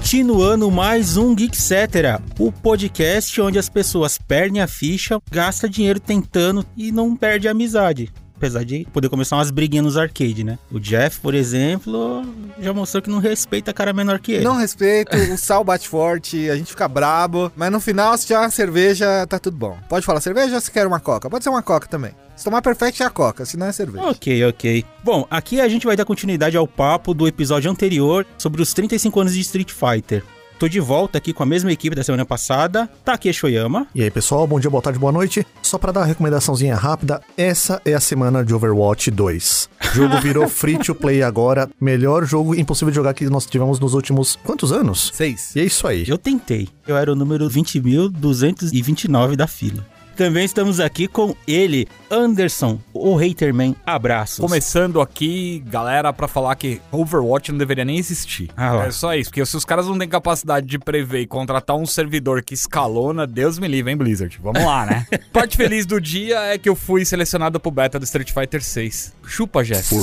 Continuando mais um Geekcetera, o podcast onde as pessoas perdem a ficha, gastam dinheiro tentando e não perde amizade. Apesar de poder começar umas briguinhas nos arcade, né? O Jeff, por exemplo, já mostrou que não respeita cara menor que ele. Não respeito, o sal bate forte, a gente fica brabo, mas no final, se tiver uma cerveja, tá tudo bom. Pode falar cerveja ou se quer uma coca? Pode ser uma coca também. Se tomar perfect é a coca, se não é cerveja. Ok, ok. Bom, aqui a gente vai dar continuidade ao papo do episódio anterior sobre os 35 anos de Street Fighter. Tô de volta aqui com a mesma equipe da semana passada, Takeshi Oyama. E aí, pessoal, bom dia, boa tarde, boa noite. Só pra dar uma recomendaçãozinha rápida, essa é a semana de Overwatch 2. O jogo virou free to play agora, melhor jogo impossível de jogar que nós tivemos nos últimos quantos anos? Seis. E é isso aí. Eu tentei. Eu era o número 20.229 da fila. Também estamos aqui com ele, Anderson, o Haterman. Abraços. Começando aqui, galera, pra falar que Overwatch não deveria nem existir. Ah é só isso, porque se os caras não têm capacidade de prever e contratar um servidor que escalona, Deus me livre, hein, Blizzard? Vamos lá, né? Parte feliz do dia é que eu fui selecionado pro beta do Street Fighter 6. Chupa, Jeff.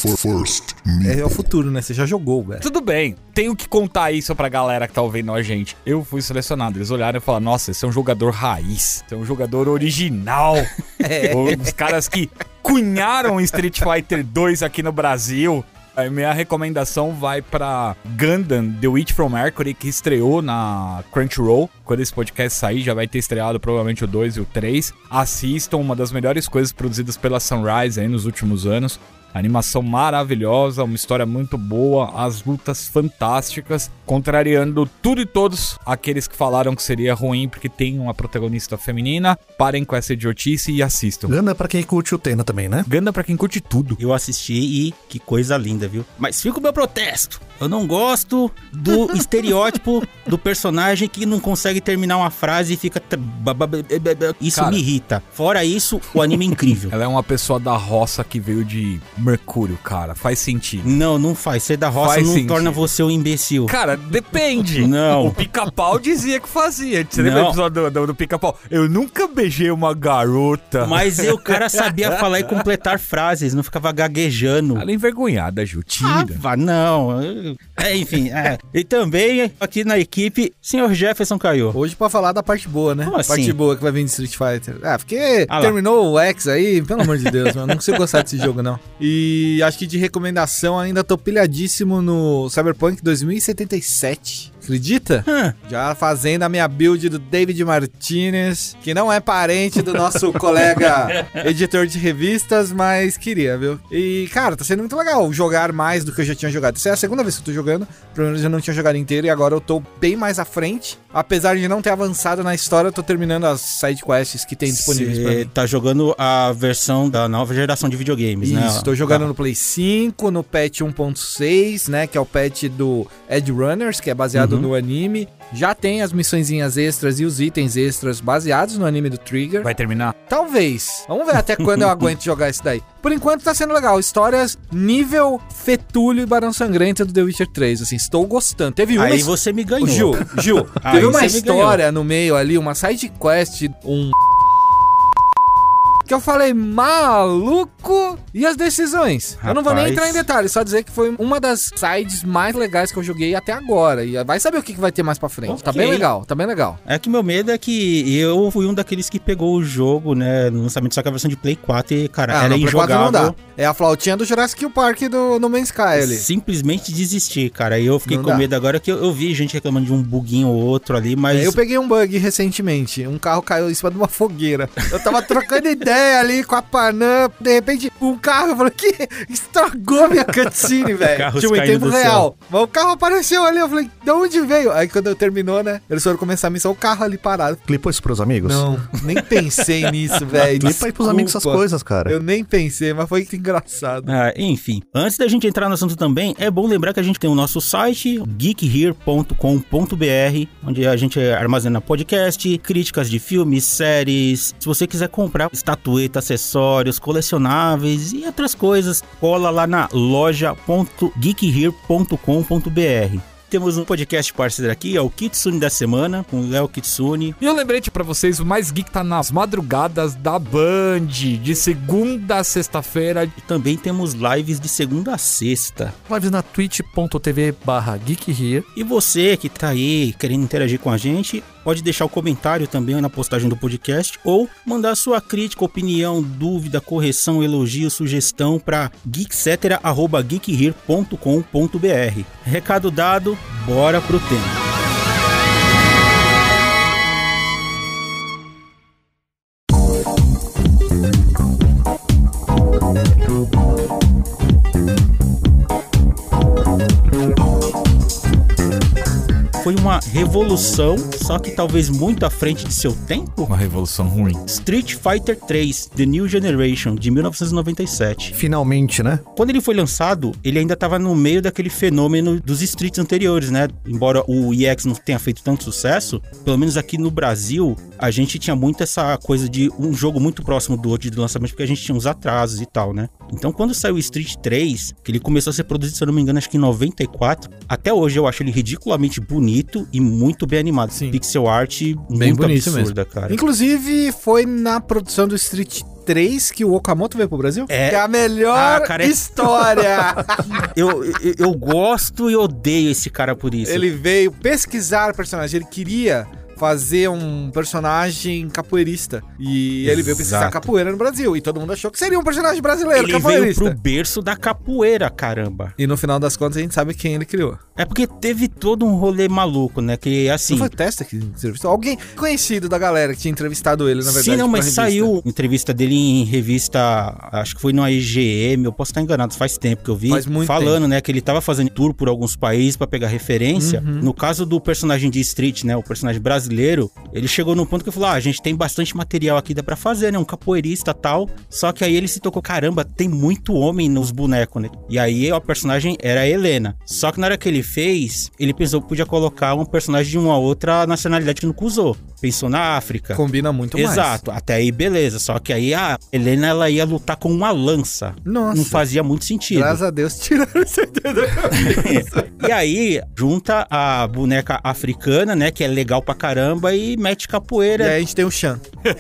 É o futuro, né? Você já jogou, velho. Tudo bem, tenho que contar isso pra galera que tá ouvindo a gente. Eu fui selecionado. Eles olharam e falaram: Nossa, esse é um jogador raiz, esse é um jogador original. Os caras que cunharam Street Fighter 2 aqui no Brasil. A minha recomendação vai pra Gundam The Witch from Mercury, que estreou na Crunchyroll. Quando esse podcast sair, já vai ter estreado provavelmente o 2 e o 3. Assistam, uma das melhores coisas produzidas pela Sunrise aí nos últimos anos. Animação maravilhosa, uma história muito boa, as lutas fantásticas, contrariando tudo e todos aqueles que falaram que seria ruim porque tem uma protagonista feminina. Parem com essa idiotice e assistam. Ganda pra quem curte o Tena também, né? Ganda pra quem curte tudo. Eu assisti e que coisa linda, viu? Mas fica o meu protesto. Eu não gosto do estereótipo do personagem que não consegue terminar uma frase e fica. Isso Cara. me irrita. Fora isso, o anime é incrível. Ela é uma pessoa da roça que veio de Mercúrio, cara. Faz sentido. Não, não faz. Ser da roça Faz não sentido. torna você um imbecil. Cara, depende. Não. O pica-pau dizia que fazia. Você lembra do Não. episódio do, do, do pica-pau? Eu nunca beijei uma garota. Mas o cara sabia falar e completar frases, não ficava gaguejando. Ela é envergonhada, Ju. Ah, não. É, enfim, é. E também aqui na equipe, senhor Jefferson caiu. Hoje pra falar da parte boa, né? Como A parte assim? boa que vai vir de Street Fighter. Ah, porque Ah terminou o X aí, pelo amor de Deus, mano. Não consigo gostar desse jogo, não. E acho que de recomendação ainda tô pilhadíssimo no Cyberpunk 2077. Acredita? Hã, Já fazendo a minha build do David Martinez, que não é parente do nosso colega editor de revistas, mas queria, viu? E, cara, tá sendo muito legal jogar mais do que eu já tinha jogado. Essa é a segunda vez que eu tô jogando. Pelo menos eu não tinha jogado inteiro e agora eu tô bem mais à frente. Apesar de não ter avançado na história, eu tô terminando as side quests que tem disponíveis pra Você mim. tá jogando a versão da nova geração de videogames, né? Isso, tô jogando Tá. no Play 5, no patch 1.6, né? Que é o patch do Edge Runners, que é baseado Uhum. no anime. Já tem as missõezinhas extras e os itens extras baseados no anime do Trigger. Vai terminar? Talvez. Vamos ver até quando eu aguento jogar isso daí. Por enquanto tá sendo legal. Histórias nível Fetúlio e Barão Sangrento do The Witcher 3. Assim, estou gostando. Teve uma. Aí você me ganhou. Gil, Gil, teve uma história no meio ali, uma side quest, um. Que eu falei, maluco! E as decisões? eu não vou nem Rapaz. entrar em detalhes, só dizer que foi uma das sides mais legais que eu joguei até agora. E vai saber o que vai ter mais pra frente. Tá Ok. bem legal, tá bem legal. É que meu medo é que eu fui um daqueles que pegou o jogo, né, no lançamento só que a versão de Play 4 e, cara, Ah, era Play 4 injogável. não dá. É a flautinha do Jurassic Park do No Man's Sky ali. Simplesmente desistir, cara. E eu fiquei Não com dá. medo agora que eu, eu vi gente reclamando de um buguinho ou outro ali, mas. É, Eu peguei um bug recentemente. Um carro caiu em cima de uma fogueira. Eu tava trocando ideia ali com a Panam. De repente, um carro, eu falei, que estragou minha cutscene, velho. Tipo, em tempo real. Mas o carro apareceu ali, eu falei, de onde veio? Aí quando terminou, né? Eles foram começar a missão, o carro ali parado. Clipou isso pros amigos? Não, nem pensei nisso, velho. Clipa aí pros amigos essas coisas, cara. Eu nem pensei, mas foi engraçado. Ah, enfim, antes da gente entrar no assunto também, é bom lembrar que a gente tem o nosso site, geekhere.com.br, onde a gente armazena podcast, críticas de filmes, séries. Se você quiser comprar estatueta, acessórios, colecionáveis e outras coisas, cola lá na loja.geekhere.com.br. temos um podcast parceiro aqui, é o Kitsune da Semana, com o Léo Kitsune. E eu lembrete pra vocês, o Mais Geek tá nas madrugadas da Band, de segunda a sexta-feira. E também temos lives de segunda a sexta. Lives na twitch.tv barra geekhere. E você que tá aí querendo interagir com a gente, pode deixar o comentário também na postagem do podcast ou mandar sua crítica, opinião, dúvida, correção, elogio, sugestão para geekcetera@geekhere.com.br. Recado dado, bora pro tema. Foi uma revolução, só que talvez muito à frente de seu tempo. Uma revolução ruim. Street Fighter 3 The New Generation de 1997. Finalmente, né? Quando ele foi lançado, ele ainda estava no meio daquele fenômeno dos streets anteriores, né? Embora o EX não tenha feito tanto sucesso, pelo menos aqui no Brasil, a gente tinha muito essa coisa de um jogo muito próximo do outro de lançamento, porque a gente tinha uns atrasos e tal, né? Então, quando saiu o Street 3, que ele começou a ser produzido, se eu não me engano, acho que em 94, até hoje eu acho ele ridiculamente bonito e muito bem animado. Sim. Pixel art Bem muito bonito absurda, cara. Inclusive, foi na produção do Street 3 que o Okamoto veio pro Brasil? É. Que é a melhor Ah, cara, é- história. Eu, eu, eu gosto e odeio esse cara por isso. ele veio pesquisar personagem. Ele queria fazer um personagem capoeirista. E ele veio pesquisar Exato. capoeira no Brasil. E todo mundo achou que seria um personagem brasileiro, Ele veio capoeirista. pro berço da capoeira, caramba. E no final das contas a gente sabe quem ele criou. É porque teve todo um rolê maluco, né? Que assim. Não foi Testa que entrevistou? Alguém conhecido da galera que tinha entrevistado ele, na verdade. Sim, não, mas saiu entrevista dele em revista, acho que foi no IGM, eu posso estar enganado, faz tempo que eu vi, Faz muito falando, né, que ele tava fazendo tour por alguns países pra pegar referência. Uhum. No caso do personagem de Street, né, o personagem brasileiro, ele chegou num ponto que falou: "Ah, a gente tem bastante material aqui dá pra fazer, né, um capoeirista tal". Só que aí ele se tocou, caramba, tem muito homem nos bonecos, né? E aí a personagem era a Helena. Só que na hora que ele fez, ele pensou que podia colocar um personagem de uma outra nacionalidade que nunca usou. Pensou na África. Combina muito mais. Exato, até aí beleza. Só que aí a Helena ela ia lutar com uma lança. Nossa. Não fazia muito sentido. Graças a Deus tiraram ideia da cabeça. E aí junta a boneca africana, né, que é legal pra caramba e mete e capoeira. aí a gente tem o Chan.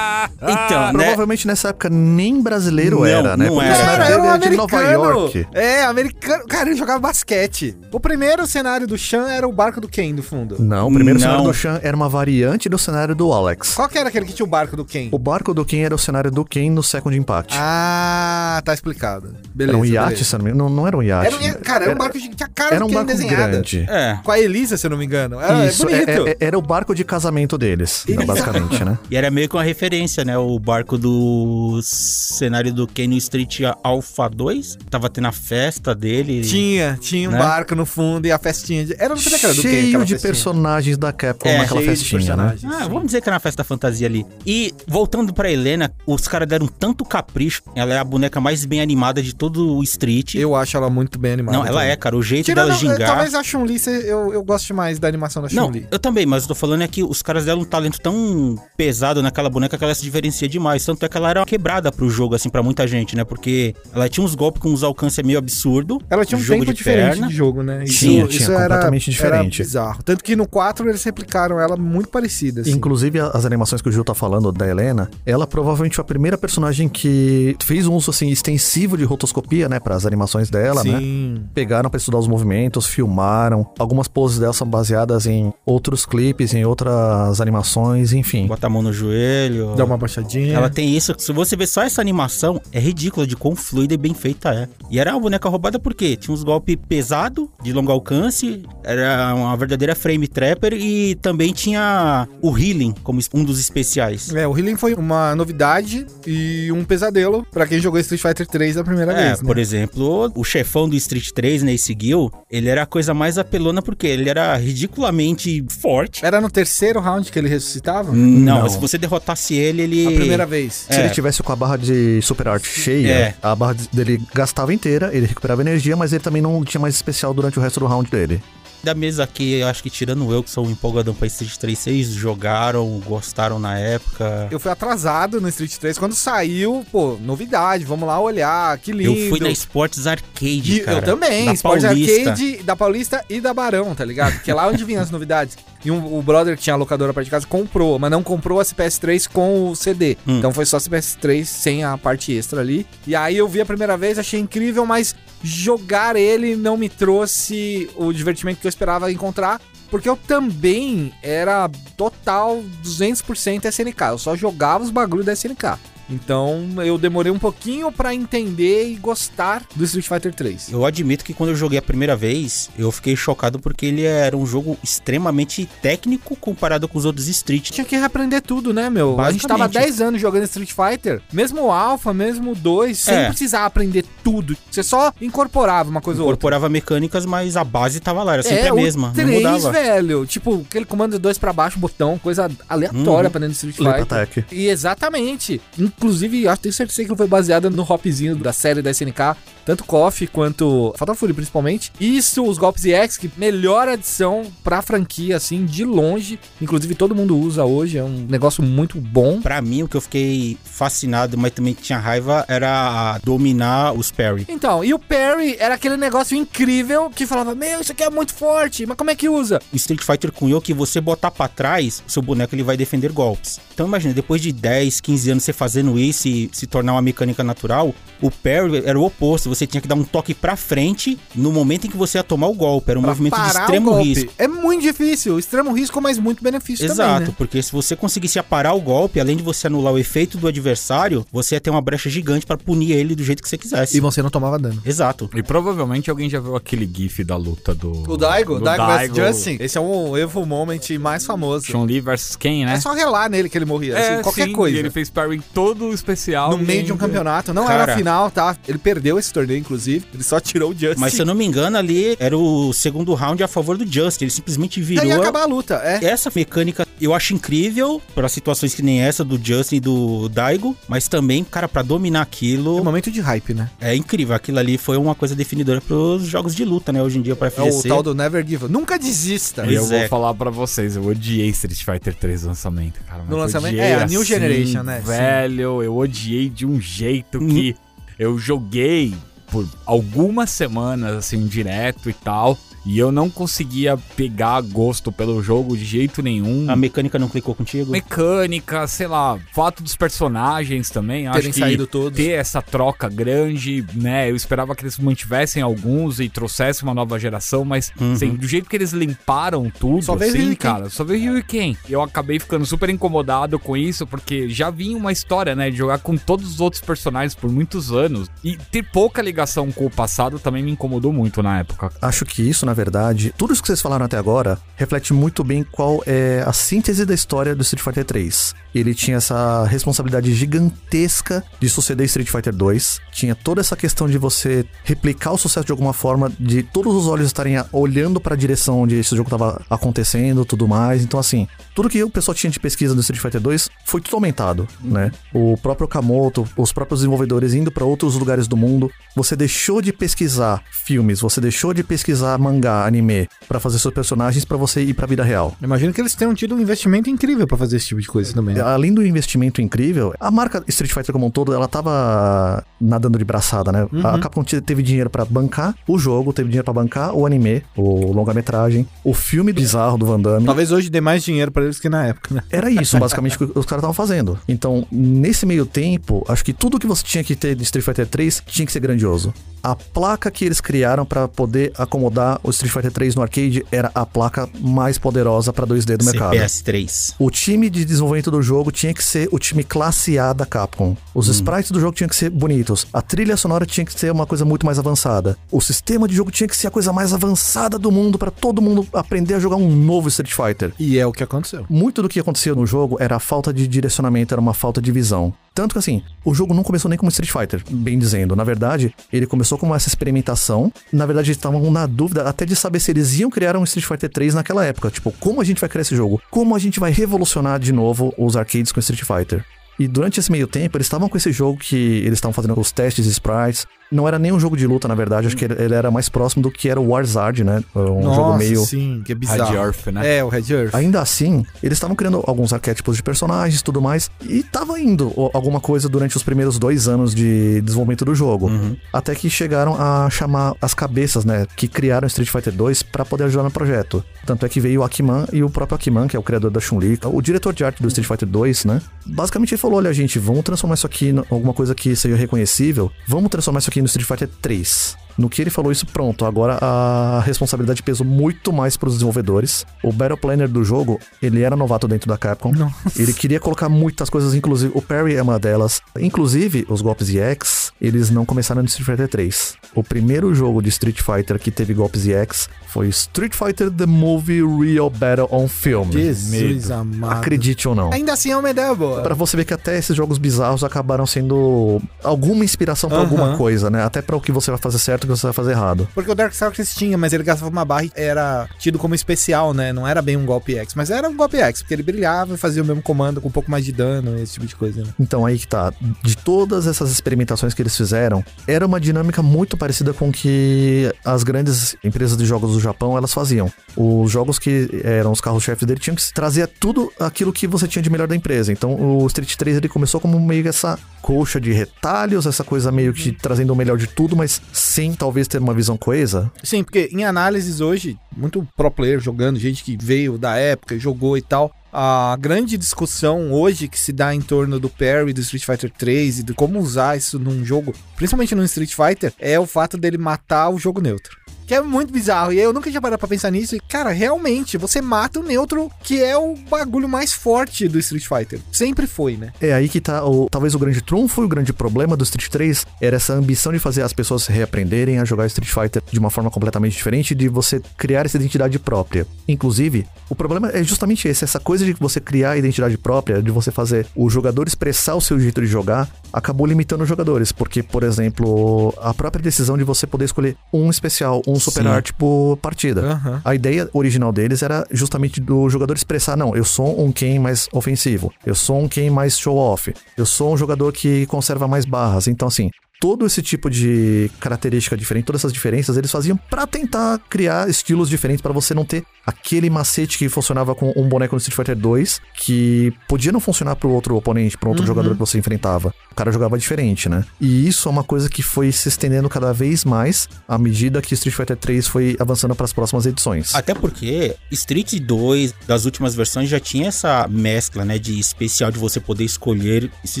Então, né? Provavelmente nessa época nem brasileiro Não, era, né? não Porque era. o cenário Cara, era um é de americano. Nova York. É, americano. Cara, ele jogava basquete. O primeiro cenário do Chan era o barco do Ken do fundo. Não, o primeiro Não. cenário do Chan era uma variante do cenário do Alex. Qual que era aquele que tinha o barco do Ken? O barco do Ken era o cenário do Ken no Second Impact. Ah, tá explicado. Beleza. era um iate, se não me engano. Não, não era um iate. Era um. Cara, era um barco que tinha a cara Era do um barco desenhada. grande. É. Com a Elisa, se eu não me engano. Era Isso, é bonito. é- é- era o barco de casamento deles, basicamente, né? E era meio que uma referência, né? O barco do cenário do no Street Alpha 2. Tava tendo a festa dele. Tinha, tinha um Né? barco no fundo e a festinha. De... Era, não que era do Ken, Cheio de festinha. personagens da Capcom É, naquela Cheio de festinha, né? personagens. Ah, vamos dizer que era uma festa da fantasia ali. E voltando pra Helena, os caras deram tanto capricho. Ela é a boneca mais bem animada de todo o Street. Eu acho ela muito bem animada. Não, ela também. é, cara. O jeito Tirando, dela eh, gingar. talvez a Chun-Li, eu, eu goste mais da animação da Não, Chun-Li. eu também, mas eu tô falando é que os caras deram um talento tão pesado naquela boneca que ela se diferencia demais. Tanto é que ela era quebrada pro jogo, assim, pra muita gente, né? Porque ela tinha uns golpes com uns alcances meio absurdo. Ela tinha um jogo tempo de diferente perna. de jogo, né? Tinha, tinha, completamente diferente. Era bizarro. Tanto que no 4 eles replicaram ela muito parecida, assim. Inclusive, as animações que o Gil tá falando da Helena, ela provavelmente foi a primeira personagem que fez um uso assim extensivo de rotoscopia, né, para as animações dela, né? Sim. Pegaram pra estudar os movimentos, filmaram. Algumas poses dela são baseadas em outros clipes, em outras animações, enfim. Bota a mão no joelho. Dá uma baixadinha. Ela tem isso. Se você ver só essa animação, é ridícula de quão fluida e bem feita é. E era uma boneca roubada porque tinha uns golpes pesados, de longo alcance, era uma verdadeira frame trapper e também tinha o healing como um dos especiais. É, o Healing foi uma novidade e um pesadelo pra quem jogou Street Fighter 3 da primeira É, vez, né? por exemplo, o chefão do Street 3, né, esse Gil, ele era a coisa mais apelona porque ele era ridiculamente forte. Era no terceiro round que ele ressuscitava? Não, Não. se você derrotasse ele, ele... A primeira vez. Se É. ele tivesse com a barra de super art cheia, É. a barra dele gastava inteira, ele recuperava energia, mas ele também não tinha mais especial durante o resto do round dele. Da mesa aqui, eu acho que tirando eu, que sou um empolgadão pra Street 3, vocês jogaram, gostaram na época. Eu fui atrasado no Street 3 quando saiu, pô, novidade, vamos lá olhar, que lindo. Eu fui na Sports Arcade, E cara. eu também, Sports Paulista. Arcade da Paulista e da Barão, tá ligado? Que é lá onde vinham as novidades. E um- o brother que tinha a locadora perto de casa comprou, mas não comprou a CPS3 com o CD. Hum. Então foi só a CPS3 sem a parte extra ali. E aí eu vi a primeira vez, achei incrível, mas jogar ele não me trouxe o divertimento que eu esperava encontrar. Porque eu também era total 200% SNK. Eu só jogava os bagulhos da SNK. Então eu demorei um pouquinho pra entender e gostar do Street Fighter 3. Eu admito que quando eu joguei a primeira vez, eu fiquei chocado porque ele era um jogo extremamente técnico comparado com os outros Street. Tinha que reaprender tudo, né, meu? A gente tava Basicamente. 10 anos jogando Street Fighter, mesmo o Alpha, mesmo o 2, sem É. precisar aprender tudo. Você só incorporava uma coisa ou outra. Incorporava mecânicas, mas a base tava lá, era sempre é, a mesma, o não 3, mudava. velho. Tipo, aquele comando de dois pra baixo, botão, coisa aleatória Uhum. pra dentro do Street Fighter. E exatamente. Inclusive, acho tenho certeza que foi baseada no hopzinho da série da SNK, tanto KOF quanto Fatal Fury principalmente. Isso, os golpes EX, que melhor adição pra franquia, assim, de longe. Inclusive, todo mundo usa hoje, é um negócio muito bom. Pra mim, o que eu fiquei fascinado, mas também tinha raiva, era dominar os parry. Então, e o Parry era aquele negócio incrível que falava: Meu, isso aqui é muito forte, mas como é que usa? O Street Fighter cunhou que você botar pra trás, seu boneco ele vai defender golpes. Então imagina, depois de 10, 15 anos você fazendo isso e se tornar uma mecânica natural, o parry era o oposto, você tinha que dar um toque pra frente no momento em que você ia tomar o golpe, era um Pra movimento de extremo golpe. risco. É muito difícil, extremo risco, mas muito benefício Exato, também. Né? porque se você conseguisse aparar o golpe, além de você anular o efeito do adversário, você ia ter uma brecha gigante pra punir ele do jeito que você quisesse. E você não tomava dano. Exato. E provavelmente alguém já viu aquele gif da luta do... O Daigo, do Daigo vs Justin. Esse é um Evo Moment mais famoso. Chun-Li versus quem, né? É só relar nele que ele morria, assim, qualquer sim, coisa. e ele fez parry todo especial. No meio de um campeonato. Não Cara. era a final, tá? Ele perdeu esse torneio, inclusive. Ele só tirou o Justin. Mas se eu não me engano, ali era o segundo round a favor do Justin. Ele simplesmente Aí virou. ia acabar a luta, é. Essa mecânica eu acho incrível para situações que nem essa do Justin e do Daigo, mas também, cara, pra dominar É aquilo um momento de hype, né? é incrível. Aquilo ali foi uma coisa definidora pros jogos de luta, né? Hoje em dia pra É o FGC. tal do Never Give Up. Nunca desista. E eu Pois vou é. falar pra vocês, eu odiei Street Fighter 3 no lançamento, cara. mas No lançamento? É, a New Generation, né? Sim. Velho, eu odiei de um jeito que eu joguei por algumas semanas, assim, direto e tal, e eu não conseguia pegar gosto pelo jogo de jeito nenhum. A mecânica não clicou contigo? Mecânica, sei lá, fato dos personagens também, acho Terem que saído todos. ter essa troca grande, né? Eu esperava que eles mantivessem alguns e trouxessem uma nova geração, mas Uhum. assim, do jeito que eles limparam tudo, Só veio assim, cara, só veio Ryu e Ken. Eu acabei ficando super incomodado com isso, porque já vinha uma história, né, de jogar com todos os outros personagens por muitos anos e ter pouca ligação com o passado também me incomodou muito na época. Acho que isso, na verdade, tudo isso que vocês falaram até agora, reflete muito bem qual é a síntese da história do Street Fighter 3. Ele tinha essa responsabilidade gigantesca de suceder Street Fighter 2. Tinha toda essa questão de você replicar o sucesso de alguma forma, de todos os olhos estarem olhando para a direção onde esse jogo estava acontecendo, tudo mais. Então, assim, tudo que o pessoal tinha de pesquisa do Street Fighter 2 foi tudo aumentado, né? O próprio Kamoto, os próprios desenvolvedores indo para outros lugares do mundo. Você deixou de pesquisar filmes, você deixou de pesquisar mangá, anime, para fazer seus personagens para você ir pra vida real. Imagino que eles tenham tido um investimento incrível pra fazer esse tipo de coisa também. né? Além do investimento incrível, a marca Street Fighter como um todo, ela tava nadando de braçada, né? A Capcom te- teve dinheiro pra bancar o jogo, teve dinheiro pra bancar o anime, o longa-metragem, o filme bizarro do Van Damme. Talvez hoje dê mais dinheiro pra eles que na época, né? Era isso, basicamente, que os caras estavam fazendo. Então, nesse meio tempo, acho que tudo que você tinha que ter de Street Fighter 3 tinha que ser grandioso. A placa que eles criaram pra poder acomodar o Street Fighter 3 no arcade era a placa mais poderosa pra 2D do mercado. CPS3. O time de desenvolvimento do jogo tinha que ser o time classe A da Capcom. Os sprites do jogo tinham que ser bonitos. A trilha sonora tinha que ser uma coisa muito mais avançada. O sistema de jogo tinha que ser a coisa mais avançada do mundo pra todo mundo aprender a jogar um novo Street Fighter. E é o que aconteceu. Muito do que acontecia no jogo era a falta de direcionamento, era uma falta de visão. Tanto que assim, o jogo não começou nem como Street Fighter, bem dizendo. Na verdade, ele começou como essa experimentação. Na verdade, eles estavam na dúvida até de saber se eles iam criar um Street Fighter 3 naquela época. Tipo, como a gente vai criar esse jogo? Como a gente vai revolucionar de novo os arcades com Street Fighter? E durante esse meio tempo, eles estavam com esse jogo que eles estavam fazendo os testes de sprites. Não era nem um jogo de luta, na verdade. Acho que ele, ele era mais próximo do que era o Warzard, né? Um Nossa, jogo meio. sim, que bizarro. Red Earth, né? É, o Red Earth. Ainda assim, eles estavam criando alguns arquétipos de personagens e tudo mais, e tava indo alguma coisa durante os primeiros dois anos de desenvolvimento do jogo. Até que chegaram a chamar as cabeças, né, que criaram Street Fighter 2 pra poder ajudar no projeto. Tanto é que veio o Akiman e o próprio Akiman, que é o criador da Chun-Li, o diretor de arte do Street Fighter 2, né? Basicamente ele falou: olha, gente, vamos transformar isso aqui em alguma coisa que seja reconhecível, vamos transformar isso aqui no Street Fighter 3. No que ele falou isso, pronto. Agora a responsabilidade pesou muito mais pros desenvolvedores. O Battle Planner do jogo, ele era novato dentro da Capcom. Ele queria colocar muitas coisas, inclusive o Parry é uma delas. Inclusive, os golpes EX, eles não começaram no Street Fighter 3. O primeiro jogo de Street Fighter que teve golpes EX foi Street Fighter The Movie Real Battle on Film. Jesus amado. Acredite ou não. Ainda assim é uma ideia boa. Pra você ver que até esses jogos bizarros acabaram sendo alguma inspiração pra Aham. alguma coisa, né? Até pra o que você vai fazer certo e o que você vai fazer errado. Porque o Darkstalkers tinha, mas ele gastava uma barra e era tido como especial, né? Não era bem um golpe X, mas era um golpe X, porque ele brilhava e fazia o mesmo comando com um pouco mais de dano, esse tipo de coisa, né? Então aí que tá. De todas essas experimentações que eles fizeram, era uma dinâmica muito parecida com o que as grandes empresas de jogos do Japão elas faziam. Os jogos que eram os carros-chefes dele tinham que trazer tudo aquilo que você tinha de melhor da empresa. Então o Street 3 ele começou como meio essa coxa de retalhos, essa coisa meio que trazendo o melhor de tudo, mas sem talvez ter uma visão coesa. Sim, porque em análises hoje, muito pro player jogando, gente que veio da época, jogou e tal. A grande discussão hoje que se dá em torno do parry do Street Fighter 3 e de como usar isso num jogo, principalmente no Street Fighter, é o fato dele matar o jogo neutro. Que é muito bizarro. E eu nunca tinha parado pra pensar nisso. E, cara, realmente, você mata o neutro, que é o bagulho mais forte do Street Fighter. Sempre foi, né? É aí que tá o, talvez o grande trunfo e o grande problema do Street 3 era essa ambição de fazer as pessoas reaprenderem a jogar Street Fighter de uma forma completamente diferente, de você criar essa identidade própria. Inclusive, o problema é justamente esse, essa coisa de você criar a identidade própria, de você fazer o jogador expressar o seu jeito de jogar, acabou limitando os jogadores, porque, por exemplo, a própria decisão de você poder escolher um especial, um super Sim. art por partida. Aham. A ideia original deles era justamente do jogador expressar, não, eu sou um Ken mais ofensivo, eu sou um Ken mais show-off, eu sou um jogador que conserva mais barras. Então, assim, todo esse tipo de característica diferente, todas essas diferenças, eles faziam pra tentar criar estilos diferentes, pra você não ter aquele macete que funcionava com um boneco no Street Fighter 2, que podia não funcionar pro outro oponente, pro outro jogador que você enfrentava. O cara jogava diferente, né? E isso é uma coisa que foi se estendendo cada vez mais à medida que Street Fighter 3 foi avançando para as próximas edições. Até porque Street 2 das últimas versões já tinha essa mescla, né, de especial de você poder escolher e se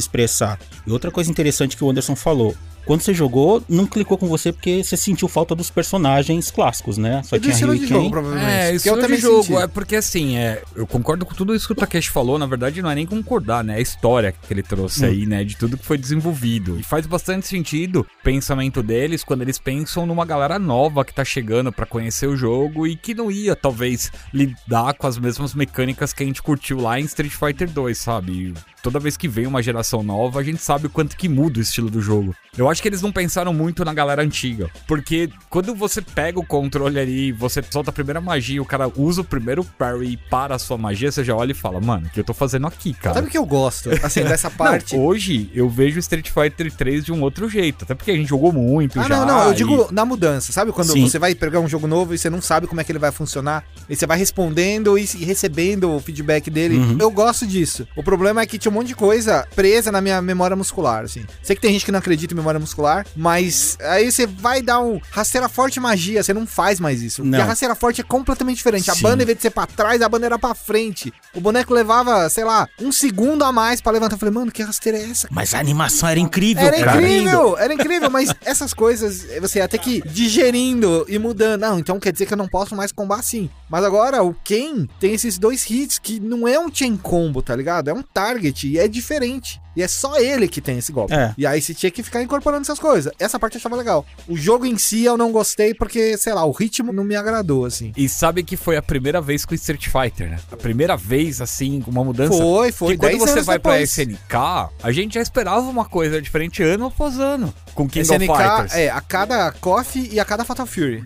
expressar. E outra coisa interessante que o Anderson falou, quando você jogou, não clicou com você porque você sentiu falta dos personagens clássicos, né? Só E do tinha estilo de jogo, provavelmente. É, Porque isso eu de também jogo. senti. É porque assim, é, eu concordo com tudo isso que o Takeshi falou. Na verdade, não é nem concordar, né? É a história que ele trouxe aí, né? De tudo que foi desenvolvido. E faz bastante sentido o pensamento deles quando eles pensam numa galera nova que tá chegando pra conhecer o jogo e que não ia, talvez, lidar com as mesmas mecânicas que a gente curtiu lá em Street Fighter 2, sabe? Toda vez que vem uma geração nova, a gente sabe o quanto que muda o estilo do jogo. Eu acho que eles não pensaram muito na galera antiga. Porque quando você pega o controle ali, você solta a primeira magia, o cara usa o primeiro parry e para a sua magia, você já olha e fala, mano, o que eu tô fazendo aqui, cara? Sabe o que eu gosto, assim, dessa parte? Não, hoje eu vejo Street Fighter 3 de um outro jeito. Até porque a gente jogou muito Ah, já. não, não, eu e- digo na mudança. Sabe quando Sim. você vai pegar um jogo novo e você não sabe como é que ele vai funcionar? E você vai respondendo e recebendo o feedback dele. Uhum. Eu gosto disso. O problema é que tinha monte de coisa presa na minha memória muscular, assim. Sei que tem gente que não acredita em memória muscular, mas aí você vai dar um rasteira forte magia, você não faz mais isso. Não. E a rasteira forte é completamente diferente. A Sim. banda, em vez de ser pra trás, a banda era pra frente. O boneco levava, sei lá, um segundo a mais pra levantar. Eu falei, mano, que rasteira é essa? Mas a animação era incrível, Era cara. incrível, era incrível, mas essas coisas você ia ter que ir digerindo e mudando. Não, então quer dizer que eu não posso mais combar assim. Mas agora o Ken tem esses dois hits que não é um chain combo, tá ligado? É um target e é diferente. E é só ele que tem esse golpe. É. E aí você tinha que ficar incorporando essas coisas. Essa parte eu achava legal. O jogo em si eu não gostei porque, sei lá, o ritmo não me agradou, assim. E sabe que foi a primeira vez com o Street Fighter, né? A primeira vez, assim, com uma mudança. Foi, foi. Que quando 10 você vai pra depois. SNK, a gente já esperava uma coisa diferente ano após ano. com King SNK, of Fighters. é, a cada KOF e a cada Fatal Fury.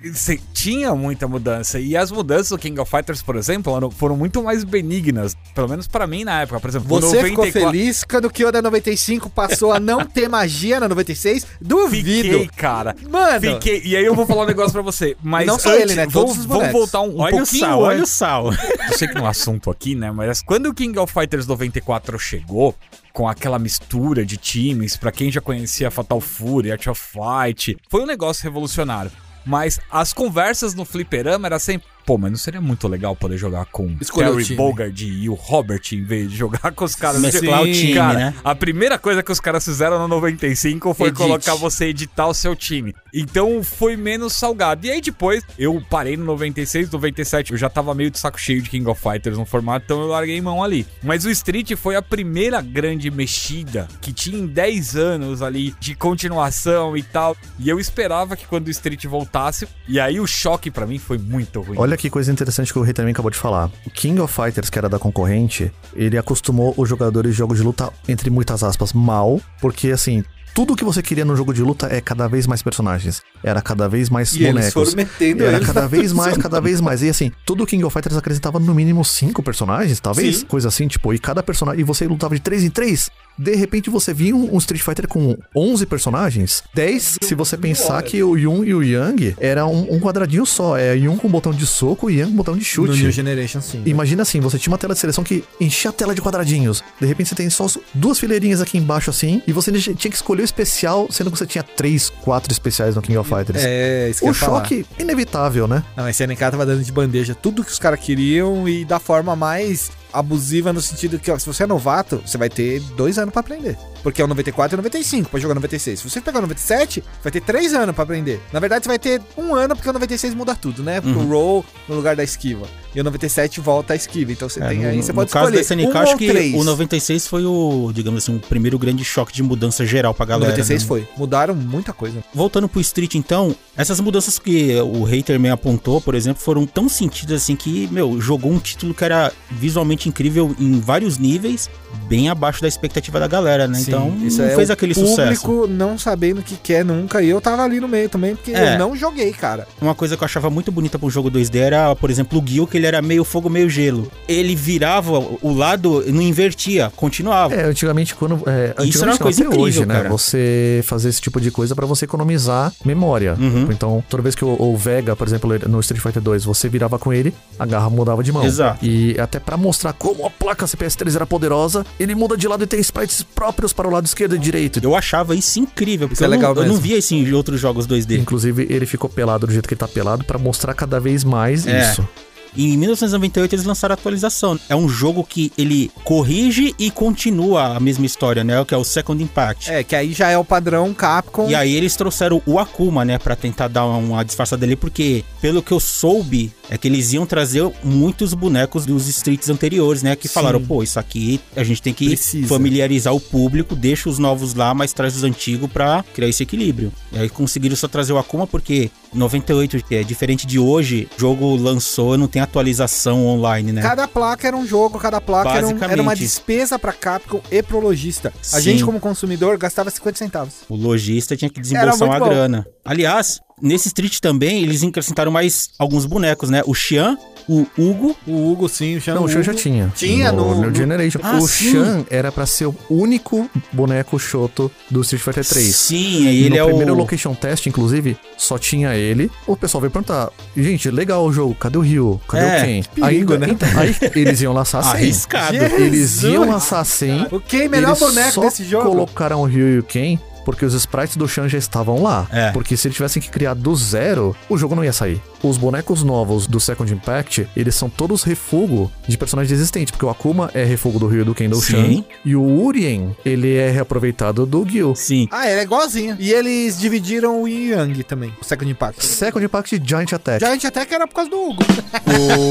Tinha muita mudança. E as mudanças do King of Fighters, por exemplo, foram muito mais benignas. Pelo menos pra mim na época. Por exemplo, Você ficou feliz quando o Kyoda 95 passou a não ter magia na 96? Duvido. Fiquei, cara. Mano, Fiquei. E aí eu vou falar um negócio pra você. Mas Não só antes, ele, né? Vamos, Todos os vamos bonecos. voltar um, um olha o pouquinho sal, olha o sal. Eu sei que não é assunto aqui, né? Mas quando o King of Fighters 94 chegou, com aquela mistura de times, pra quem já conhecia Fatal Fury, Art of Fight, foi um negócio revolucionário. Mas as conversas no fliperama era sempre. Pô, mas não seria muito legal poder jogar com Escolher o Terry. Bogard e o Robert em vez de jogar com os caras Mesclar o time, cara, né? A primeira coisa que os caras fizeram no 95 foi Edite. colocar você editar o seu time. Então foi menos salgado. E aí depois eu parei no 96, 97, eu já tava meio de saco cheio de King of Fighters no formato, então eu larguei mão ali. Mas o Street foi a primeira grande mexida que tinha em 10 anos ali de continuação e tal. E eu esperava que quando o Street voltasse, e aí o choque pra mim foi muito ruim. Olha que coisa interessante que o Rei também acabou de falar. O King of Fighters, que era da concorrente, ele acostumou os jogadores de jogos de luta, entre muitas aspas, mal, porque assim. Tudo que você queria no jogo de luta é cada vez mais personagens. Era cada vez mais E eles bonecos. foram metendo Era eles cada vez mais, cada vez mais. E assim, todo King of Fighters acrescentava no mínimo cinco personagens, talvez. Sim. Coisa assim, tipo, e cada personagem. E você lutava de três em três. De repente você via um, um Street Fighter com 11 personagens. 10, se você pensar que o Yun e o Yang era um, um quadradinho só. É Yun com botão de soco e Yang com botão de No New chute. Generation, sim. Imagina assim, você tinha uma tela de seleção que enchia a tela de quadradinhos. De repente você tem só duas fileirinhas aqui embaixo assim, e você tinha que escolher o especial, sendo que você tinha três, quatro especiais no King of Fighters. É, isso que eu o ia falar. choque inevitável, né? Não, esse SNK tava dando de bandeja tudo que os caras queriam e da forma mais abusiva no sentido que, ó, se você é novato, você vai ter dois anos pra aprender. Porque é o 94 e o 95 pra jogar o 96. Se você pegar o 97, vai ter três anos pra aprender. Na verdade, você vai ter um ano porque o 96 muda tudo, né? Porque o roll no lugar da esquiva. E o 97 volta a esquiva. Então você É, tem no, aí, você no pode caso da escolher. SNK, um acho que três. o 96 foi o, digamos assim, o primeiro grande choque de mudança geral pra O galera. 96 né? foi. Mudaram muita coisa. Voltando pro Street, então, essas mudanças que o hater me apontou, por exemplo, foram tão sentidas assim que, meu, jogou um título que era visualmente incrível em vários níveis, bem abaixo da expectativa da galera, né? Sim, então, isso não é fez o aquele público sucesso. não sabendo o que quer nunca. E eu tava ali no meio também, porque É. eu não joguei, cara. Uma coisa que eu achava muito bonita pro jogo 2D era, por exemplo, o Gil, que ele era meio fogo, meio gelo. Ele virava o lado, não invertia, continuava. É, antigamente quando. É, antigamente Isso era uma coisa incrível, hoje, né? cara. Você fazer esse tipo de coisa pra você economizar memória. Uhum. Então, toda vez que o, o Vega, por exemplo, no Street Fighter 2, você virava com ele, a garra mudava de mão. Exato. E até pra mostrar como a placa CPS3 era poderosa, ele muda de lado e tem sprites próprios para o lado esquerdo e direito. Eu achava isso incrível, porque Isso é eu, legal não, eu não via isso em outros jogos 2D. Inclusive, ele ficou pelado do jeito que ele tá pelado pra mostrar cada vez mais É. isso. Em 1998 eles lançaram a atualização. É um jogo que ele corrige e continua a mesma história, né? Que é o Second Impact. É, que aí já é o padrão Capcom. E aí eles trouxeram o Akuma, né, Pra tentar dar uma disfarçada dele, porque pelo que eu soube, é que eles iam trazer muitos bonecos dos streets anteriores, né, que Sim. falaram, pô, isso aqui a gente tem que Precisa. familiarizar o público, deixa os novos lá, mas traz os antigos pra criar esse equilíbrio. E aí conseguiram só trazer o Akuma porque 98, que é diferente de hoje, o jogo lançou não tem atualização online, né? Cada placa era um jogo, cada placa era, um- era uma despesa pra Capcom e pro lojista. A Sim. gente, como consumidor, gastava 50 centavos. O lojista tinha que desembolsar uma bom. grana. Aliás, nesse Street também, eles acrescentaram mais alguns bonecos, né? O Xian, o Hugo. O Hugo, sim, o Xan. Não, o Shan já tinha. Tinha no- New no- Generation. Ah, o sim. Shan era pra ser o único boneco Shoto do Street Fighter 3. Sim, aí ele no é primeiro o... location test, inclusive, só tinha ele. O pessoal veio perguntar: gente, legal o jogo, cadê o Ryu? Cadê É, o Ken? perigo, aí, né? então, aí eles iam lançar sem. Arriscado. Eles iam lançar sem. O Ken, melhor eles boneco só desse jogo. colocaram o Ryu e o Ken porque os sprites do Shan já estavam lá. É. Porque se eles tivessem que criar do zero, o jogo não ia sair. Os bonecos novos do Second Impact, eles são todos refugo de personagens existentes, porque o Akuma é refugo do Ryu e do Ken do Shan. Sim. E o Urien, ele é reaproveitado do Gil. Sim. Ah, ele é igualzinho. E eles dividiram o Yin Yang também, o Second Impact. Second Impact Giant Attack. Giant Attack era por causa do Hugo.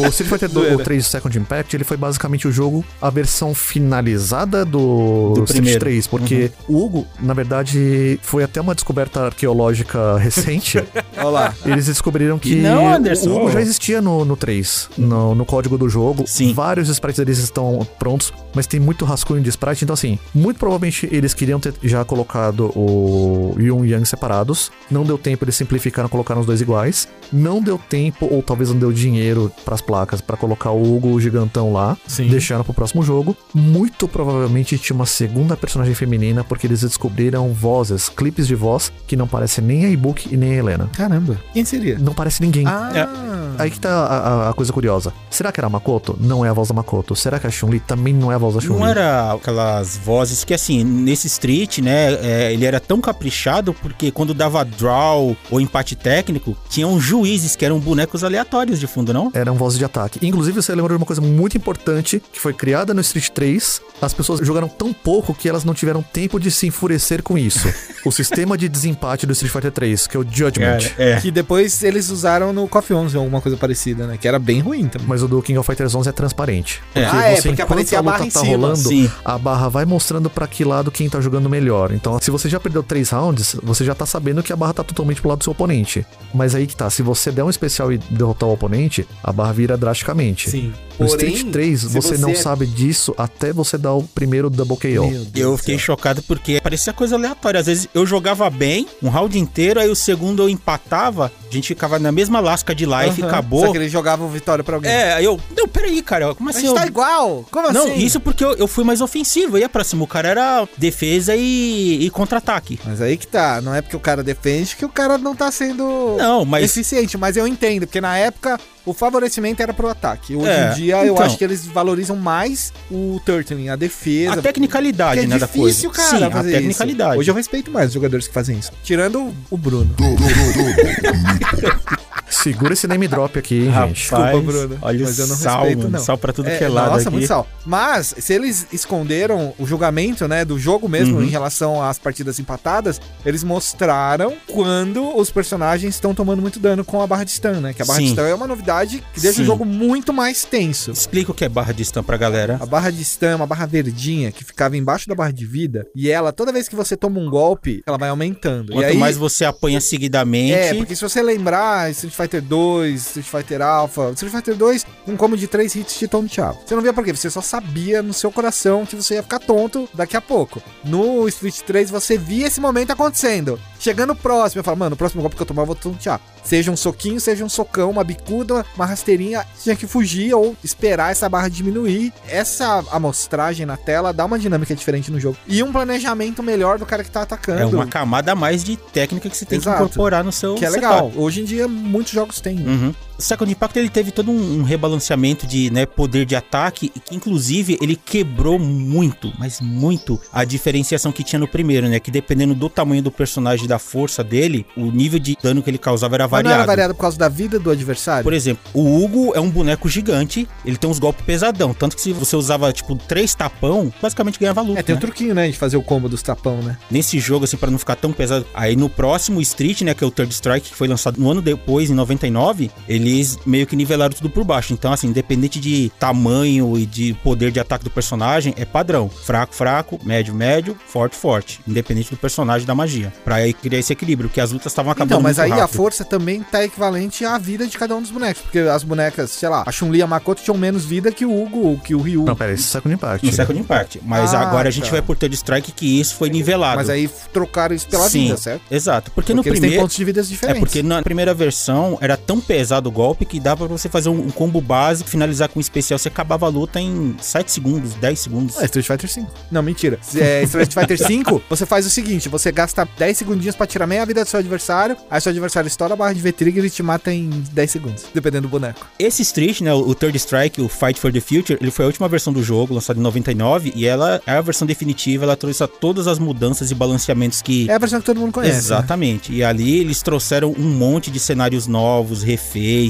O Street Fighter do, Zoeira. o 3 Second Impact, ele foi basicamente o jogo, a versão finalizada do, Do Street primeiro. 3, porque o Hugo, na verdade, E foi até uma descoberta arqueológica recente. Olha lá. Eles descobriram que Não, Anderson. o Hugo já existia no, no 3, no, no código do jogo. Sim. Vários sprites deles estão prontos, mas tem muito rascunho de sprite. Então, assim, muito provavelmente eles queriam ter já colocado o Yun e Yang separados. Não deu tempo, eles simplificaram, colocaram os dois iguais. Não deu tempo, ou talvez não deu dinheiro pras placas, pra colocar o Hugo o gigantão lá. Sim. Deixaram pro próximo jogo. Muito provavelmente tinha uma segunda personagem feminina, porque eles descobriram vozes, clipes de voz, que não parecem nem a e-book e nem a Helena. Caramba. Quem seria? Não parece ninguém. Ah. Aí que tá a, a- coisa curiosa. Será que era a Makoto? Não é a voz da Makoto. Será que a Chun-Li também não é a voz da Chun-Li? Não era aquelas vozes que, assim, nesse Street, né, é, ele era tão caprichado porque quando dava draw ou empate técnico, tinham juízes que eram bonecos aleatórios de fundo, não? Eram vozes de ataque. Inclusive, você lembrou de uma coisa muito importante que foi criada no Street 3. As pessoas jogaram tão pouco que elas não tiveram tempo de se enfurecer com isso. o sistema de desempate do Street Fighter 3, que é o Judgment. é. Que depois eles usaram no KOF 11 ou alguma coisa parecida, né? Que era bem ruim também. Mas o do King of Fighters 11 é transparente. É. Ah, é, porque enquanto a barra em tá cima. rolando, Sim. a barra vai mostrando pra que lado quem tá jogando melhor. Então, se você já perdeu três rounds, você já tá sabendo que a barra tá totalmente pro lado do seu oponente. Mas aí que tá, se você der um especial e derrotar o oponente, a barra vira drasticamente. Sim. No Porém, Street 3, se você, não é- sabe disso até você dar o primeiro double KO. Meu Deus Eu fiquei chocado porque parecia coisa aleatória. Às vezes eu jogava bem, um round inteiro, aí o segundo eu empatava, a gente ficava na mesma lasca de life, Aham. acabou. Só que eles jogavam vitória pra alguém. É, aí eu. Não, peraí, cara, como Mas assim? eu... tá igual! Como Não, assim? isso porque eu, eu fui mais ofensivo. Eu ia pra cima. O cara era defesa e, e contra-ataque. Mas aí que tá, não é porque o cara defende que o cara não tá sendo Não, mas. eficiente, mas eu entendo, porque na época o favorecimento era pro ataque. Hoje É, em dia eu então. acho que eles valorizam mais o turtling, a defesa. A tecnicalidade, é né, da difícil, coisa. cara, Sim, a fazer tecnicalidade. isso. Hoje eu respeito mais os jogadores que fazem isso. Tirando o Bruno. Segura esse name drop aqui, hein, gente. Desculpa, Bruno, Olha mas eu não sal, respeito, mano. não. Sal pra tudo É, que é lado nossa, aqui. muito sal. Mas, se eles esconderam o julgamento, né, do jogo mesmo Uhum. em relação às partidas empatadas, eles mostraram quando os personagens estão tomando muito dano com a barra de stun, né? Que a barra de Sim. stun é uma novidade que deixa Sim. o jogo muito mais tenso. Explica o que é barra de stun pra galera. A barra de stun é uma barra verdinha que ficava embaixo da barra de vida e ela, toda vez que você toma um golpe, ela vai aumentando. Quanto e aí, mais você apanha seguidamente. é, porque se você lembrar Street Fighter 2, Street Fighter Alpha, Street Fighter 2, um combo de 3 hits te tonteava. Você não via por quê? Você só sabia no seu coração que você ia ficar tonto daqui a pouco. No Street 3 você via esse momento acontecendo. Chegando próximo, eu falo, mano, o próximo golpe que eu tomar eu vou tontear. Seja um soquinho, seja um socão, uma bicuda, uma rasteirinha, tinha que fugir ou esperar essa barra diminuir. Essa amostragem na tela dá uma dinâmica diferente no jogo. E um planejamento melhor do cara que tá atacando. É uma camada a mais de técnica que você tem Exato. que incorporar no seu Que é setup. legal. Hoje em dia, muitos jogos têm. Uhum. O Second Impact ele teve todo um, um rebalanceamento de né, poder de ataque que inclusive ele quebrou muito, mas muito a diferenciação que tinha no primeiro, né? Que dependendo do tamanho do personagem e da força dele, o nível de dano que ele causava era Mas não variado. era variado por causa da vida do adversário? Por exemplo, o Hugo é um boneco gigante, ele tem uns golpes pesadão, tanto que se você usava tipo três tapão, basicamente ganhava luta. É, tem né? um truquinho, né, de fazer o combo dos tapão, né? Nesse jogo assim para não ficar tão pesado. Aí no próximo Street, né, que é o Third Strike, que foi lançado no ano depois em 99, eles meio que nivelaram tudo por baixo. Então assim, independente de tamanho e de poder de ataque do personagem, é padrão. Fraco, fraco, médio, médio, forte, forte, independente do personagem da magia. Pra aí criar esse equilíbrio, porque as lutas estavam acabando Então, mas muito aí a rápido. força também tá equivalente à vida de cada um dos bonecos. Porque as bonecas, sei lá, a Chun-Li e a Makoto tinham menos vida que o Hugo, que o Ryu. Não, pera, esse é Second Impact. no Second Impact. Mas Ah, agora a gente tá. vai por Third Strike que isso foi nivelado. Mas aí trocaram isso pela Sim, vida, certo? Exato. Porque, Porque no eles têm primeiro. pontos de vidas É diferentes. porque na primeira versão era tão pesado o golpe que dava pra você fazer um, um combo básico, finalizar com um especial. Você acabava a luta em 7 segundos, 10 segundos. É Street Fighter 5. Não, mentira. É, Street Fighter 5, você faz o seguinte: você gasta 10 segundinhos pra tirar meia vida do seu adversário, aí seu adversário estoura a barra de V-Trigger e te mata em 10 segundos, dependendo do boneco. Esse Street, né, o Third Strike, o Fight for the Future, ele foi a última versão do jogo, lançada em 99, e ela é a versão definitiva, ela trouxe todas as mudanças e balanceamentos que É a versão que todo mundo conhece. né? Exatamente. E ali eles trouxeram um monte de cenários novos, refeitos,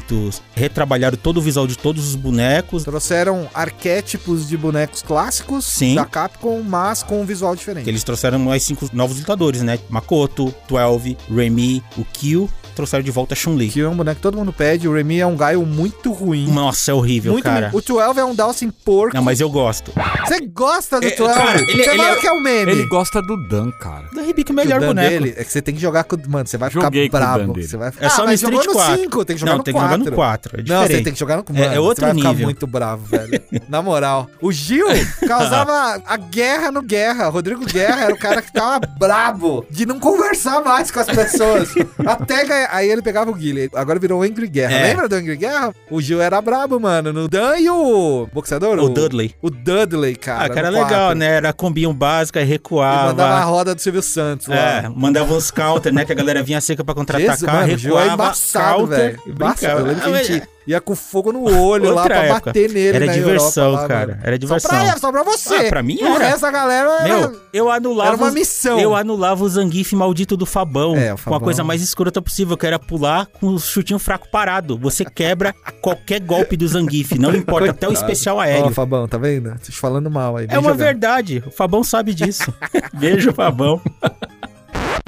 retrabalharam todo o visual de todos os bonecos. Trouxeram arquétipos de bonecos clássicos Sim. da Capcom, mas com um visual diferente. Eles trouxeram mais cinco novos lutadores, né? Makoto, 12, Remy, o Kyo trouxeram de volta a Chun-Li. Que é um boneco que todo mundo pede. O Remy é um Gaio muito ruim. Nossa, é horrível, muito cara. ruim. O 12 é um Dawson porco. Não, mas eu gosto. Você gosta do É, 12? cara, ele- você ele fala é- que é um meme. Ele gosta do Dan, cara. Da Ribic, o Que melhor o Dan boneco. dele é que você tem que jogar com. Mano, você vai ficar Joguei com o brabo. Você vai... É só no mas Street jogou 4. no 5, tem que jogar Não, no tem que 4. jogar no 4. É Não, você tem que jogar no 4. É- é outro você vai nível. ficar muito bravo, velho. Na moral. O Gil causava a guerra no Guerra. Rodrigo Guerra era o cara que tava brabo de não conversar mais com as pessoas. Até ganhar. Aí ele pegava o Guilherme. Agora virou o Angry Guerra. É. Lembra do Angry Guerra? O Gil era brabo, mano. No Dan e o boxeador? O Dudley. O Dudley, cara. Ah, cara, no legal, quatro. né? Era combinho básico, aí recuava. mandava a roda do Silvio Santos lá. É, mandava uns counter, né? Que a galera vinha seca pra contra-atacar, mano, o Gil é recuava, embaçado, counter velho. e Embaçado. Eu lembro que Ah, a mas gente ia com fogo no olho lá pra época. bater nele Era diversão, Europa, lá, cara. mano. Era diversão. Só pra, só pra você. Ah, pra mim era. da galera era... Meu, eu anulava. Era uma missão. Eu anulava o Zangief maldito do Fabão. É, o Com Fabão. a coisa mais escrota possível, que era pular com o chutinho fraco parado. Você quebra qualquer golpe do Zangief, não importa, até o especial Ó, aéreo. Fabão, tá vendo? Tô te falando mal aí. É uma jogar. verdade. O Fabão sabe disso. Beijo, Fabão.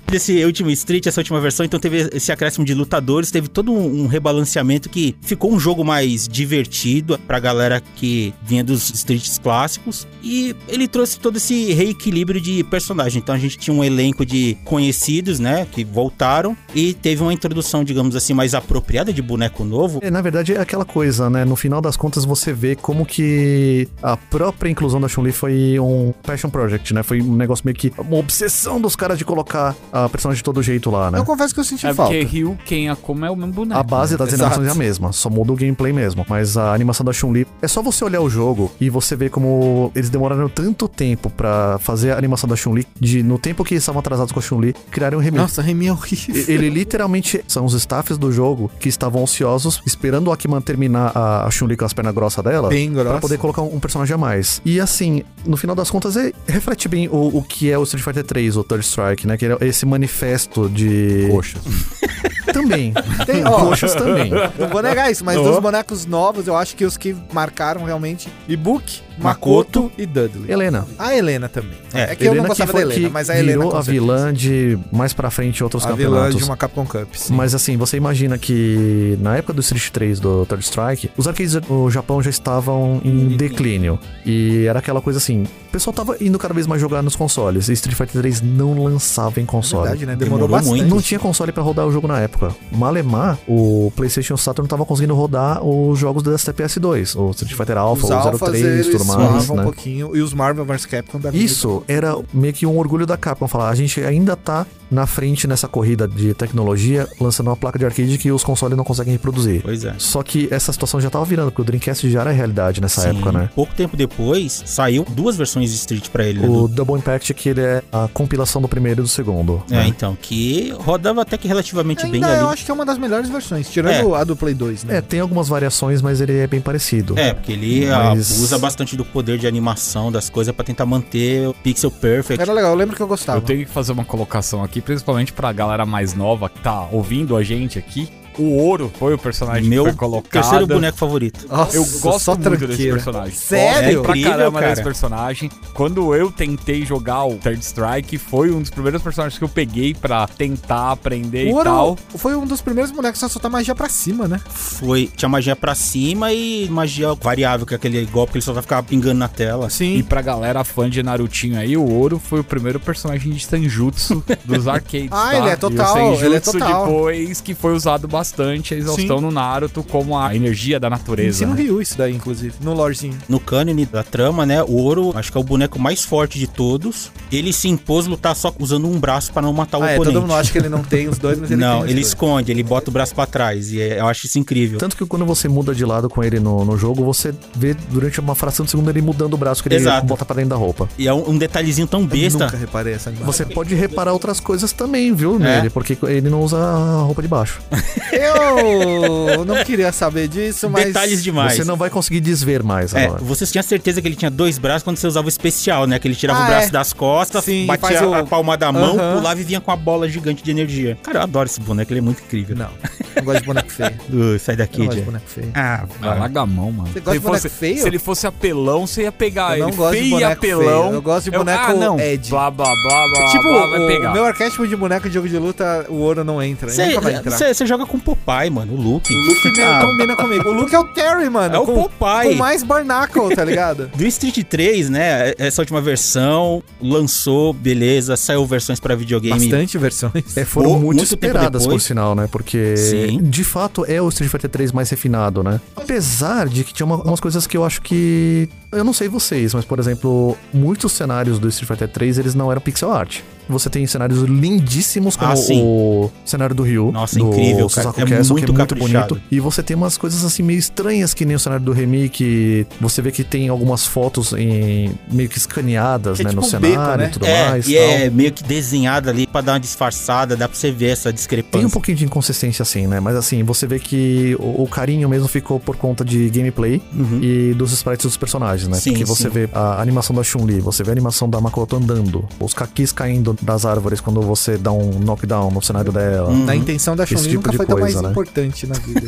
Desse último Street, essa última versão, então teve esse acréscimo de lutadores, teve todo um, rebalanceamento que ficou um jogo mais divertido pra galera que vinha dos Streets clássicos. E ele trouxe todo esse reequilíbrio de personagem. Então a gente tinha um elenco de conhecidos, né, que voltaram, e teve uma introdução, digamos assim, mais apropriada de boneco novo. É, na verdade, é aquela coisa, né? No final das contas, você vê como que a própria inclusão da Chun-Li foi um passion project, né? Foi um negócio meio que uma obsessão dos caras de colocar a personagem de todo jeito lá, né? Eu confesso que eu senti É falta. porque Ryu, quem a como é o mesmo boneco. A base das Exato. animações é a mesma, só muda o gameplay mesmo. Mas a animação da Chun-Li é só você olhar o jogo e você ver como eles demoraram tanto tempo pra fazer a animação da Chun-Li, de no tempo que eles estavam atrasados com a Chun-Li, criarem um remake. Nossa, Remy é horrível. Ele literalmente são os staffs do jogo que estavam ansiosos, esperando o Akiman terminar a, a Chun-Li com as pernas grossas dela. Bem grossa. Pra poder colocar um, um personagem a mais. E assim, no final das contas, é- reflete bem o, o que é o Street Fighter 3, o Third Strike, né? Que é esse manifesto de. Coxas. Também. Tem, ó, Coxas também. Não vou negar isso, mas Oh. dos bonecos novos, eu acho que os que marcaram realmente Ibuki, Makoto. E Dudley. Helena. A Helena também. É, É, que eu não Helena gostava foi- da Helena, que mas a Helena virou a vilã de mais pra frente outros A vilã campeonatos. de uma Capcom Cup, sim. Mas assim, você imagina que na época do Street 3 do Third Strike, os arcades no Japão já estavam em declínio. E era aquela coisa assim, o pessoal tava indo cada vez mais jogar nos consoles. E Street Fighter 3 não lançava em console. Verdade, né? Demorou, Demorou bastante. muito. Não tinha console pra rodar o jogo na época. Malemar, o PlayStation Saturn tava conseguindo rodar os jogos da PS2, o Street Fighter Alpha, Os o Alphas, 03 eles e tudo mais, suavam né? um pouquinho. E os Marvel vs Capcom da vida. Isso era meio que um orgulho da Capcom falar, a gente ainda tá na frente nessa corrida de tecnologia, lançando uma placa de arcade que os consoles não conseguem reproduzir. Pois é. Só que essa situação já tava virando, porque o Dreamcast já era realidade nessa Sim, época, né? Pouco tempo depois, saiu duas versões de Street pra ele, né? O do- Double Impact, que ele é a compilação do primeiro e do segundo. É, né? então, que rodava até que relativamente bem Ainda eu ali. acho que é uma das melhores versões, tirando a do Play 2, né? É, tem algumas variações, mas ele é bem parecido. É, porque ele Mas- abusa bastante do poder de animação das coisas pra tentar manter o pixel perfect. Era legal, eu lembro que eu gostava. Eu tenho que fazer uma colocação aqui, principalmente pra galera mais nova que tá ouvindo a gente aqui. O Ouro foi o personagem Meu que foi colocado. terceiro boneco favorito. Nossa, Eu gosto só muito desse tranqueira. personagem. Sério? Gosto pra Incrível, caramba cara. desse personagem. Quando eu tentei jogar o Third Strike, foi um dos primeiros personagens que eu peguei pra tentar aprender O e Ouro tal. foi um dos primeiros bonecos a soltar magia pra cima, né? Foi, tinha magia pra cima e magia variável, que é aquele golpe que ele só vai ficar pingando na tela. Sim. E pra galera fã de Narutinho aí, o Ouro foi o primeiro personagem de Senjutsu dos arcades. Ah, tá? ele é total, E ele é total. depois que foi usado bastante a exaustão no Naruto como a energia da natureza. Ensina o né? Ryu isso daí, inclusive, no lorezinho. No cânone da trama, né, o Ouro, acho que é o boneco mais forte de todos. Ele se impôs lutar só usando um braço pra não matar o Ah, é, oponente. todo mundo acha que ele não tem os dois, mas ele não, tem os ele dois. esconde, ele bota o braço pra trás. E é- eu acho isso incrível. Tanto que quando você muda de lado com ele no, no jogo, você vê durante uma fração de segundo ele mudando o braço que ele Exato. bota pra dentro da roupa. E é um, um detalhezinho tão Eu besta. nunca reparei essa animação. Você pode reparar outras coisas também, viu, É. nele, porque ele não usa a roupa de baixo. Eu não queria saber disso, mas... Detalhes demais. Você não vai conseguir desver mais É, agora. você tinha certeza que ele tinha dois braços quando você usava o especial, né? Que ele tirava Ah, o braço é. das costas, Sim, batia faz o- a palma da mão, Aham. pulava e vinha com a bola gigante de energia. Cara, eu adoro esse boneco, ele é muito incrível. Não. Não gosto de boneco feio. Uh, sai Eu daqui, de Jay. boneco feio. Ah, larga a mão, mano. Você gosta de boneco feio? Se ele fosse apelão, você ia pegar Eu não ele gosto de feio e boneco apelão. feio, eu gosto de boneco ah, não. Ed. Blá, blá, blá, blá, tipo, blá, vai o, pegar. o meu arquétipo de boneco de jogo de luta, o ouro não entra. ele nunca vai entrar. Você joga com o Popeye, mano, o Luke. O Luke meio Ah, combina comigo. O Luke é o Terry, mano. É o com, Popeye. Com mais Barnacle, tá ligado? Do Street 3, né? Essa última versão lançou, beleza, saiu versões pra videogame. Bastante versões. É, foram Pô, muito, muito tempo esperadas, por sinal, né? Porque, Sim. de fato, é o Street Fighter 3 mais refinado, né? Apesar de que tinha uma- umas coisas que eu acho que... Eu não sei vocês, mas, por exemplo, muitos cenários do Street Fighter 3, eles não eram pixel art. Você tem cenários lindíssimos, como Ah, o cenário do Ryu. Nossa, do incrível, cara. Suzaku É Castle, muito que é muito bonito. E você tem umas coisas assim meio estranhas, que nem o cenário do remake. Você vê que tem algumas fotos em meio que escaneadas, é né, tipo no um cenário beco, né? e tudo É, mais. e tal. é meio que desenhado ali pra dar uma disfarçada, dá pra você ver essa Tem um discrepância. pouquinho de inconsistência assim, né? Mas assim, você vê que o, o carinho mesmo ficou por conta de gameplay Uhum. e dos sprites dos personagens, né? Sim, Porque você sim. vê a animação da Chun-Li, você vê a animação da Makoto andando, os kakis caindo das árvores quando você dá um knockdown no cenário dela. Hum. Na intenção da Chun-Li tipo nunca foi tão coisa, mais né? importante na vida.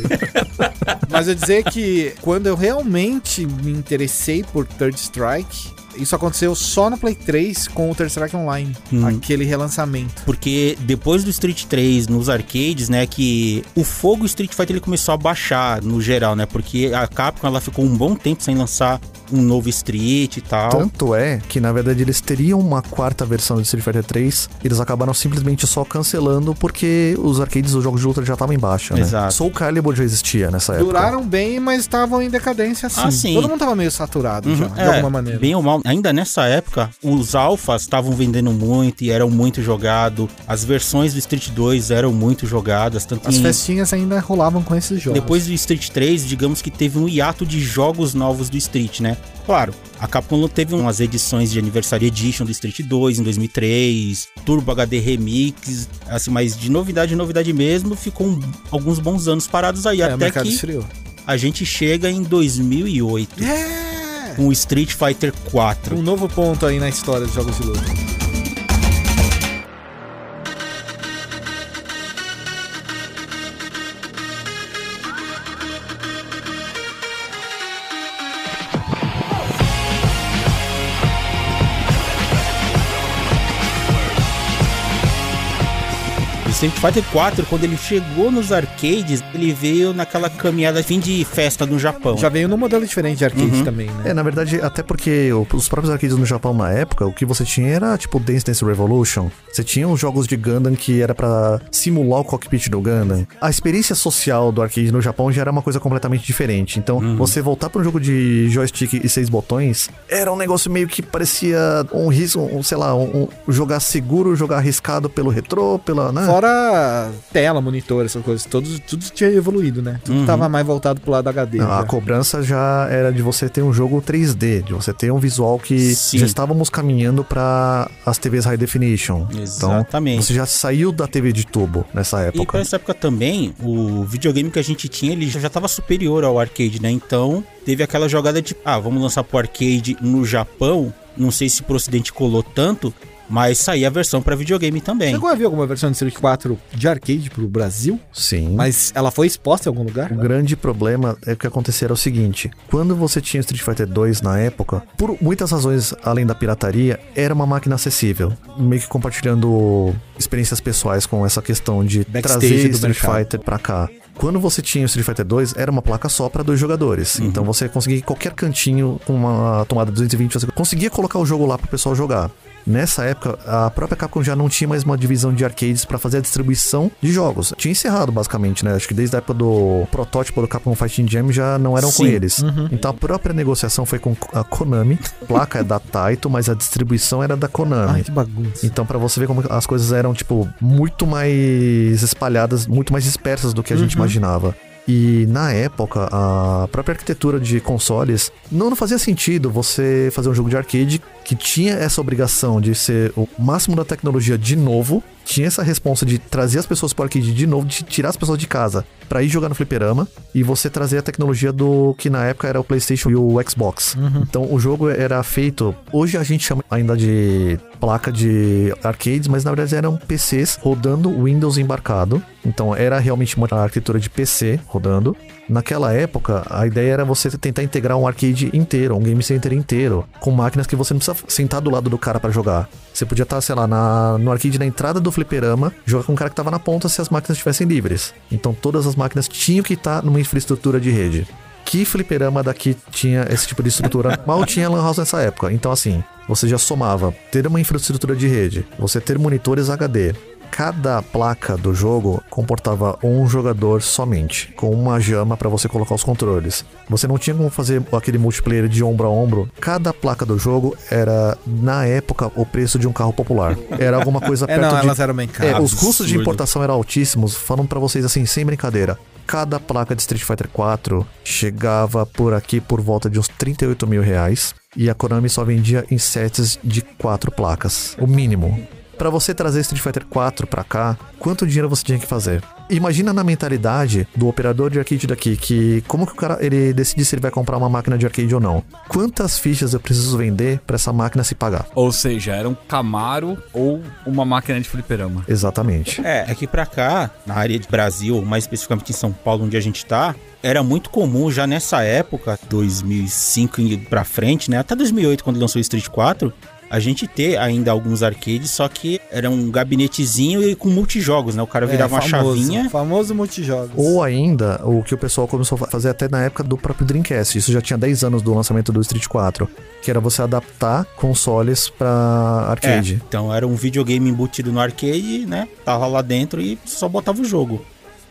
Mas eu dizer que quando eu realmente me interessei por Third Strike, isso aconteceu só no Play 3 com o Third Strike Online. Hum. Aquele relançamento. Porque depois do Street 3 nos arcades, né, que o fogo Street Fighter ele começou a baixar no geral, né? Porque a Capcom ela ficou um bom tempo sem lançar um novo Street e tal. Tanto é que, na verdade, eles teriam uma quarta versão de Street Fighter 3, eles acabaram simplesmente só cancelando porque os arcades dos jogos de luta já estavam em baixa, né? Exato. Soul Calibur já existia nessa época. Duraram bem, mas estavam em decadência sim. Ah, sim. Todo mundo tava meio saturado Uhum, já, de é, alguma maneira. Bem ou mal, ainda nessa época, os alfas estavam vendendo muito e eram muito jogados. As versões do Street 2 eram muito jogadas, tanto As em- festinhas ainda rolavam com esses jogos. Depois do Street 3, digamos que teve um hiato de jogos novos do Street, né? Claro, a Capcom teve umas edições de Anniversary Edition do Street 2 em 2003, Turbo HD Remix, assim, mas de novidade, novidade mesmo, ficou um- alguns bons anos parados aí, é, até que esfriou. a gente chega em 2008 É! com Street Fighter 4. Um novo ponto aí na história dos jogos de luta. Street Fighter 4, quando ele chegou nos arcades, ele veio naquela caminhada fim de festa no Japão. Já veio num modelo diferente de arcade Uhum. também, né? É, na verdade, até porque os próprios arcades no Japão na época, o que você tinha era tipo Dance Dance Revolution. Você tinha os jogos de Gundam que era pra simular o cockpit do Gundam. A experiência social do arcade no Japão já era uma coisa completamente diferente. Então, você voltar pra um jogo de joystick e seis botões era um negócio meio que parecia um risco, um, sei lá, um, um jogar seguro, jogar arriscado pelo retrô, pela. Né? Fora tela, monitor, essas coisas, todos, tudo tinha evoluído, né? Tudo Uhum. tava mais voltado pro lado HD. Não, a cobrança já era de você ter um jogo 3D, de você ter um visual que Sim. já estávamos caminhando para as TVs High Definition. Exatamente. Então, você já saiu da TV de tubo nessa E época. pra essa época também, o videogame que a gente tinha, ele já tava superior ao arcade, né? Então, teve aquela jogada de, ah, vamos lançar pro arcade no Japão. Não sei se pro ocidente colou tanto, mas saía a versão pra videogame também. Chegou a ver alguma versão de Street 4 de arcade pro Brasil? Sim. Mas ela foi exposta em algum lugar? O grande problema é que acontecer era o seguinte: quando você tinha o Street Fighter 2 na época, por muitas razões além da pirataria, era uma máquina acessível, meio que compartilhando experiências pessoais com essa questão de Backstage trazer do Street mercado. Fighter pra cá. Quando você tinha o Street Fighter 2, era uma placa só pra dois jogadores. Então você conseguia em qualquer cantinho com uma tomada 220, você conseguia colocar o jogo lá pro pessoal jogar. Nessa época, a própria Capcom já não tinha mais uma divisão de arcades pra fazer a distribuição de jogos. Tinha encerrado, basicamente, né? Acho que desde a época do protótipo do Capcom Fighting Jam já não eram com Sim. eles. Então a própria negociação foi com a Konami. A placa é da Taito, mas a distribuição era da Konami. Ai, que bagunça. Então, pra você ver como as coisas eram, tipo, muito mais espalhadas, muito mais dispersas do que a gente imaginava. E na época, a própria arquitetura de consoles não, fazia sentido você fazer um jogo de arcade que tinha essa obrigação de ser o máximo da tecnologia de novo, tinha essa responsa de trazer as pessoas pro arcade de novo, de tirar as pessoas de casa pra ir jogar no fliperama e você trazer a tecnologia do que na época era o PlayStation e o Xbox. Então o jogo era feito, hoje a gente chama ainda de placa de arcades, mas na verdade eram PCs rodando Windows embarcado Então era realmente uma arquitetura de PC rodando. Naquela época, a ideia era você tentar integrar um arcade inteiro, um game center inteiro, com máquinas que você não precisa sentar do lado do cara para jogar. Você podia estar, sei lá, na, no arcade na entrada do fliperama, jogar com um cara que tava na ponta se as máquinas estivessem livres. Então todas as máquinas tinham que estar numa infraestrutura de rede. Que fliperama daqui tinha esse tipo de estrutura? Mal tinha Lan House nessa época. Então, assim, você já somava ter uma infraestrutura de rede, você ter monitores HD, cada placa do jogo comportava um jogador somente, com uma jama para você colocar os controles. Você não tinha como fazer aquele multiplayer de ombro a ombro. Cada placa do jogo era, na época, o preço de um carro popular. Era alguma coisa É, perto não, de... elas eram bem caras. É, os custos de importação eram altíssimos. Falando pra vocês assim, sem brincadeira. Cada placa de Street Fighter 4 chegava por aqui por volta de uns 38 mil reais. E a Konami só vendia em sets de quatro placas. O mínimo. Pra você trazer Street Fighter 4 pra cá, quanto dinheiro você tinha que fazer? Imagina na mentalidade do operador de arcade daqui, que como que o cara ele decide se ele vai comprar uma máquina de arcade ou não? Quantas fichas eu preciso vender pra essa máquina se pagar? Ou seja, era um Camaro ou uma máquina de fliperama. Exatamente. É, é que pra cá, na área de Brasil, mais especificamente em São Paulo, onde a gente tá, era muito comum já nessa época, 2005 e pra frente, né? Até 2008, quando lançou o Street 4, a gente ter ainda alguns arcades, só que era um gabinetezinho e com multijogos, né? O cara virava uma É, famoso, chavinha. Famoso multijogos. Ou ainda, o que o pessoal começou a fazer até na época do próprio Dreamcast, isso já tinha 10 anos do lançamento do Street 4, que era você adaptar consoles pra É, arcade. então era um videogame embutido no arcade, né? Tava lá dentro e só botava o jogo.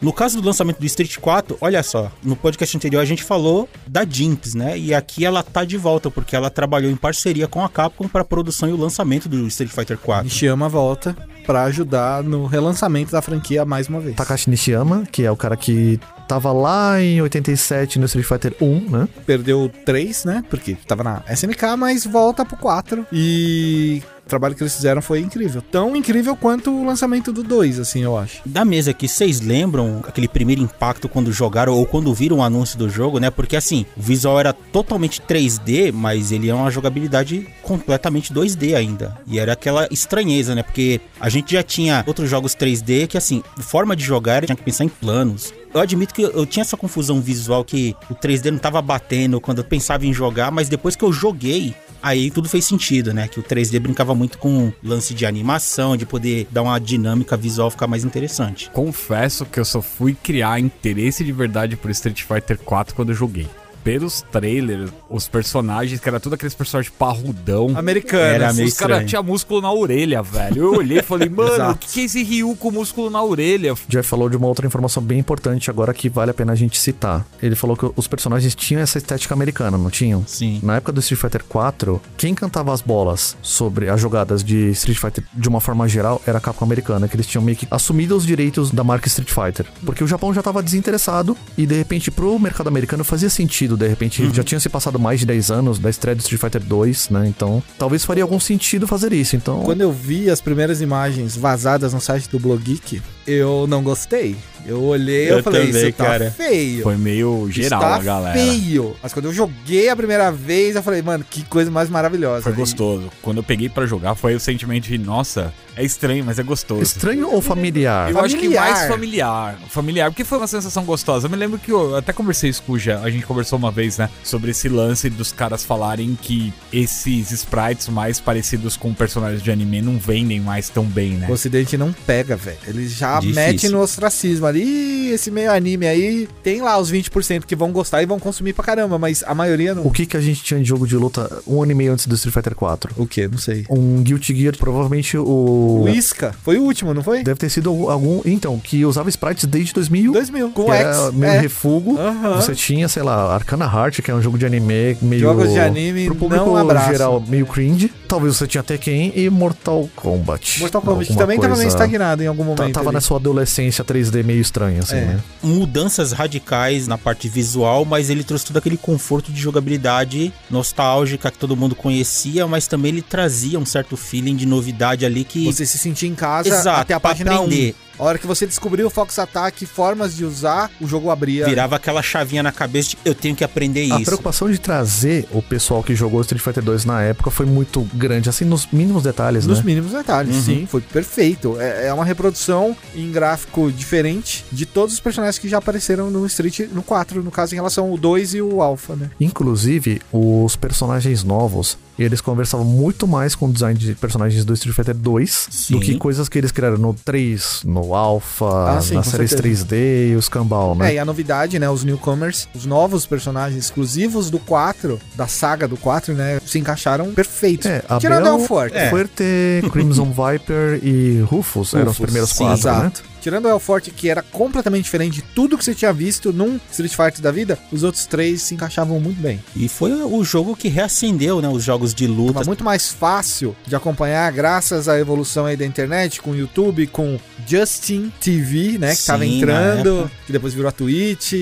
No caso do lançamento do Street 4, olha só, no podcast anterior a gente falou da Jinx, né? E aqui ela tá de volta, porque ela trabalhou em parceria com a Capcom para a produção e o lançamento do Street Fighter 4. Nishiyama volta pra ajudar no relançamento da franquia mais uma vez. Takashi Nishiyama, que é o cara que tava lá em 87 no Street Fighter 1, né? Perdeu 3, né? Porque tava na SNK, mas volta pro 4. E o trabalho que eles fizeram foi incrível. Tão incrível quanto o lançamento do 2, assim, eu acho. Da mesa aqui, vocês lembram aquele primeiro impacto quando jogaram ou quando viram o anúncio do jogo, né? Porque assim, o visual era totalmente 3D, mas ele é uma jogabilidade completamente 2D ainda. E era aquela estranheza, né? Porque a gente já tinha outros jogos 3D que assim, forma de jogar, tinha que pensar em planos. Eu admito que eu tinha essa confusão visual que o 3D não tava batendo quando eu pensava em jogar, mas depois que eu joguei, aí tudo fez sentido, né? Que o 3D brincava muito com lance de animação, de poder dar uma dinâmica visual ficar mais interessante. Confesso que eu só fui criar interesse de verdade por Street Fighter 4 quando eu joguei. Pelos trailers, os personagens, que era tudo aqueles personagens parrudão. Americano. Era meio Os caras tinham músculo na orelha, velho. Eu olhei e falei, mano, o que, que é esse Ryu com músculo na orelha? Jeff falou de uma outra informação bem importante agora que vale a pena a gente citar. Ele falou que os personagens tinham essa estética americana, não tinham? Sim. Na época do Street Fighter 4, quem cantava as bolas sobre as jogadas de Street Fighter de uma forma geral era a Capcom americana, que eles tinham meio que assumido os direitos da marca Street Fighter. Porque o Japão já tava desinteressado e de repente pro mercado americano fazia sentido, de repente já tinha se passado mais de 10 anos da estreia do Street Fighter 2, né? Então, talvez faria algum sentido fazer isso. Então, Quando eu vi as primeiras imagens vazadas no site do Blog Geek, eu não gostei. Eu olhei e Eu eu falei, também, isso tá cara. feio. Foi meio geral Está a galera. feio. Mas quando eu joguei a primeira vez, eu falei, mano, que coisa mais maravilhosa. Foi E- gostoso. Quando eu peguei pra jogar, foi o sentimento de, nossa, é estranho, mas é gostoso. estranho ou familiar? Eu acho que Familiar. mais familiar. Familiar, porque foi uma sensação gostosa. Eu me lembro que eu até conversei isso com o Jean, a gente conversou uma vez, né? Sobre esse lance dos caras falarem que esses sprites mais parecidos com personagens de anime não vendem mais tão bem, né? O ocidente não pega, velho. Eles já Difícil. metem no ostracismo ali. "Ih, Esse meio anime aí, tem lá os 20% que vão gostar e vão consumir pra caramba, mas a maioria não. O que que a gente tinha de jogo de luta um ano e meio antes do Street Fighter 4? O que? Não sei. Um Guilty Gear, provavelmente o... O Isca foi o último, não foi? Deve ter sido algum... Então, que usava sprites desde 2000. 2000. Com que o era X. meio é. refugo. Aham. Você tinha, sei lá, Arcana Heart, que é um jogo de anime meio... Jogos de anime Pro público não abraçam. geral, meio cringe. Talvez você tinha Tekken e Mortal Kombat. Mortal Kombat também tava meio coisa- estagnado em algum Tá- momento. Tava ali. na sua adolescência 3D meio estranha, assim, É. né? mudanças radicais na parte visual, mas ele trouxe todo aquele conforto de jogabilidade nostálgica que todo mundo conhecia, mas também ele trazia um certo feeling de novidade ali que Você se sentir em casa Exato, até a página 1. A hora que você descobriu o Fox Attack, formas de usar, o jogo abria. Virava aquela chavinha na cabeça de eu tenho que aprender A isso. preocupação de trazer o pessoal que jogou Street Fighter 2 na época foi muito grande, assim, nos mínimos detalhes, Nos né? mínimos detalhes, Uhum. sim, foi perfeito. É, é uma reprodução em gráfico diferente de todos os personagens que já apareceram no Street no 4, no caso em relação ao 2 e o Alpha, né? Inclusive, os personagens novos, eles conversavam muito mais com o design de personagens do Street Fighter 2 Sim. do que coisas que eles criaram no 3, no Alpha, Ah, sim, nas séries certeza. 3D e os Cambal, né? É, e a novidade, né, os newcomers, os novos personagens exclusivos do 4, da saga do 4, né, se encaixaram perfeitos. É, Abel, Tirando o Forte. É. Fuerte, Crimson Viper e Rufus, eram os Rufus, primeiros sim, quatro, né? Tirando o El Forte, que era completamente diferente de tudo que você tinha visto num Street Fighter da vida, os outros três se encaixavam muito bem. E foi o jogo que reacendeu, né, os jogos de luta. Tava muito mais fácil de acompanhar graças à evolução aí da internet, com o YouTube, com Justin TV, né, que tava Sim, na entrando, que depois virou a Twitch,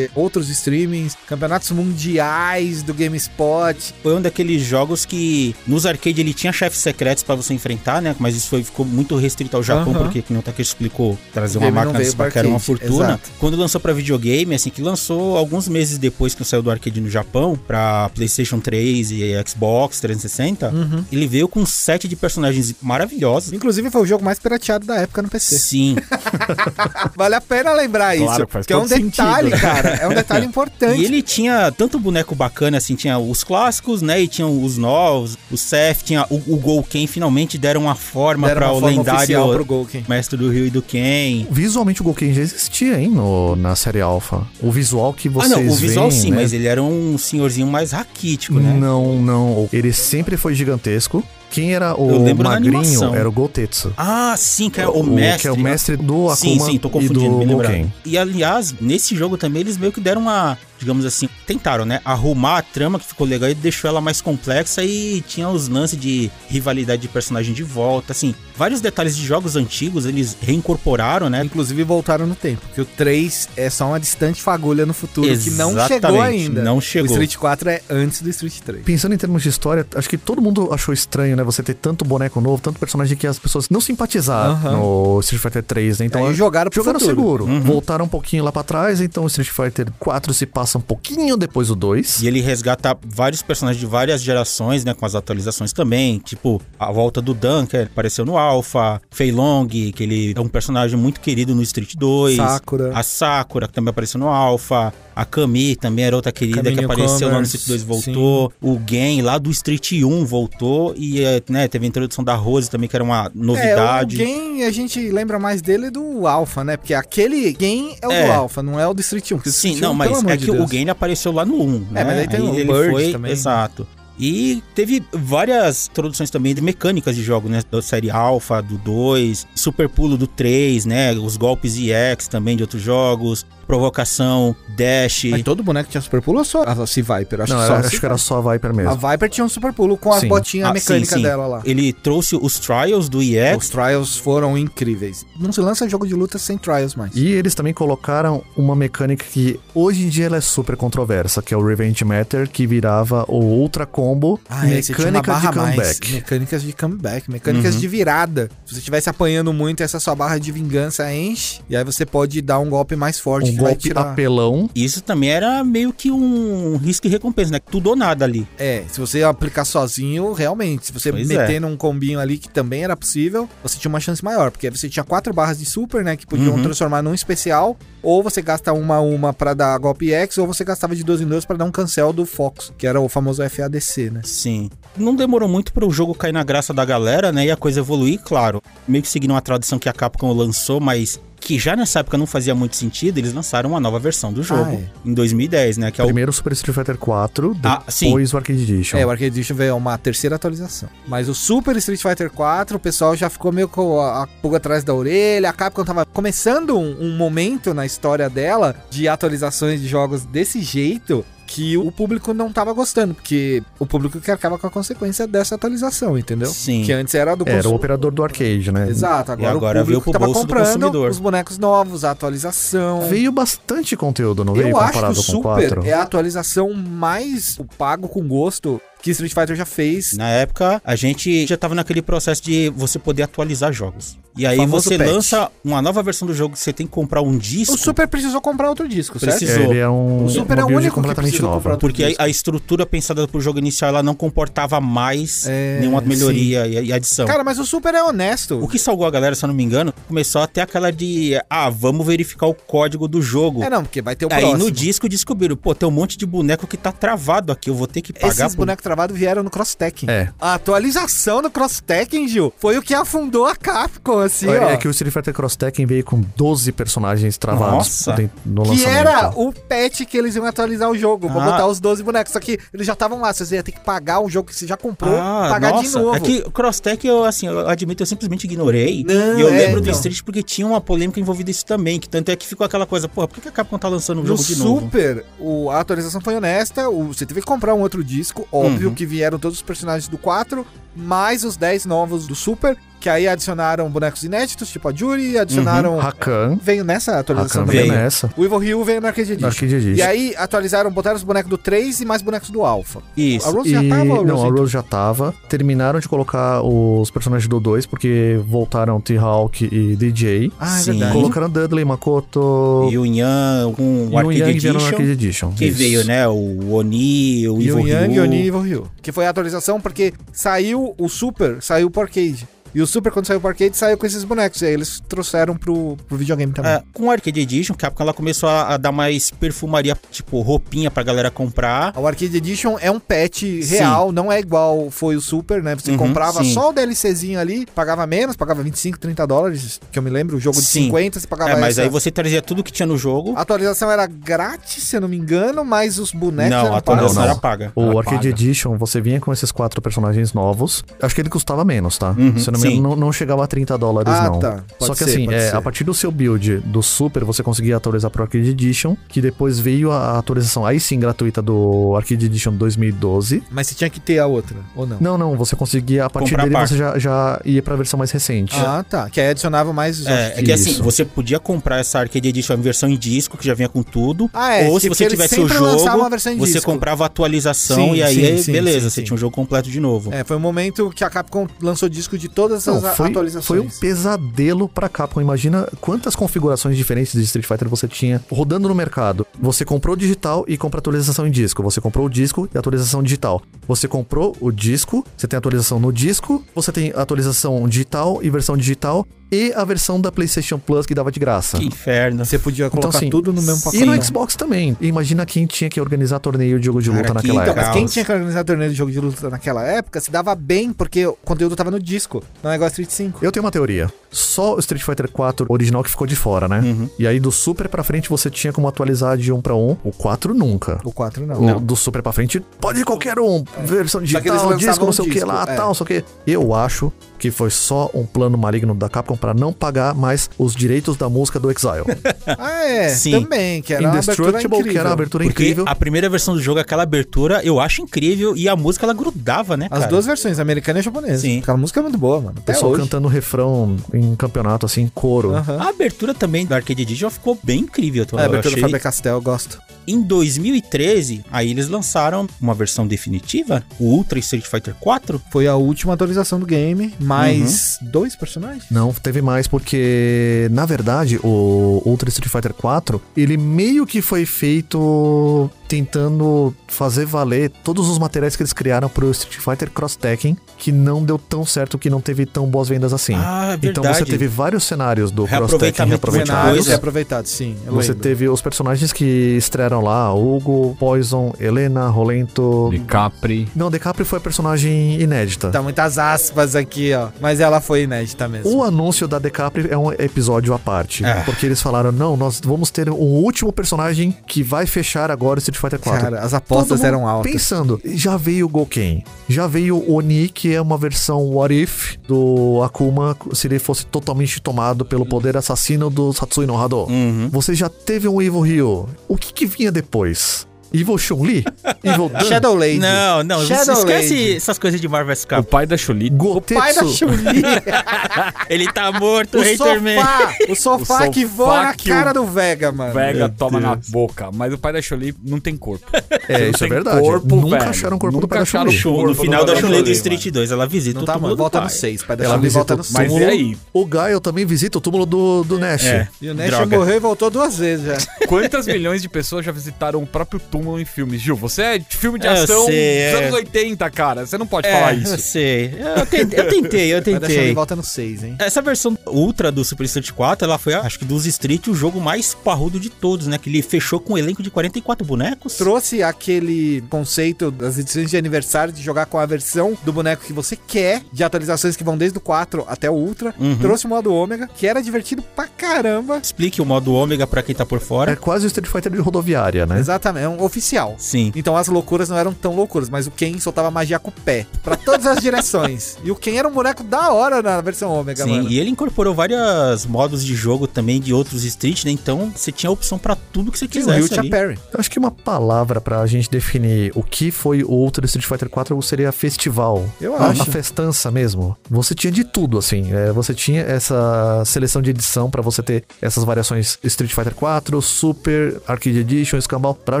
outros streamings, campeonatos mundiais do GameSpot. Foi um daqueles jogos que nos arcade ele tinha chefes secretos pra você enfrentar, né? Mas isso foi, ficou muito restrito ao Japão, Aham. porque, que não o Takeshi explicou, trazer uma máquina desse que era uma fortuna. exato. Quando lançou pra videogame, assim, que lançou alguns meses depois que saiu do arcade no Japão, pra PlayStation 3 e Xbox 360, Uhum. ele veio com um set de personagens maravilhosos. Inclusive foi o jogo mais pirateado da época no PC. Sim, Vale a pena lembrar Claro isso, que faz que é um sentido. detalhe, cara, é um detalhe importante. E ele tinha tanto boneco bacana, assim, tinha os clássicos, né? E tinha os novos, o Seth, tinha o, o Golken, finalmente deram uma forma Deram para uma o forma lendário mestre do Rio e do Ken. Visualmente o Golken já existia, hein, no, na série Alpha. O visual que Ah, vocês não, o visual veem, sim, né? mas ele era um senhorzinho mais raquítico, né? Não, não. Ele sempre foi gigantesco. Quem era o magrinho era o Gotetsu. Ah, sim, que é o, mestre. Que é o mestre do Akuma Sim, sim, tô e confundindo, do me lembrando. Golken. E aliás, nesse jogo também eles meio que deram uma, digamos assim, tentaram, né, arrumar a trama que ficou legal e deixou ela mais complexa e tinha os lances de rivalidade de personagem de volta, assim, vários detalhes de jogos antigos eles reincorporaram, né? Inclusive voltaram no tempo, porque o 3 é só uma distante fagulha no futuro que não chegou Exatamente, ainda. não chegou. O Street 4 é antes do Street 3. Pensando em termos de história, acho que todo mundo achou estranho, né? Você ter tanto boneco novo, tanto personagem que as pessoas não simpatizaram no Street Fighter 3, né? Então Aí jogaram pro jogaram futuro. seguro. Uhum. Voltaram um pouquinho lá pra trás, então o Street Fighter 4 se passa um pouquinho depois do 2. E ele resgata vários personagens de várias gerações, né? Com as atualizações também. Tipo, a volta do Dan, que apareceu no Alpha. Fei Long, que ele é um personagem muito querido no Street 2. Sakura. A Sakura, que também apareceu no Alpha. A Kami também era outra querida que apareceu lá no Street 2 voltou. O Gen lá do Street 1 voltou. E eh, né, teve a introdução da Rose também, que era uma novidade. É, o game a gente lembra mais dele do Alpha, né? Porque aquele game é o É. do Alpha, não é o do Street 1. porque o Sim, não, 1, mas é de que o. Gen apareceu lá no 1, né? mas aí tem o ele Bird foi, também. exato. E teve várias introduções também de mecânicas de jogo, né? Da série Alpha, do 2, Super Pulo do 3, né? Os golpes EX também de outros jogos, Provocação, Dash. Mas todo boneco tinha super pulo ou só a C Viper? Acho Não, que só era- a acho que era só a Viper mesmo. A Viper tinha um super pulo com a Sim. botinha Ah, mecânica sim, sim. dela lá. Ele trouxe os Trials do EX. Os trials foram incríveis. Não se lança jogo de luta sem trials mais. E eles também colocaram uma mecânica que hoje em dia ela é super controversa, que é o Revenge Matter, que virava o Ultra Combo, Ah, é, mecânica de a mais. comeback. Mecânicas de comeback, mecânicas Uhum. de virada. Se você estivesse apanhando muito, essa sua barra de vingança enche. E aí você pode dar um golpe mais forte Um golpe tirar. apelão. Isso também era meio que um risco e recompensa, né? Tudo ou nada ali. É, se você aplicar sozinho, realmente. Se você Pois meter é. num combinho ali que também era possível, você tinha uma chance maior. Porque você tinha quatro barras de super, né? Que podiam Uhum. transformar num especial. Ou você gasta uma a uma pra dar golpe X, ou você gastava de duas em duas pra dar um cancel do Fox, que era o famoso FADC, né? Sim. Não demorou muito para o jogo cair na graça da galera, né? E a coisa evoluir, claro. Meio que seguindo uma tradição que a Capcom lançou, mas que já nessa época não fazia muito sentido, eles lançaram uma nova versão do jogo Ah, é. em 2010, né? Que é o Primeiro Super Street Fighter 4, Ah, sim. depois o Arcade Edition. É, o Arcade Edition veio uma terceira atualização. Mas o Super Street Fighter 4, o pessoal já ficou meio com a, a pulga atrás da orelha. A Capcom tava começando um, um momento na história dela de atualizações de jogos desse jeito que o público não tava gostando, porque o público que arcava com a consequência dessa atualização, entendeu? Sim. Que antes era do Era o operador do arcade, né? Exato, agora, agora o veio público tava comprando consumidor. os bonecos novos, a atualização. Veio bastante conteúdo, não veio? Eu acho que comparado o com o Super 4. é a atualização mais o pago com gosto que Street Fighter já fez. Na época, a gente já tava naquele processo de você poder atualizar jogos. E aí você patch. lança uma nova versão do jogo que você tem que comprar um disco. O Super precisou comprar outro disco, certo? Precisou. Ele é um, O Super é o único que completamente precisou outro Porque a, disco. a estrutura pensada pro jogo inicial ela não comportava mais É, nenhuma melhoria e, e adição. Cara, mas o Super é honesto. o que salvou a galera, se eu não me engano, começou até aquela de ah, vamos verificar o código do jogo. É, não, porque vai ter o Aí próximo. no disco descobriram, pô, tem um monte de boneco que tá travado aqui, eu vou ter que pagar Esses por... travados vieram no Cross-Tekken. É. A atualização do Cross-Tekken, Gil, foi o que afundou a Capcom, assim, ó. É, é que o Street Fighter Cross Tekken veio com 12 personagens travados Nossa. no Que lançamento. era o patch que eles iam atualizar o jogo. Vou Ah. botar os 12 bonecos. Só que eles já estavam lá. Você ia ter que pagar o jogo que você já comprou, Ah, pagar nossa. de novo. É que o Crosstech, eu, assim, eu admito, eu simplesmente ignorei. Não, e eu é, lembro do então. Street porque tinha uma polêmica envolvida isso também. Que tanto é que ficou aquela coisa, pô, por que que a Capcom tá lançando um No jogo de novo? Super, o- a atualização foi honesta. o- você teve que comprar um outro disco. Óbvio Uhum. que vieram todos os personagens do 4, mais os 10 novos do Super. Que aí adicionaram bonecos inéditos, tipo a Jury, adicionaram. Rakan. Veio nessa atualização também. veio veio. nessa. O Evil Ryu veio no Arcade Edition. Arcade Edition. E aí atualizaram, botaram os bonecos do 3 e mais bonecos do Alpha. Isso. A Rose E... já tava? ou Não, a entrou? Rose já tava. Terminaram de colocar os personagens do 2, porque voltaram T-Hawk e DJ. Ah, é Sim. verdade. Colocaram Dudley, Makoto E o Yan com e o Arcade Yang Edition. Arcade Edition. Que Isso. veio, né? O Oni, o E Evil o Yang. Oni e Evil Ryu. Que foi a atualização porque saiu o Super, saiu pro arcade. E o Super, quando saiu pro arcade, saiu com esses bonecos. E aí eles trouxeram pro, pro videogame também. É, com o Arcade Edition, Capcom ela começou a, a dar mais perfumaria, tipo, roupinha pra galera comprar. O Arcade Edition é um patch real, não é igual foi o Super, né? Você Uhum, comprava sim. só o DLCzinho ali, pagava menos, pagava 25, 30 dólares, que eu me lembro, o jogo de Sim. 50, você pagava É, mas essa. aí você trazia tudo que tinha no jogo. A atualização era grátis, se eu não me engano, mas os bonecos não, eram a atualização era paga. O Era Arcade paga. Edition, você vinha com esses quatro personagens novos. Acho que ele custava menos, tá? Uhum, Se eu não me engano, não, não chegava a 30 dólares, Ah, não. tá. Pode Só que ser, assim, pode é, ser. a partir do seu build do Super, você conseguia atualizar pro Arcade Edition, que depois veio a atualização, aí sim, gratuita do Arcade Edition 2012. Mas você tinha que ter a outra, ou não? Não, não, você conseguia, a partir Comprar dele você já, já ia pra versão mais recente. Ah, tá. Que aí adicionava mais. É, é que assim, Isso. você podia comprar essa Arcade Edition em versão em disco, que já vinha com tudo. Ah, é, ou que- se você porque eles tivesse o jogo, uma versão em você disco. comprava a atualização Sim, e aí, sim, sim, beleza, sim, você sim. tinha um jogo completo de novo. É, foi um momento que a Capcom lançou disco de todas Não, as a- foi, atualizações. foi um pesadelo pra Capcom. Imagina quantas configurações diferentes de Street Fighter você tinha rodando no mercado. Você comprou digital e compra atualização em disco. Você comprou o disco e atualização digital. Você comprou o disco, você tem atualização no disco, você tem atualização digital e versão digital e a versão da PlayStation Plus que dava de graça. Que inferno. Você podia colocar Então, assim, tudo no mesmo pacote. E no Xbox também. Imagina quem tinha que organizar torneio de jogo de Cara, luta que naquela então, época. Mas quem tinha que organizar torneio de jogo de luta naquela época se dava bem, porque o conteúdo tava no disco, não é igual a Street 5. Eu tenho uma teoria. Só o Street Fighter 4 original que ficou de fora, né? Uhum. E aí do Super pra frente você tinha como atualizar de um pra um. O 4 nunca. O 4 não. O do Super pra frente pode ir qualquer um. Versão eles digital, disco, não sei o que lá, é. tal, não sei o que. Eu acho que foi só um plano maligno da Capcom pra não pagar mais os direitos da música do Exile. Ah, é, Sim. também, que era uma abertura Indestructible, incrível. que era uma abertura Porque incrível. a primeira versão do jogo, aquela abertura, eu acho incrível e a música ela grudava, né, As cara? duas versões, americana e japonesa. Sim. Aquela música é muito boa, mano. O Até pessoal hoje. cantando refrão em campeonato, assim, coro. Aham. A abertura também da Arcade Edition ficou bem incrível. Eu É, a abertura achei. do Faber Castell, eu gosto. Em 2013, aí eles lançaram uma versão definitiva, o Ultra Street Fighter 4. Foi a última atualização do game, mais dois personagens. Não, teve mais porque, na verdade, o Ultra Street Fighter 4, ele meio que foi feito tentando fazer valer todos os materiais que eles criaram pro Street Fighter Cross Tekken, que não deu tão certo, que não teve tão boas vendas assim. Ah, é então você verdade. teve vários cenários do Cross Tekken Reaproveitamento de reaproveitados. Reaproveitados, sim. eu Você lembro. teve os personagens que estrearam lá, Hugo, Poison, Helena, Rolento... De Capri. Não, Decapri foi a personagem inédita. Tá muitas aspas aqui, ó. Mas ela foi inédita mesmo. O anúncio da Decapri é um episódio à parte. Ah. Porque eles falaram: não, nós vamos ter um último personagem que vai fechar agora o Street Fighter 4. Cara, as apostas eram altas. Pensando, já veio o Goken, já veio o Oni, que é uma versão What If do Akuma, se ele fosse totalmente tomado pelo poder assassino do Satsui no Hado. Uhum. Você já teve um Evil Ryu. O que, que vinha depois? Evil Chun-Li? Evil Dan? Shadow Lady. Não, não, Shadow esquece Lady. essas coisas de Marvel vs O Capcom. pai da Chuli. Pai da? Chun-Li. Ele tá morto, o Hater Man. sofá. O sofá O que voa na o cara do Vega, mano. Vega Meu toma na Deus. boca. Mas o pai da Chuli não tem corpo. É, Não isso é verdade. corpo, Nunca velho. acharam o corpo do Nunca pai da acharam Chun-Li. o corpo No do final da Chun-Li do Chun-Li, Street 2, ela visita Não o tá, túmulo mano. do Volta no 6. Pai da Ela Chun-Li volta no o Mas 6. e aí? O Gaio também visita o túmulo do, do Nash. É. E o Nash morreu e voltou duas vezes já. Quantas milhões de pessoas já visitaram o próprio túmulo em filmes? Gil, você é de filme de É, eu ação sei, dos é. anos 80, cara. Você não pode É, falar eu isso. sei. Eu tentei, eu tentei. Eu tentei. volta no 6, hein? Essa versão Ultra do Super Street 4, ela foi, acho que dos Street, o jogo mais parrudo de todos, né? Que ele fechou com um elenco de 44 bonecos. Trouxe aquele conceito das edições de aniversário de jogar com a versão do boneco que você quer, de atualizações que vão desde o 4 até o Ultra. Uhum. Trouxe o modo Ômega, que era divertido pra caramba. Explique o modo ômega pra quem tá por É fora. quase o Street Fighter de rodoviária, né? Exatamente, é um oficial. Sim. Então as loucuras não eram tão loucuras, mas o Ken soltava magia com o pé, pra todas as direções. E o Ken era um boneco da hora na versão Ômega, Sim, mano. e ele incorporou vários modos de jogo também de outros Street, né? Então você tinha opção pra tudo que você E o quisesse tinha ali. parry. Eu acho que uma palavra pra gente definir o que foi o Ultra Street Fighter 4 seria festival. Eu acho. A festança mesmo. Você tinha de tudo, assim. É, você tinha essa seleção de edição pra você ter essas variações Street Fighter 4, Super, Arcade Edition, Escambau pra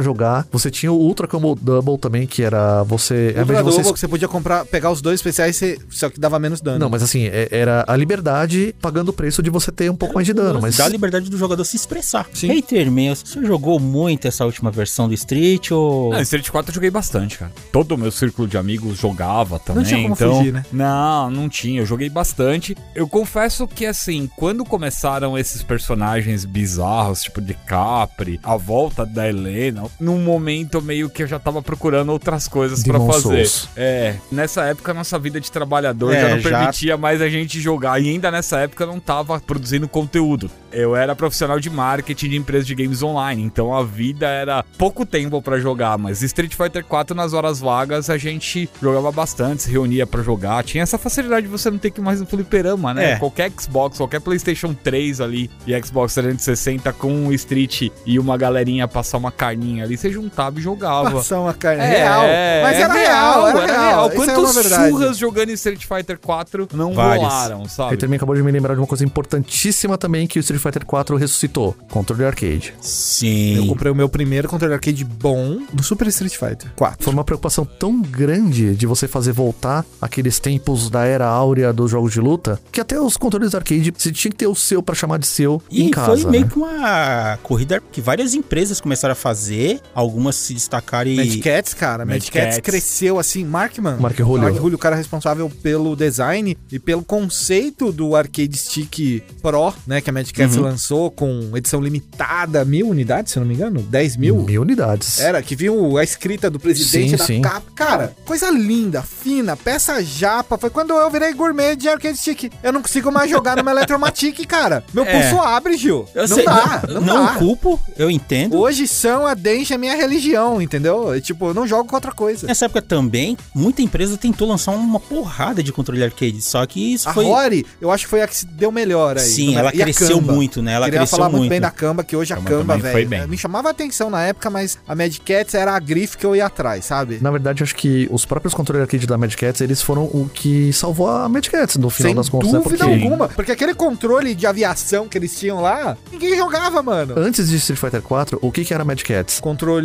jogar. Você tinha o Ultra Combo Double também, que era você... ao Ultra Double, você que você podia comprar, pegar os dois especiais, você- só que dava menos dano. Não, mas assim, é- era a liberdade pagando o preço de você ter um pouco mais de dano. Mas Dá a liberdade do jogador se expressar. Sim. Hater Man, você jogou muito essa última versão do Street ou... Não, Street 4 eu joguei bastante, cara. Todo o meu círculo de amigos jogava também. tinha como então... fugir, né? Não, não tinha. Eu joguei bastante. Eu confesso que, assim, quando começaram esses personagens bizarros, tipo de Capri, a volta da Helena, num momento meio que eu já tava procurando outras coisas pra Demon fazer. Souls. É, nessa época nossa vida de trabalhador É, já não já- permitia mais a gente jogar. E ainda nessa época eu não tava produzindo conteúdo. Eu era profissional de marketing de empresa de games online, então a vida era pouco tempo pra jogar, mas Street Fighter 4 nas horas vagas a gente jogava bastante, se reunia pra jogar. Tinha essa facilidade de você não ter que ir mais no fliperama, né? É. Qualquer Xbox, qualquer PlayStation 3 ali e Xbox 360 com um Street e uma galerinha passar uma carninha ali, você juntava e jogava. Passar uma carne É, real. Mas é era real, era, real. Isso é uma Quantos verdade. surras jogando Street Fighter 4 não Vários. rolaram, sabe? Ele também acabou de me lembrar de uma coisa importantíssima também que o Street Fighter 4 ressuscitou. Controle arcade. Sim. Eu comprei o meu primeiro controle arcade bom do Super Street Fighter 4. Foi uma preocupação tão grande de você fazer voltar aqueles tempos da era áurea dos jogos de luta, que até os controles arcade você tinha que ter o seu pra chamar de seu E em casa. foi meio né? que uma corrida que várias empresas começaram a fazer, algumas se destacaram e... Mad Cats, cara, Mad, Mad Cats Cats. cresceu assim, Markman. Mark Julio. Mark Julio, o cara responsável pelo design e pelo conceito do arcade stick Pro, né, que a Mad Cats Uhum. lançou com edição limitada, mil unidades, se eu não me engano, 10 mil. Mil unidades. Era, que viu a escrita do presidente Sim, da sim. capa. Cara, coisa linda, fina, peça japa. Foi quando eu virei gourmet de arcade stick. Eu não consigo mais jogar numa Electromatic, cara. Meu É. pulso abre, Gil. Eu não sei, dá, não, não, não dá. culpo, eu entendo. Hoje são a Denche é minha religião, entendeu? Eu, tipo, eu não jogo com outra coisa. Nessa época também, muita empresa tentou lançar uma porrada de controle arcade, só que isso A foi... Rory, eu acho que foi a que se deu melhor aí. Sim, ela e a cresceu muito, né? Ela Queria cresceu falar muito muito. bem da Kamba, que hoje a foi velho, bem. me chamava a atenção na época, mas a Mad Cats era a grife que eu ia atrás, sabe? Na verdade, acho que os próprios controles arcade da Mad Cats, eles foram o que salvou a Mad Cats no final Sem das contas, né? dúvida Porque alguma. Porque aquele controle de aviação que eles tinham lá, ninguém jogava, mano. antes de Street Fighter 4, o que que era Mad Cats? Controle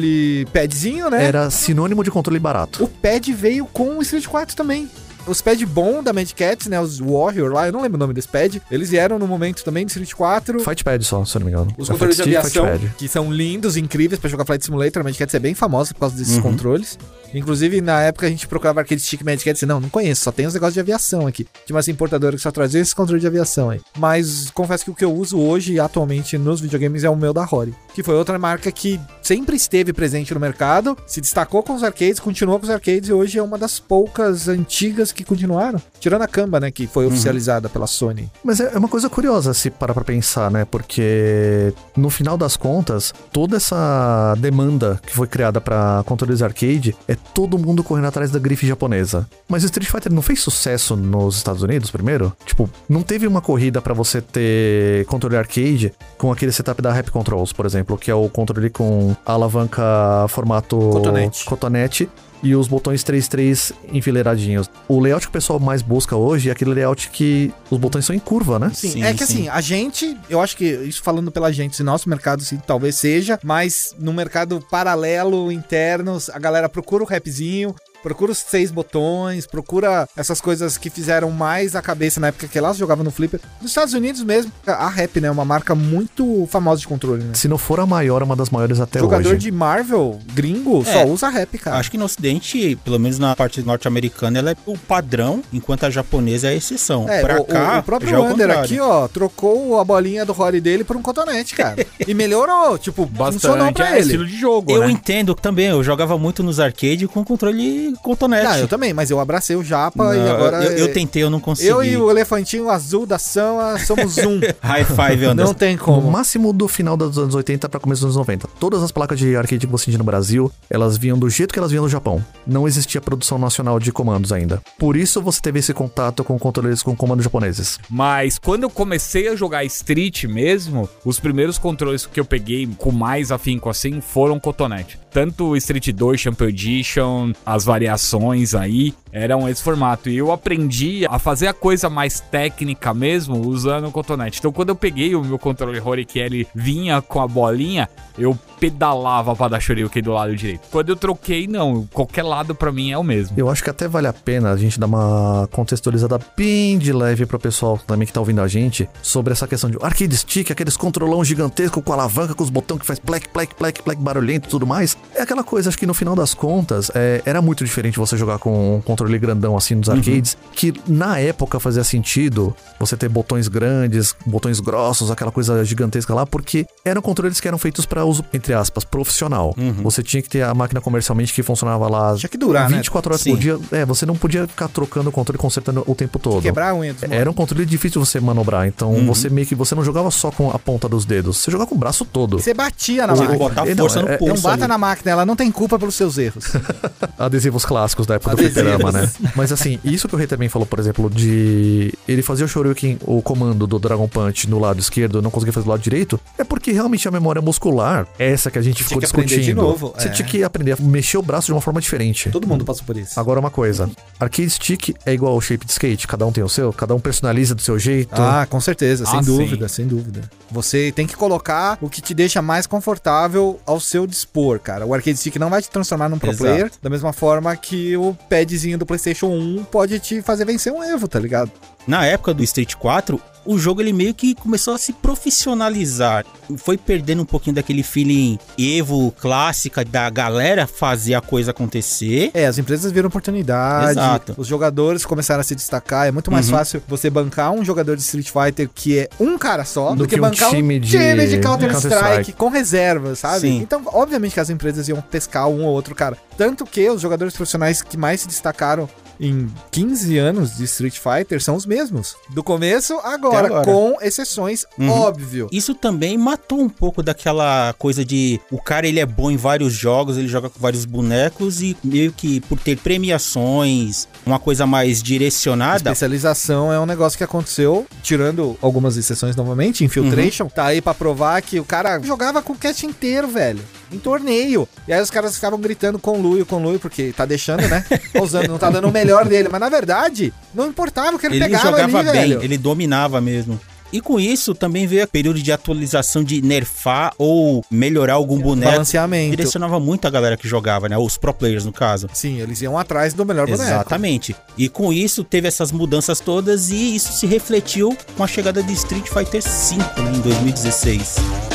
padzinho, né? Era sinônimo de controle barato. O pad veio com o Street 4 também. Os pads bom da Mad Cats, né? Os Warrior lá, eu não lembro o nome desse pad. Eles vieram no momento também do Street 4. Fight Pad só, se eu não me engano. Os É controles de aviação, que são lindos, incríveis pra jogar Flight Simulator. A Mad Cats é bem famosa por causa desses Uhum. controles. Inclusive, na época a gente procurava arcade stick Cats e não, não conheço, só tem os negócios de aviação aqui. Tinha umas importadoras que só traziam esses controles de aviação aí. Mas confesso que o que eu uso hoje, atualmente, nos videogames é o meu da Rory. Que foi outra marca que sempre esteve presente no mercado, se destacou com os arcades, continuou com os arcades e hoje é uma das poucas antigas que continuaram. Tirando a Kamba, né, que foi oficializada pela Sony. Mas é é uma coisa curiosa se parar pra pensar, né? Porque no final das contas, toda essa demanda que foi criada pra controles arcade é é todo mundo correndo atrás da grife japonesa. Mas o Street Fighter não fez sucesso nos Estados Unidos primeiro? Tipo, não teve uma corrida pra você ter controle arcade com aquele setup da Rap Controls, por exemplo, que é o controle com alavanca formato Cotonete. cotonete e os botões 3-3 enfileiradinhos. O layout que o pessoal mais busca hoje é aquele layout que os botões são em curva, né? Sim, Sim, é que sim. assim, a gente, eu acho que isso falando pela gente, se nosso mercado sim, talvez seja, mas no mercado paralelo, interno, a galera procura o rapzinho, procura os seis botões, procura essas coisas que fizeram mais a cabeça na época que elas jogavam no Flipper. Nos Estados Unidos mesmo, a Rap, né, é uma marca muito famosa de controle, né? Se não for a maior, é uma das maiores até Jogador hoje. de Marvel, gringo, É. só usa Rap, cara. Acho que no ocidente, pelo menos na parte norte-americana, ela é o padrão, enquanto a japonesa é a exceção. É, pra o, cá, o próprio já é Wander contrário. aqui, ó, trocou a bolinha do Rory dele por um cotonete, cara. e melhorou, tipo, funcionou Bastante pra é ele. estilo de jogo, Eu né? entendo também, eu jogava muito nos arcade com controle cotonete. Ah, eu também, mas eu abracei o Japa Não, e agora. eu, eu é- tentei, eu não consegui. eu e o elefantinho azul da Sama somos um. High five, Não Anderson. tem No como. máximo do final dos anos 80 pra começo dos anos 90. Todas as placas de arcade que você tinha no Brasil, elas vinham do jeito que elas vinham no Japão. Não existia produção nacional de comandos ainda. Por isso você teve esse contato com controles com comandos japoneses. Mas quando eu comecei a jogar Street mesmo, os primeiros controles que eu peguei com mais afinco assim foram cotonete. Tanto o Street 2 Champion Edition, as variações aí, eram esse formato. E eu aprendi a fazer a coisa mais técnica mesmo usando o cotonete. Então quando eu peguei o meu controle Rory que ele vinha com a bolinha, eu pedalava pra dar Shoryuken do lado direito. Quando eu troquei, não. Qualquer lado pra mim é o mesmo. Eu acho que até vale a pena a gente dar uma contextualizada bem de leve pro pessoal também que tá ouvindo a gente sobre essa questão de arcade stick, aqueles controlão gigantesco com alavanca, com os botões que faz plec, plec, plec, plec, barulhento e tudo mais. É aquela coisa, acho que no final das contas, é, era muito diferente você jogar com um controle grandão assim nos arcades, que na época fazia sentido você ter botões grandes, botões grossos, aquela coisa gigantesca lá, porque eram controles que eram feitos para uso, entre aspas, profissional. Você tinha que ter a máquina comercialmente que funcionava lá Tinha que durar, né? 24 horas Sim. por dia. É, você não podia ficar trocando o controle, consertando o tempo todo. Quebrar dos Era um controle difícil você manobrar, então você meio que você não jogava só com a ponta dos dedos, você jogava com o braço todo. Você batia na máquina. botar É, não, força é- no é- pulso. Não bata ali. na máquina, ela não tem culpa pelos seus erros. Adesivos clássicos da época do Adesivos. fliperama, né? Mas assim, isso que o Rei também falou, por exemplo, de ele fazer o Shoryuken, o comando do Dragon Punch no lado esquerdo, não conseguir fazer do lado direito, é porque realmente a memória muscular, essa que a gente ficou que aprender de discutindo, novo, você é. tinha que aprender a mexer o braço de uma forma diferente. Todo mundo passou por isso. Agora uma coisa, arcade stick é igual ao shape de skate, cada um tem o seu, cada um personaliza do seu jeito. Ah, com certeza, sem Ah, dúvida, sem dúvida. Você tem que colocar o que te deixa mais confortável ao seu dispor, cara. O arcade stick não vai te transformar num pro Exato. player, da mesma forma que o padzinho do PlayStation 1 pode te fazer vencer um Evo, tá ligado? Na época do Street 4, o jogo ele meio que começou a se profissionalizar. Foi perdendo um pouquinho daquele feeling Evo clássica da galera fazer a coisa acontecer. É, as empresas viram oportunidade, Exato. os jogadores começaram a se destacar. É muito mais Uhum. fácil você bancar um jogador de Street Fighter que é um cara só do, Do que, que um bancar time um de time de Counter-Strike Counter-Strike. com reservas, sabe? Sim. Então, obviamente que as empresas iam pescar um ou outro cara. Tanto que os jogadores profissionais que mais se destacaram em 15 anos de Street Fighter são os mesmos. Do começo agora, agora. com exceções, Uhum. óbvio. Isso também matou um pouco daquela coisa de o cara ele é bom em vários jogos, ele joga com vários bonecos e meio que por ter premiações, uma coisa mais direcionada, Especialização é um negócio que aconteceu, tirando algumas exceções novamente, Infiltration, tá aí pra provar que o cara jogava com o cast inteiro, velho. Em torneio. E aí os caras ficavam gritando com Luio, com Luio, porque tá deixando, né? Usando, não tá dando o melhor dele. Mas na verdade, não importava o que ele, ele pegava jogava ali, bem, velho. ele dominava mesmo. E com isso também veio o período de atualização de nerfar ou melhorar algum boneco. Balanceamento. Direcionava muito a galera que jogava, né? Os pro players, no caso. Sim, eles iam atrás do melhor boneco. Exatamente. E com isso teve essas mudanças todas e isso se refletiu com a chegada de Street Fighter V né, em 2016.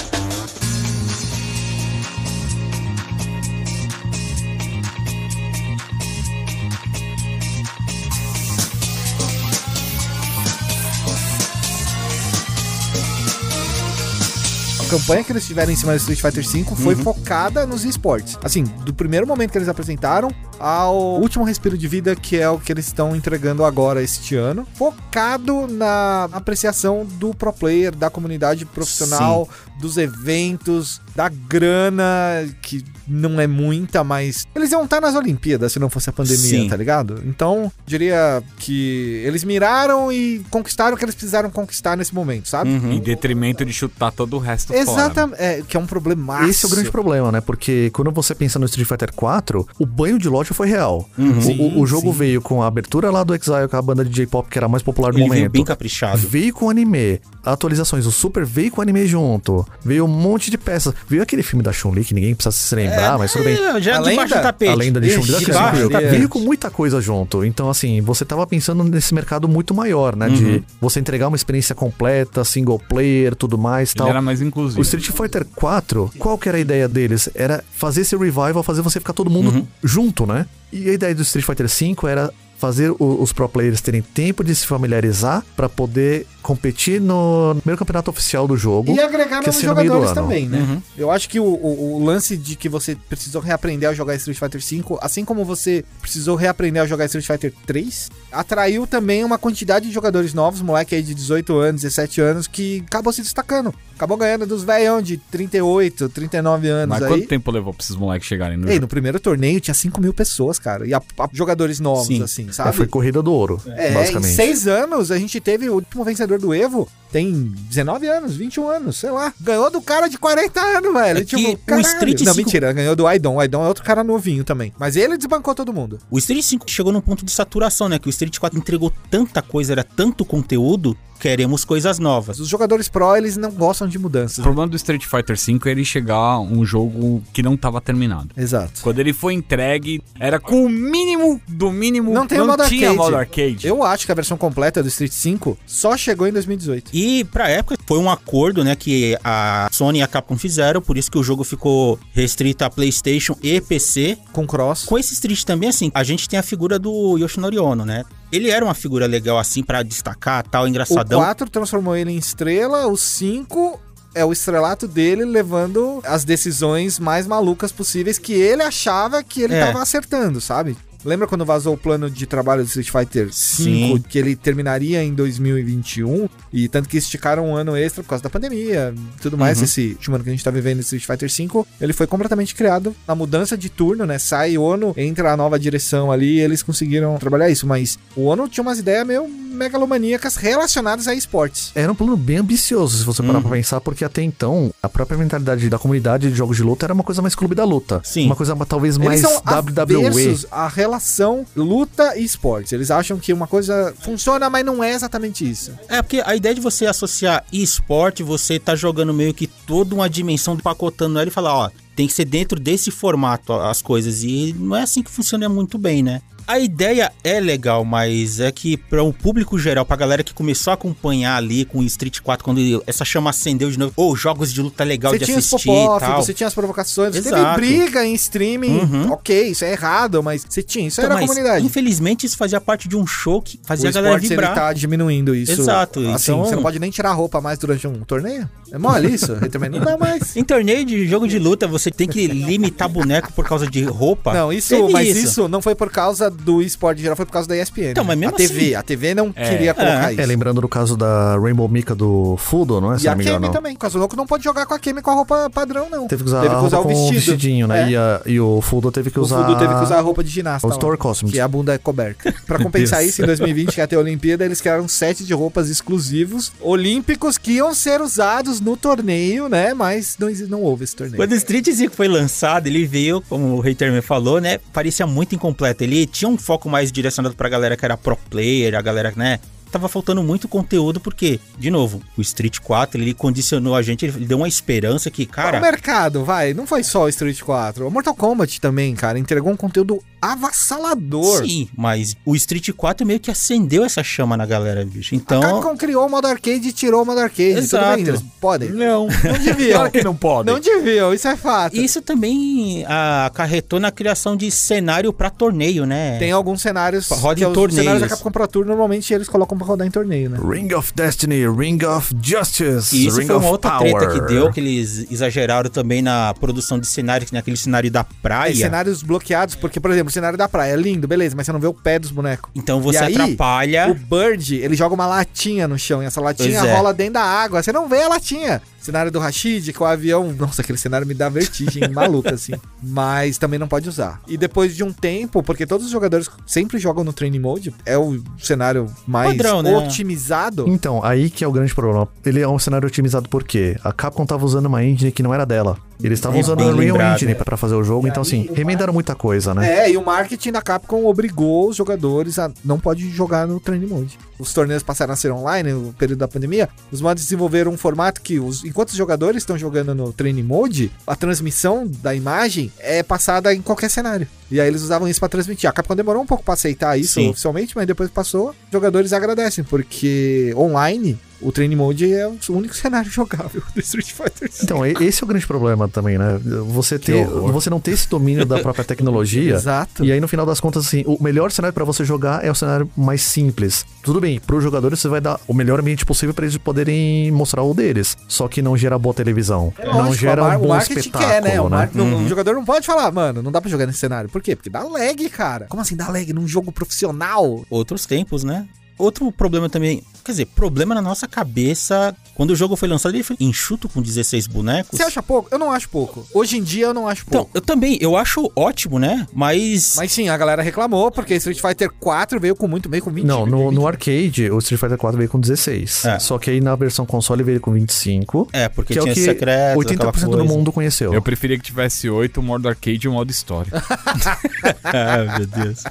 Campanha que eles tiveram em cima do Street Fighter V foi Uhum. focada nos esportes. Assim, do primeiro momento que eles apresentaram ao último respiro de vida, que é o que eles estão entregando agora este ano, focado na apreciação do pro player, da comunidade profissional, dos eventos, da grana, que não é muita, mas eles iam estar nas Olimpíadas se não fosse a pandemia, Sim. tá ligado? Então, diria que eles miraram e conquistaram o que eles precisaram conquistar nesse momento, sabe? Uhum. Em detrimento de chutar todo o resto fora. né? Exatamente, é, que é um problema. Esse é o grande problema, né? Porque quando você pensa no Street Fighter 4, o banho de loja foi real. Uhum. O- Sim, o, o jogo sim. veio com a abertura lá do Exile, com a banda de J-pop que era a mais popular do Ele veio momento. bem caprichado. Veio com anime, atualizações. O Super veio com anime junto. Veio um monte de peças. Veio aquele filme da Chun-Li que ninguém precisa se lembrar, mas tudo bem. É, já A debaixo do tapete. A lenda de Chun-Li da criança. Veio com muita coisa junto. Então, assim, você tava pensando nesse mercado muito maior, né? Uhum. De você entregar uma experiência completa, single player, tudo mais Ele tal. era mais O inclusivo. Street Fighter 4, qual que era a ideia deles? Era fazer esse revival, fazer você ficar todo mundo Uhum. junto, né? E a ideia do Street Fighter 5 era fazer o- os pro players terem tempo de se familiarizar pra poder competir no primeiro campeonato oficial do jogo. E agregar que novos no jogadores ano. também, né? Uhum. Eu acho que o, o- o lance de que você precisou reaprender a jogar Street Fighter V, assim como você precisou reaprender a jogar Street Fighter 3, atraiu também uma quantidade de jogadores novos, moleque aí de 18 anos, 17 anos, que acabou se destacando. Acabou ganhando dos velhão de 38, 39 anos Mas aí. quanto tempo levou pra esses moleques chegarem no Ei, jogo? no primeiro torneio tinha 5 mil pessoas, cara. E a- a- jogadores novos, Sim. assim, É, sabe? foi corrida do ouro, É, em basicamente. seis anos a gente teve o último vencedor do Evo. Tem 19 anos, 21 anos, sei lá. Ganhou do cara de 40 anos, velho. É que tipo, o. Street Não, 5 mentira, ganhou do Aidon. O Aidon é outro cara novinho também. Mas ele desbancou todo mundo. O Street 5 chegou num ponto de saturação, né? Que o Street 4 entregou tanta coisa, era tanto conteúdo, queremos coisas novas. Os jogadores pro, eles não gostam de O mudanças. problema do Street Fighter V é ele chegar um jogo que não tava terminado. Exato. Quando ele foi entregue, era com o mínimo do mínimo. Não tem o modo tinha arcade. modo arcade. Eu acho que a versão completa do Street 5 só chegou em 2018. E pra época foi um acordo, né, que a Sony e a Capcom fizeram, por isso que o jogo ficou restrito a PlayStation e PC. Com cross. Com esse Street também assim, a gente tem a figura do Yoshinori Ono, né? Ele era uma figura legal assim pra destacar, tal, O engraçadão. 4 transformou ele em estrela, o 5 é o estrelato dele levando as decisões mais malucas possíveis que ele achava que ele É. tava acertando, sabe? Lembra quando vazou o plano de trabalho do Street Fighter V, Sim. que ele terminaria em 2021? E tanto que esticaram um ano extra por causa da pandemia e tudo mais. Uhum. Esse último ano que a gente tá vivendo, Street Fighter V, ele foi completamente criado na mudança de turno, né? Sai Ono, entra a nova direção ali e eles conseguiram trabalhar isso. Mas o Ono tinha umas ideias meio megalomaníacas relacionadas a esportes. Era um plano bem ambicioso, se você parar Uhum. pra pensar, porque até então, a própria mentalidade da comunidade de jogos de luta era uma coisa mais clube da luta. Sim. Uma coisa talvez mais WWE. à relação luta e esportes. Eles acham que uma coisa funciona, mas não é exatamente isso. É, porque a ideia de você associar esporte, você tá jogando meio que toda uma dimensão pacotando ela e falar, ó, tem que ser dentro desse formato as coisas. E não é assim que funciona muito bem, né? A ideia é legal, mas é que para o público geral, pra galera que começou a acompanhar ali com o Street 4, quando essa chama acendeu de novo, ou jogos de luta legal você de assistir e tal. você tinha as provocações, você teve Exato. briga em streaming. Uhum. Ok, isso é errado, mas você tinha, isso Então, era a comunidade. Infelizmente, isso fazia parte de um show que fazia o a galera esportes, ele vibrar. tá diminuindo isso. Exato, Assim, então- você não pode nem tirar a roupa mais durante um torneio? É mole isso? Ele também não dá mais. Em torneio de jogo de luta, você tem que limitar boneco por causa de roupa. Não, isso, Teve mas isso. não foi por causa do esporte em geral, foi por causa da ESPN. Então, mas mesmo a TV, assim- a TV não É. queria colocar É, isso. É, lembrando do caso da Rainbow Mika do Fudo, não é? E a. Kemi também. O Kazunoco não pode jogar com a Kemi com a roupa padrão, não. Teve que usar, Teve que usar roupa o com vestido. vestidinho, né? É. E, a- e o Fudo teve que O usar. Fudo teve que usar a roupa de ginasta. Os lá, Store Costumes. Que a bunda é coberta. Pra compensar isso, em 2020, que ia ter a Olimpíada, eles criaram um set de roupas exclusivos olímpicos que iam ser usados no torneio, né? Mas não, não houve esse torneio. Quando o Street 5 foi lançado, ele veio, como o Hater me falou, né? Parecia muito incompleto. Ele tinha um foco mais direcionado pra galera que era pro player, a galera, né? Tava faltando muito conteúdo, porque, de novo, o Street 4, ele condicionou a gente, ele deu uma esperança que, Qual o cara. mercado, vai. Não foi só o Street 4. O Mortal Kombat também, cara, entregou um conteúdo avassalador. Sim, mas o Street 4 meio que acendeu essa chama na galera, bicho. A Então, Capcom criou o modo arcade e tirou o modo arcade. Exato. Tudo bem, eles podem. Não. Não deviam. Claro que não pode. Não deviam, isso é fato. isso também ah, acarretou na criação de cenário pra torneio, né? Tem alguns cenários Roda que em os torneios. cenários da Capcom Pro Tour normalmente eles colocam pra rodar em torneio, né? Ring of Destiny, Ring of Justice, E isso Ring foi of uma outra Power. treta que deu, que eles exageraram também na produção de cenário, que naquele cenário da praia. cenários bloqueados, porque, por exemplo, o cenário da praia é lindo, beleza, mas você não vê o pé dos bonecos. Então você E aí, atrapalha. O Bird, ele joga uma latinha no chão e essa latinha Pois é. rola dentro da água. Você não vê a latinha. Cenário do Rashid, com o avião. Nossa, aquele cenário me dá vertigem maluca, assim. Mas também não pode usar. E depois de um tempo, porque todos os jogadores sempre jogam no Training Mode, é o cenário mais Padrão, né? otimizado. Então, aí que é o grande problema. Ele é um cenário otimizado por quê? A Capcom tava usando uma engine que não era dela. Eles estavam É usando a Unreal Engine é. pra fazer o jogo, então assim, remendaram muita coisa, né? É, e o marketing da Capcom obrigou os jogadores a não pode jogar no Training Mode. Os torneios passaram a ser online no período da pandemia. Os mods desenvolveram um formato que, os, enquanto os jogadores estão jogando no Training Mode, a transmissão da imagem é passada em qualquer cenário. E aí eles usavam isso pra transmitir. A Capcom demorou um pouco pra aceitar isso Sim. oficialmente, mas depois passou. Os jogadores agradecem, porque online o Training Mode é o único cenário jogável do Street Fighter. V. Então, esse é o grande problema também, né? Você ter, você não ter esse domínio da própria tecnologia. Exato. E aí, no final das contas, assim, o melhor cenário pra você jogar é o cenário mais simples. Tudo bem, pros jogadores você vai dar o melhor ambiente possível pra eles poderem mostrar o deles. Só que não gera boa televisão. É não lógico, gera mar- um bom espetáculo, quer, né? O, mar- não- Uhum. o jogador não pode falar, mano, não dá pra jogar nesse cenário. Por quê? Porque dá lag, cara. Como assim dá lag num jogo profissional? Outros tempos, né? Outro problema também, quer dizer, problema na nossa cabeça, quando o jogo foi lançado, ele foi enxuto com 16 bonecos. Você acha pouco? Eu não acho pouco. Hoje em dia eu não acho Então, pouco. eu também, eu acho ótimo, né? Mas, Mas sim, a galera reclamou porque Street Fighter 4 veio com muito, veio com 20. Não, no, 20. no arcade, o Street Fighter 4 veio com 16. É. Só que aí na versão console veio com 25. é, porque Que é o tinha que secreto, 80% do mundo conheceu. Eu preferia que tivesse 8, o modo arcade e o modo história. ah, meu Deus.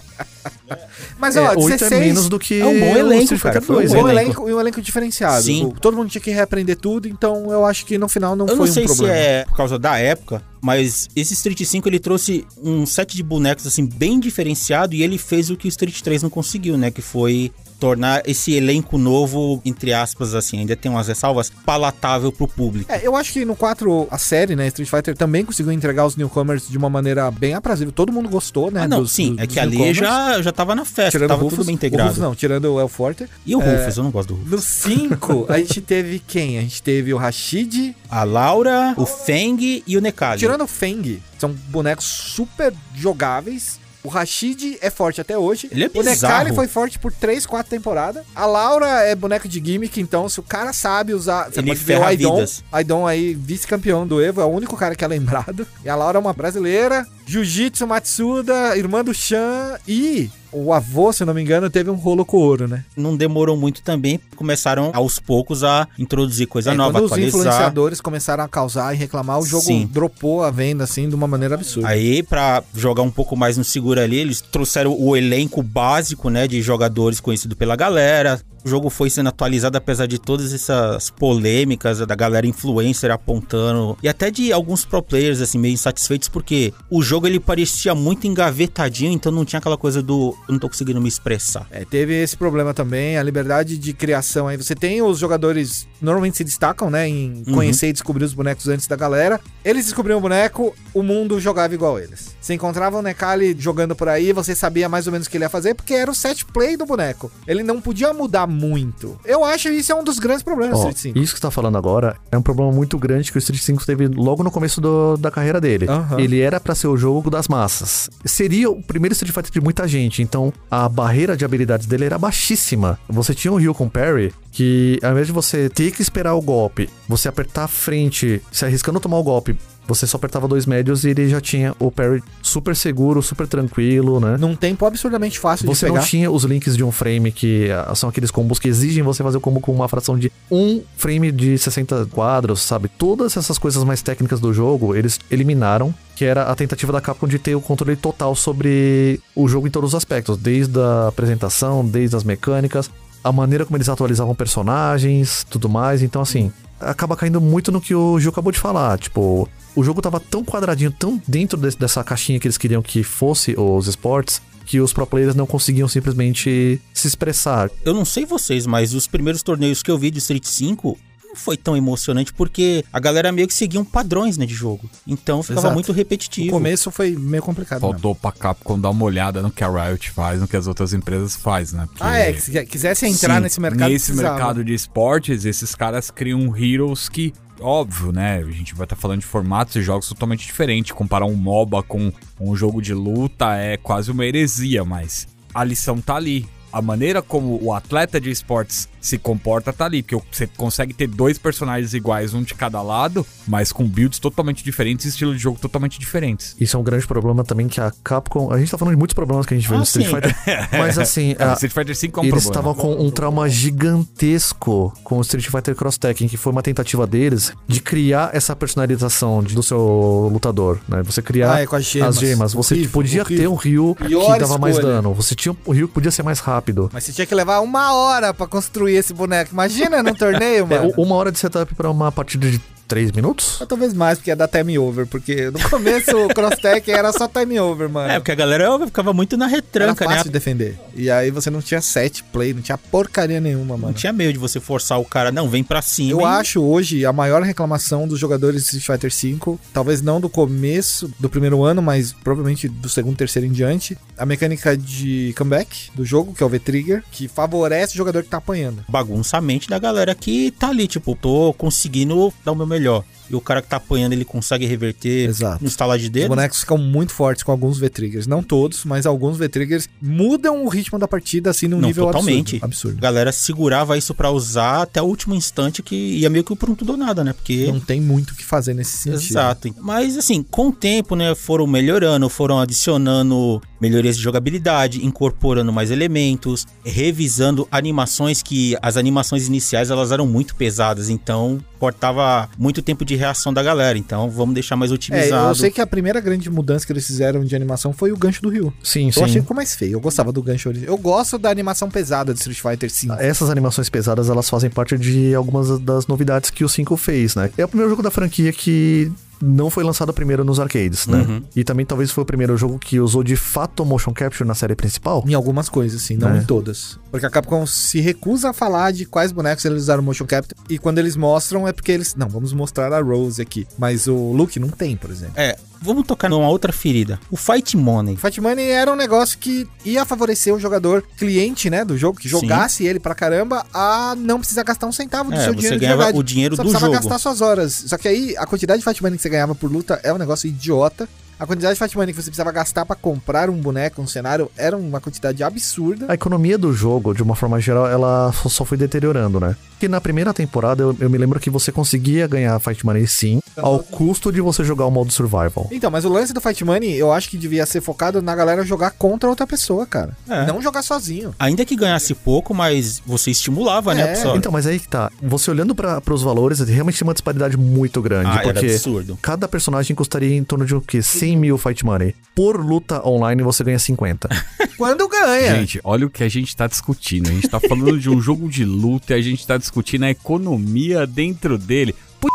Mas É, ó, 8 16 é menos do que é um bom o elenco, Street cara, Fighter foi um 2. bom né? elenco, e um elenco diferenciado. Sim. Todo mundo tinha que reaprender tudo, então eu acho que no final não Eu foi não sei um se problema. é por causa da época, mas esse Street 5 ele trouxe um set de bonecos assim bem diferenciado e ele fez o que o Street 3 não conseguiu, né, que foi tornar esse elenco novo, entre aspas assim, ainda tem umas ressalvas, palatável pro público. É, eu acho que no 4, a série, né, Street Fighter também conseguiu entregar os newcomers de uma maneira bem aprazível. Todo mundo gostou, né? ah, não, dos- sim, dos- é que ali já, já tava na festa, Tirando tava Rufus, tudo bem integrado. Rufus não, tirando o El Forte. E o É, Rufus, eu não gosto do Rufus. No 5, a gente teve quem? A gente teve o Rashid, A Laura, o Feng e o Nekali. tirando o Feng. São bonecos super jogáveis. O Rashid é forte até hoje. Ele é O Nekali foi forte por 3, 4 temporadas. A Laura é boneco de gimmick, então se o cara sabe usar. Você Ele pode ver o Aidon. Aidon aí, vice-campeão do Evo, é o único cara que é lembrado. E a Laura é uma brasileira. Jiu-Jitsu Matsuda, irmã do Chan. E o avô, se não me engano, teve um rolo com ouro, né? Não demorou muito também, começaram aos poucos a introduzir coisa É, nova, quando os atualizar. influenciadores começaram a causar e reclamar, o jogo Sim. dropou a venda assim de uma maneira absurda. Aí, pra jogar um pouco mais no seguro ali, eles trouxeram o elenco básico, né, de jogadores conhecido pela galera. O jogo foi sendo atualizado apesar de todas essas polêmicas da galera influencer apontando e até de alguns pro players assim meio insatisfeitos porque o jogo ele parecia muito engavetadinho, então não tinha aquela coisa do eu não tô conseguindo me expressar. É, teve esse problema também, a liberdade de criação aí. Você tem os jogadores normalmente se destacam, né, em Uhum. conhecer e descobrir os bonecos antes da galera. Eles descobriam o boneco, o mundo jogava igual eles. Você encontrava o Nekali jogando por aí, você sabia mais ou menos o que ele ia fazer, porque era o set play do boneco. Ele não podia mudar muito. Eu acho que isso é um dos grandes problemas do Ó, Street 5. isso que você tá falando agora é um problema muito grande que o Street 5 teve logo no começo do- da carreira dele. Aham. Ele era pra ser o jogo das massas. Seria o primeiro Street Fighter de muita gente, então a barreira de habilidades dele era baixíssima. Você tinha um Ryu com parry que ao invés de você ter que esperar o golpe, você apertar a frente, se arriscando tomar o golpe, você só apertava dois médios e ele já tinha o parry super seguro, super tranquilo, né? Num tempo absurdamente fácil Você de não pegar. tinha os links de um frame que ah, são aqueles combos que exigem você fazer o combo com uma fração de um frame de 60 quadros, sabe? Todas essas coisas mais técnicas do jogo, eles eliminaram, que era a tentativa da Capcom de ter o controle total sobre o jogo em todos os aspectos, desde a apresentação, desde as mecânicas, a maneira como eles atualizavam personagens, tudo mais. Então, assim, acaba caindo muito no que o Gil acabou de falar. Tipo, o jogo tava tão quadradinho, tão dentro desse- dessa caixinha que eles queriam que fosse os esportes, que os pro players não conseguiam simplesmente se expressar. Eu não sei vocês, mas os primeiros torneios que eu vi de Street 5 não foi tão emocionante porque a galera meio que seguiam padrões, né, de jogo. Então ficava Exato. muito No repetitivo. começo foi meio complicado. mesmo. Faltou pra Capcom dar uma olhada no que a Riot faz, no que as outras empresas fazem, né? Porque Ah, é, que se quisesse entrar Sim, nesse mercado. Nesse precisava. mercado de esportes, esses caras criam heroes que, óbvio, né? A gente vai estar falando de formatos e jogos totalmente diferentes. Comparar um MOBA com um jogo de luta é quase uma heresia, mas a lição tá ali. A maneira como o atleta de esportes se comporta tá ali, porque você consegue ter dois personagens iguais, um de cada lado, mas com builds totalmente diferentes e estilos de jogo totalmente diferentes. Isso é um grande problema também que a Capcom. A gente tá falando de muitos problemas que a gente vê Ah, no Street sim. Fighter. Mas assim, Ah, a- Street Fighter V é um eles problema. estavam com um trauma gigantesco com o Street Fighter Cross Tekken, que foi uma tentativa deles de criar essa personalização de- do seu lutador, né? Você criar Ah, é com as gemas. as gemas. Você podia ter um Ryu que dava mais escolha. dano. Você tinha um Ryu que podia ser mais rápido. Mas você tinha que levar uma hora pra construir esse boneco. Imagina num torneio, É, mano. u- uma hora de setup pra uma partida de 3 minutos? Ou talvez mais, porque ia dar time over. Porque no começo o Crosstech era só time over, mano. É, porque a galera ficava muito na era retranca, fácil né? de defender. E aí você não tinha set play, não tinha porcaria nenhuma, Não mano. tinha medo de você forçar o cara, não, vem pra cima. Eu e- acho hoje a maior reclamação dos jogadores de Street Fighter V, talvez não do começo do primeiro ano, mas provavelmente do segundo, terceiro em diante, a mecânica de comeback do jogo, que é o V-Trigger, que favorece o jogador que tá apanhando. bagunça a mente da galera que tá ali, tipo, tô conseguindo dar o meu melhor melhor. E o cara que tá apanhando, ele consegue reverter Exato. no estalar de Os dedo. bonecos ficam muito fortes com alguns V-Triggers. Não todos, mas alguns V-Triggers mudam o ritmo da partida, assim, num Não, nível totalmente. absurdo. A absurdo. galera segurava isso pra usar até o último instante que ia meio que por um tudo ou nada, né? Porque Não tem muito o que fazer nesse sentido. Exato. Mas assim, com o tempo, né, foram melhorando, foram adicionando melhorias de jogabilidade, incorporando mais elementos, revisando animações que as animações iniciais elas eram muito pesadas, então cortava muito tempo de reação da galera. Então vamos deixar mais É, otimizado. eu sei que a primeira grande mudança que eles fizeram de animação foi o gancho do Ryu. Sim, Eu sim. achei que ficou mais feio. Eu gostava do gancho original. Eu gosto da animação pesada de Street Fighter V. Essas animações pesadas, elas fazem parte de algumas das novidades que o 5 fez, né? É o primeiro jogo da franquia que não foi lançado primeiro nos arcades, né? Uhum. E também talvez foi o primeiro jogo que usou de fato motion capture na série principal. Em algumas coisas, sim, não É. em todas. Porque a Capcom se recusa a falar de quais bonecos eles usaram motion capture. E quando eles mostram é porque eles. Não, vamos mostrar a Rose aqui. Mas o Luke não tem, por exemplo. É, vamos tocar numa outra ferida. O Fight Money. Fight Money era um negócio que ia favorecer o jogador cliente, né, do jogo, que jogasse ele pra caramba, a não precisar gastar um centavo do É, seu você dinheiro de ganhava verdade. o dinheiro Só do precisava jogo. gastar suas horas. Só que aí, a quantidade de Fight Money que você ganhava por luta é um negócio idiota. A quantidade de Fight Money que você precisava gastar pra comprar um boneco, um cenário, era uma quantidade absurda. A economia do jogo, de uma forma geral, ela só- só foi deteriorando, né? Porque na primeira temporada, eu, eu me lembro que você conseguia ganhar Fight Money sim, ao custo de você jogar o modo survival. Então, mas o lance do Fight Money, eu acho que devia ser focado na galera jogar contra outra pessoa, cara. É. Não jogar sozinho. Ainda que ganhasse pouco, mas você estimulava, né, É, a pessoa? Então, mas aí que tá. Você olhando para os valores, realmente tem uma disparidade muito grande. ah, era porque absurdo. cada personagem custaria em torno de o quê? 100 mil Fight Money. Por luta online, você ganha 50. Quando ganha. Gente, olha o que a gente tá discutindo. A gente tá falando de um jogo de luta e a gente tá discutindo a economia dentro dele. P...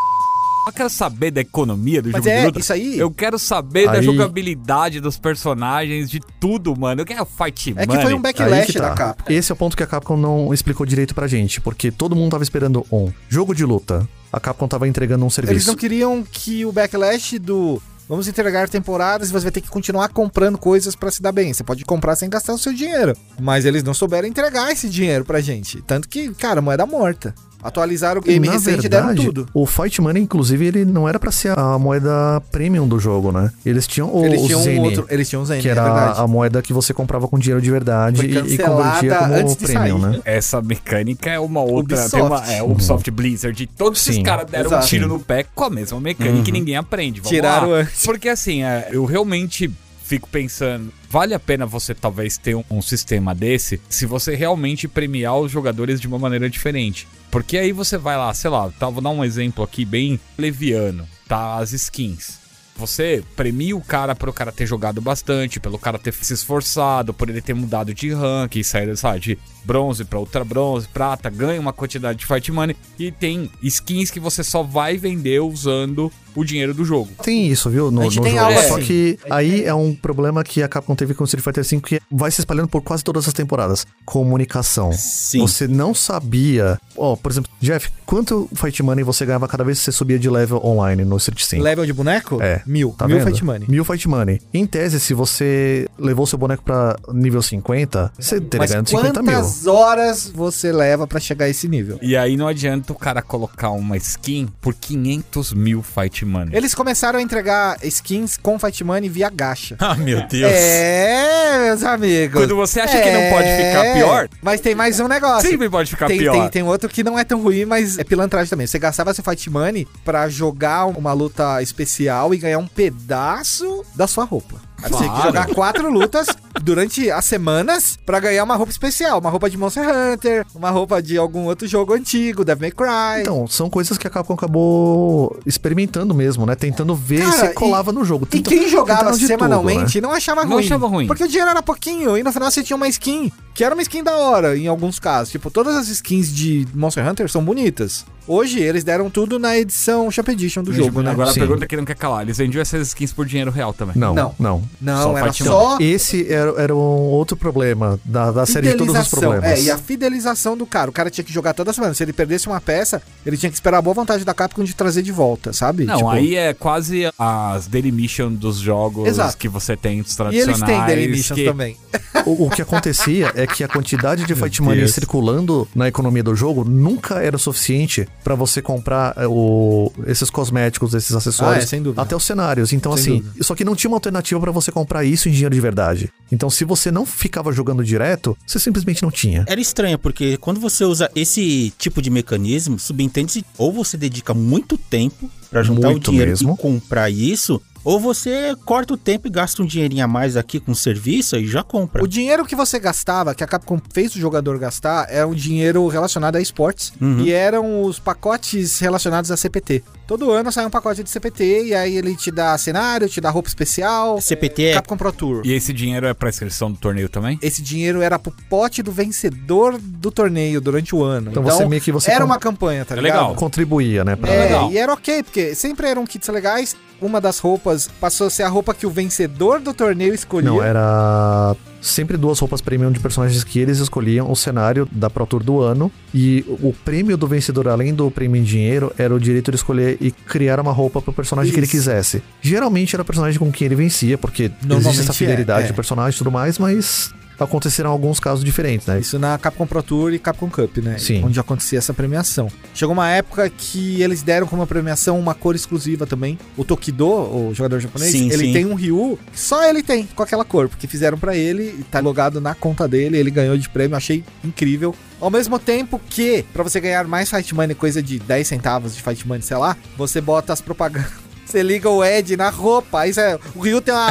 Eu quero saber da economia do mas jogo de é, luta. isso aí. Eu quero saber da Aí- jogabilidade dos personagens, de tudo, mano. Eu quero fight É que money. foi um backlash que tá. da Capcom. Esse é o ponto que a Capcom não explicou direito pra gente, porque todo mundo tava esperando um jogo de luta. A Capcom tava entregando um Eles serviço. não queriam que o backlash do vamos entregar temporadas e você vai ter que continuar comprando coisas pra se dar bem. Você pode comprar sem gastar o seu dinheiro. Mas eles não souberam entregar esse dinheiro pra gente. Tanto que, cara, moeda morta. Atualizaram o game Na recente e deram verdade, tudo. o Fight Money, inclusive, ele não era pra ser a moeda premium do jogo, né? Eles tinham o, Eles o tinham um outro. Eles tinham Zen, que é era verdade. a moeda que você comprava com dinheiro de verdade Foi e, e convertia como antes de premium, sair. né? Essa mecânica é uma outra. Ubisoft. Tem uma, é, Ubisoft Blizzard. Todos esses caras deram exato. um tiro no pé com a mesma mecânica e ninguém aprende. Vamos Tiraram lá. antes. Porque assim, é, eu realmente fico pensando, vale a pena você talvez ter um, sistema desse se você realmente premiar os jogadores de uma maneira diferente. Porque aí você vai lá, sei lá, tá, vou dar um exemplo aqui bem leviano, tá? As skins. Você premia o cara por o cara ter jogado bastante, pelo cara ter se esforçado, por ele ter mudado de rank, sair sabe, de bronze pra ultra bronze, prata, ganha uma quantidade de fight money e tem skins que você só vai vender usando o dinheiro do jogo. Tem isso, viu? No, A gente no tem jogo. algo Só assim. que aí é um problema que a Capcom teve com o Street Fighter V que vai se espalhando por quase todas as temporadas. Comunicação. Sim. Você não sabia. Ó, por exemplo, Jeff, quanto Fight Money você ganhava cada vez que você subia de level online no Street 5? Level de boneco? É. Mil. Tá Mil vendo? Fight Money. Mil Fight Money. Em tese, se você levou seu boneco pra nível 50, você teria ganhado 50 mil. quantas horas você leva pra chegar a esse nível? E aí não adianta o cara colocar uma skin por 500 mil fight money. Eles começaram a entregar skins com Fight Money via gacha. Ah, meu Deus. É, meus amigos. Quando você acha que não pode ficar É, pior, Mas tem mais um negócio. sempre pode ficar tem, pior. Tem, tem outro que não é tão ruim, mas é pilantragem também. Você gastava seu Fight Money pra jogar uma luta especial e ganhar um pedaço da sua roupa. Aí você tinha que jogar quatro lutas durante as semanas pra ganhar uma roupa especial. Uma roupa de Monster Hunter, uma roupa de algum outro jogo antigo, Devil May Cry. Então, são coisas que a Capcom acabou experimentando mesmo, né? Tentando ver Cara, se colava no jogo. E quem jogava semanalmente tudo, né? não achava Não ruim. achava ruim. Porque o dinheiro era pouquinho e no final você tinha uma skin, que era uma skin da hora em alguns casos. Tipo, todas as skins de Monster Hunter são bonitas. Hoje eles deram tudo na edição Shop Edition do jogo, né? Agora Sim. a pergunta que não quer calar. Eles vendiam essas skins por dinheiro real também. Não, Não. não. Não, Só era só Esse era, era um outro problema da, da série de todos os fidelização. problemas. É, e a fidelização do cara. O cara tinha que jogar toda semana. Se ele perdesse uma peça, ele tinha que esperar a boa vontade da Capcom de trazer de volta, sabe? Não, Tipo, aí é quase as Daily Mission dos jogos Exato. que você tem dos E tradicionais. eles têm Daily Missions que... também. O, o que acontecia é que a quantidade de Fight Money circulando na economia do jogo nunca era suficiente pra você comprar é, o, esses cosméticos, esses acessórios, Ah, é, sem dúvida. até os cenários. Então, Sem assim, dúvida. só que não tinha uma alternativa pra você comprar isso em dinheiro de verdade. Então, se você não ficava jogando direto, você simplesmente não tinha. Era estranho, porque quando você usa esse tipo de mecanismo, subentende-se ou você dedica muito tempo pra juntar Muito o dinheiro mesmo. e comprar isso, ou você corta o tempo e gasta um dinheirinho a mais aqui com serviço e já compra. O dinheiro que você gastava, que a Capcom fez o jogador gastar, é um dinheiro relacionado a esportes. Uhum. E eram os pacotes relacionados a CPT. Todo ano sai um pacote de CPT e aí ele te dá cenário, te dá roupa especial. CPT é Capcom Pro Tour. E esse dinheiro é pra inscrição do torneio também? Esse dinheiro era pro pote do vencedor do torneio durante o ano. Então você meio que você era com- uma campanha, tá É ligado? legal. Contribuía, né? Pra... É, legal. e era ok, porque sempre eram kits legais. Uma das roupas passou a ser a roupa que o vencedor do torneio escolhia. Não, era sempre duas roupas premium de personagens que eles escolhiam o cenário da Pro Tour do ano e o prêmio do vencedor, além do prêmio em dinheiro, era o direito de escolher e criar uma roupa pro personagem que ele Isso. quisesse. Geralmente era o personagem com quem ele vencia, porque existe essa é, fidelidade é. de personagem e tudo mais, mas aconteceram alguns casos diferentes, né? Isso na Capcom Pro Tour e Capcom Cup, né? Sim. Onde acontecia essa premiação. Chegou uma época que eles deram como premiação uma cor exclusiva também. O Tokido, o jogador japonês, Sim, ele sim. tem um Ryu que só ele tem com aquela cor, porque fizeram pra ele e tá logado na conta dele, ele ganhou de prêmio, achei incrível. Ao mesmo tempo que, pra você ganhar mais Fight Money, coisa de 10 centavos de Fight Money, sei lá, você bota as propagandas. Você liga o Ed na roupa, aí você- o Ryu tem uma,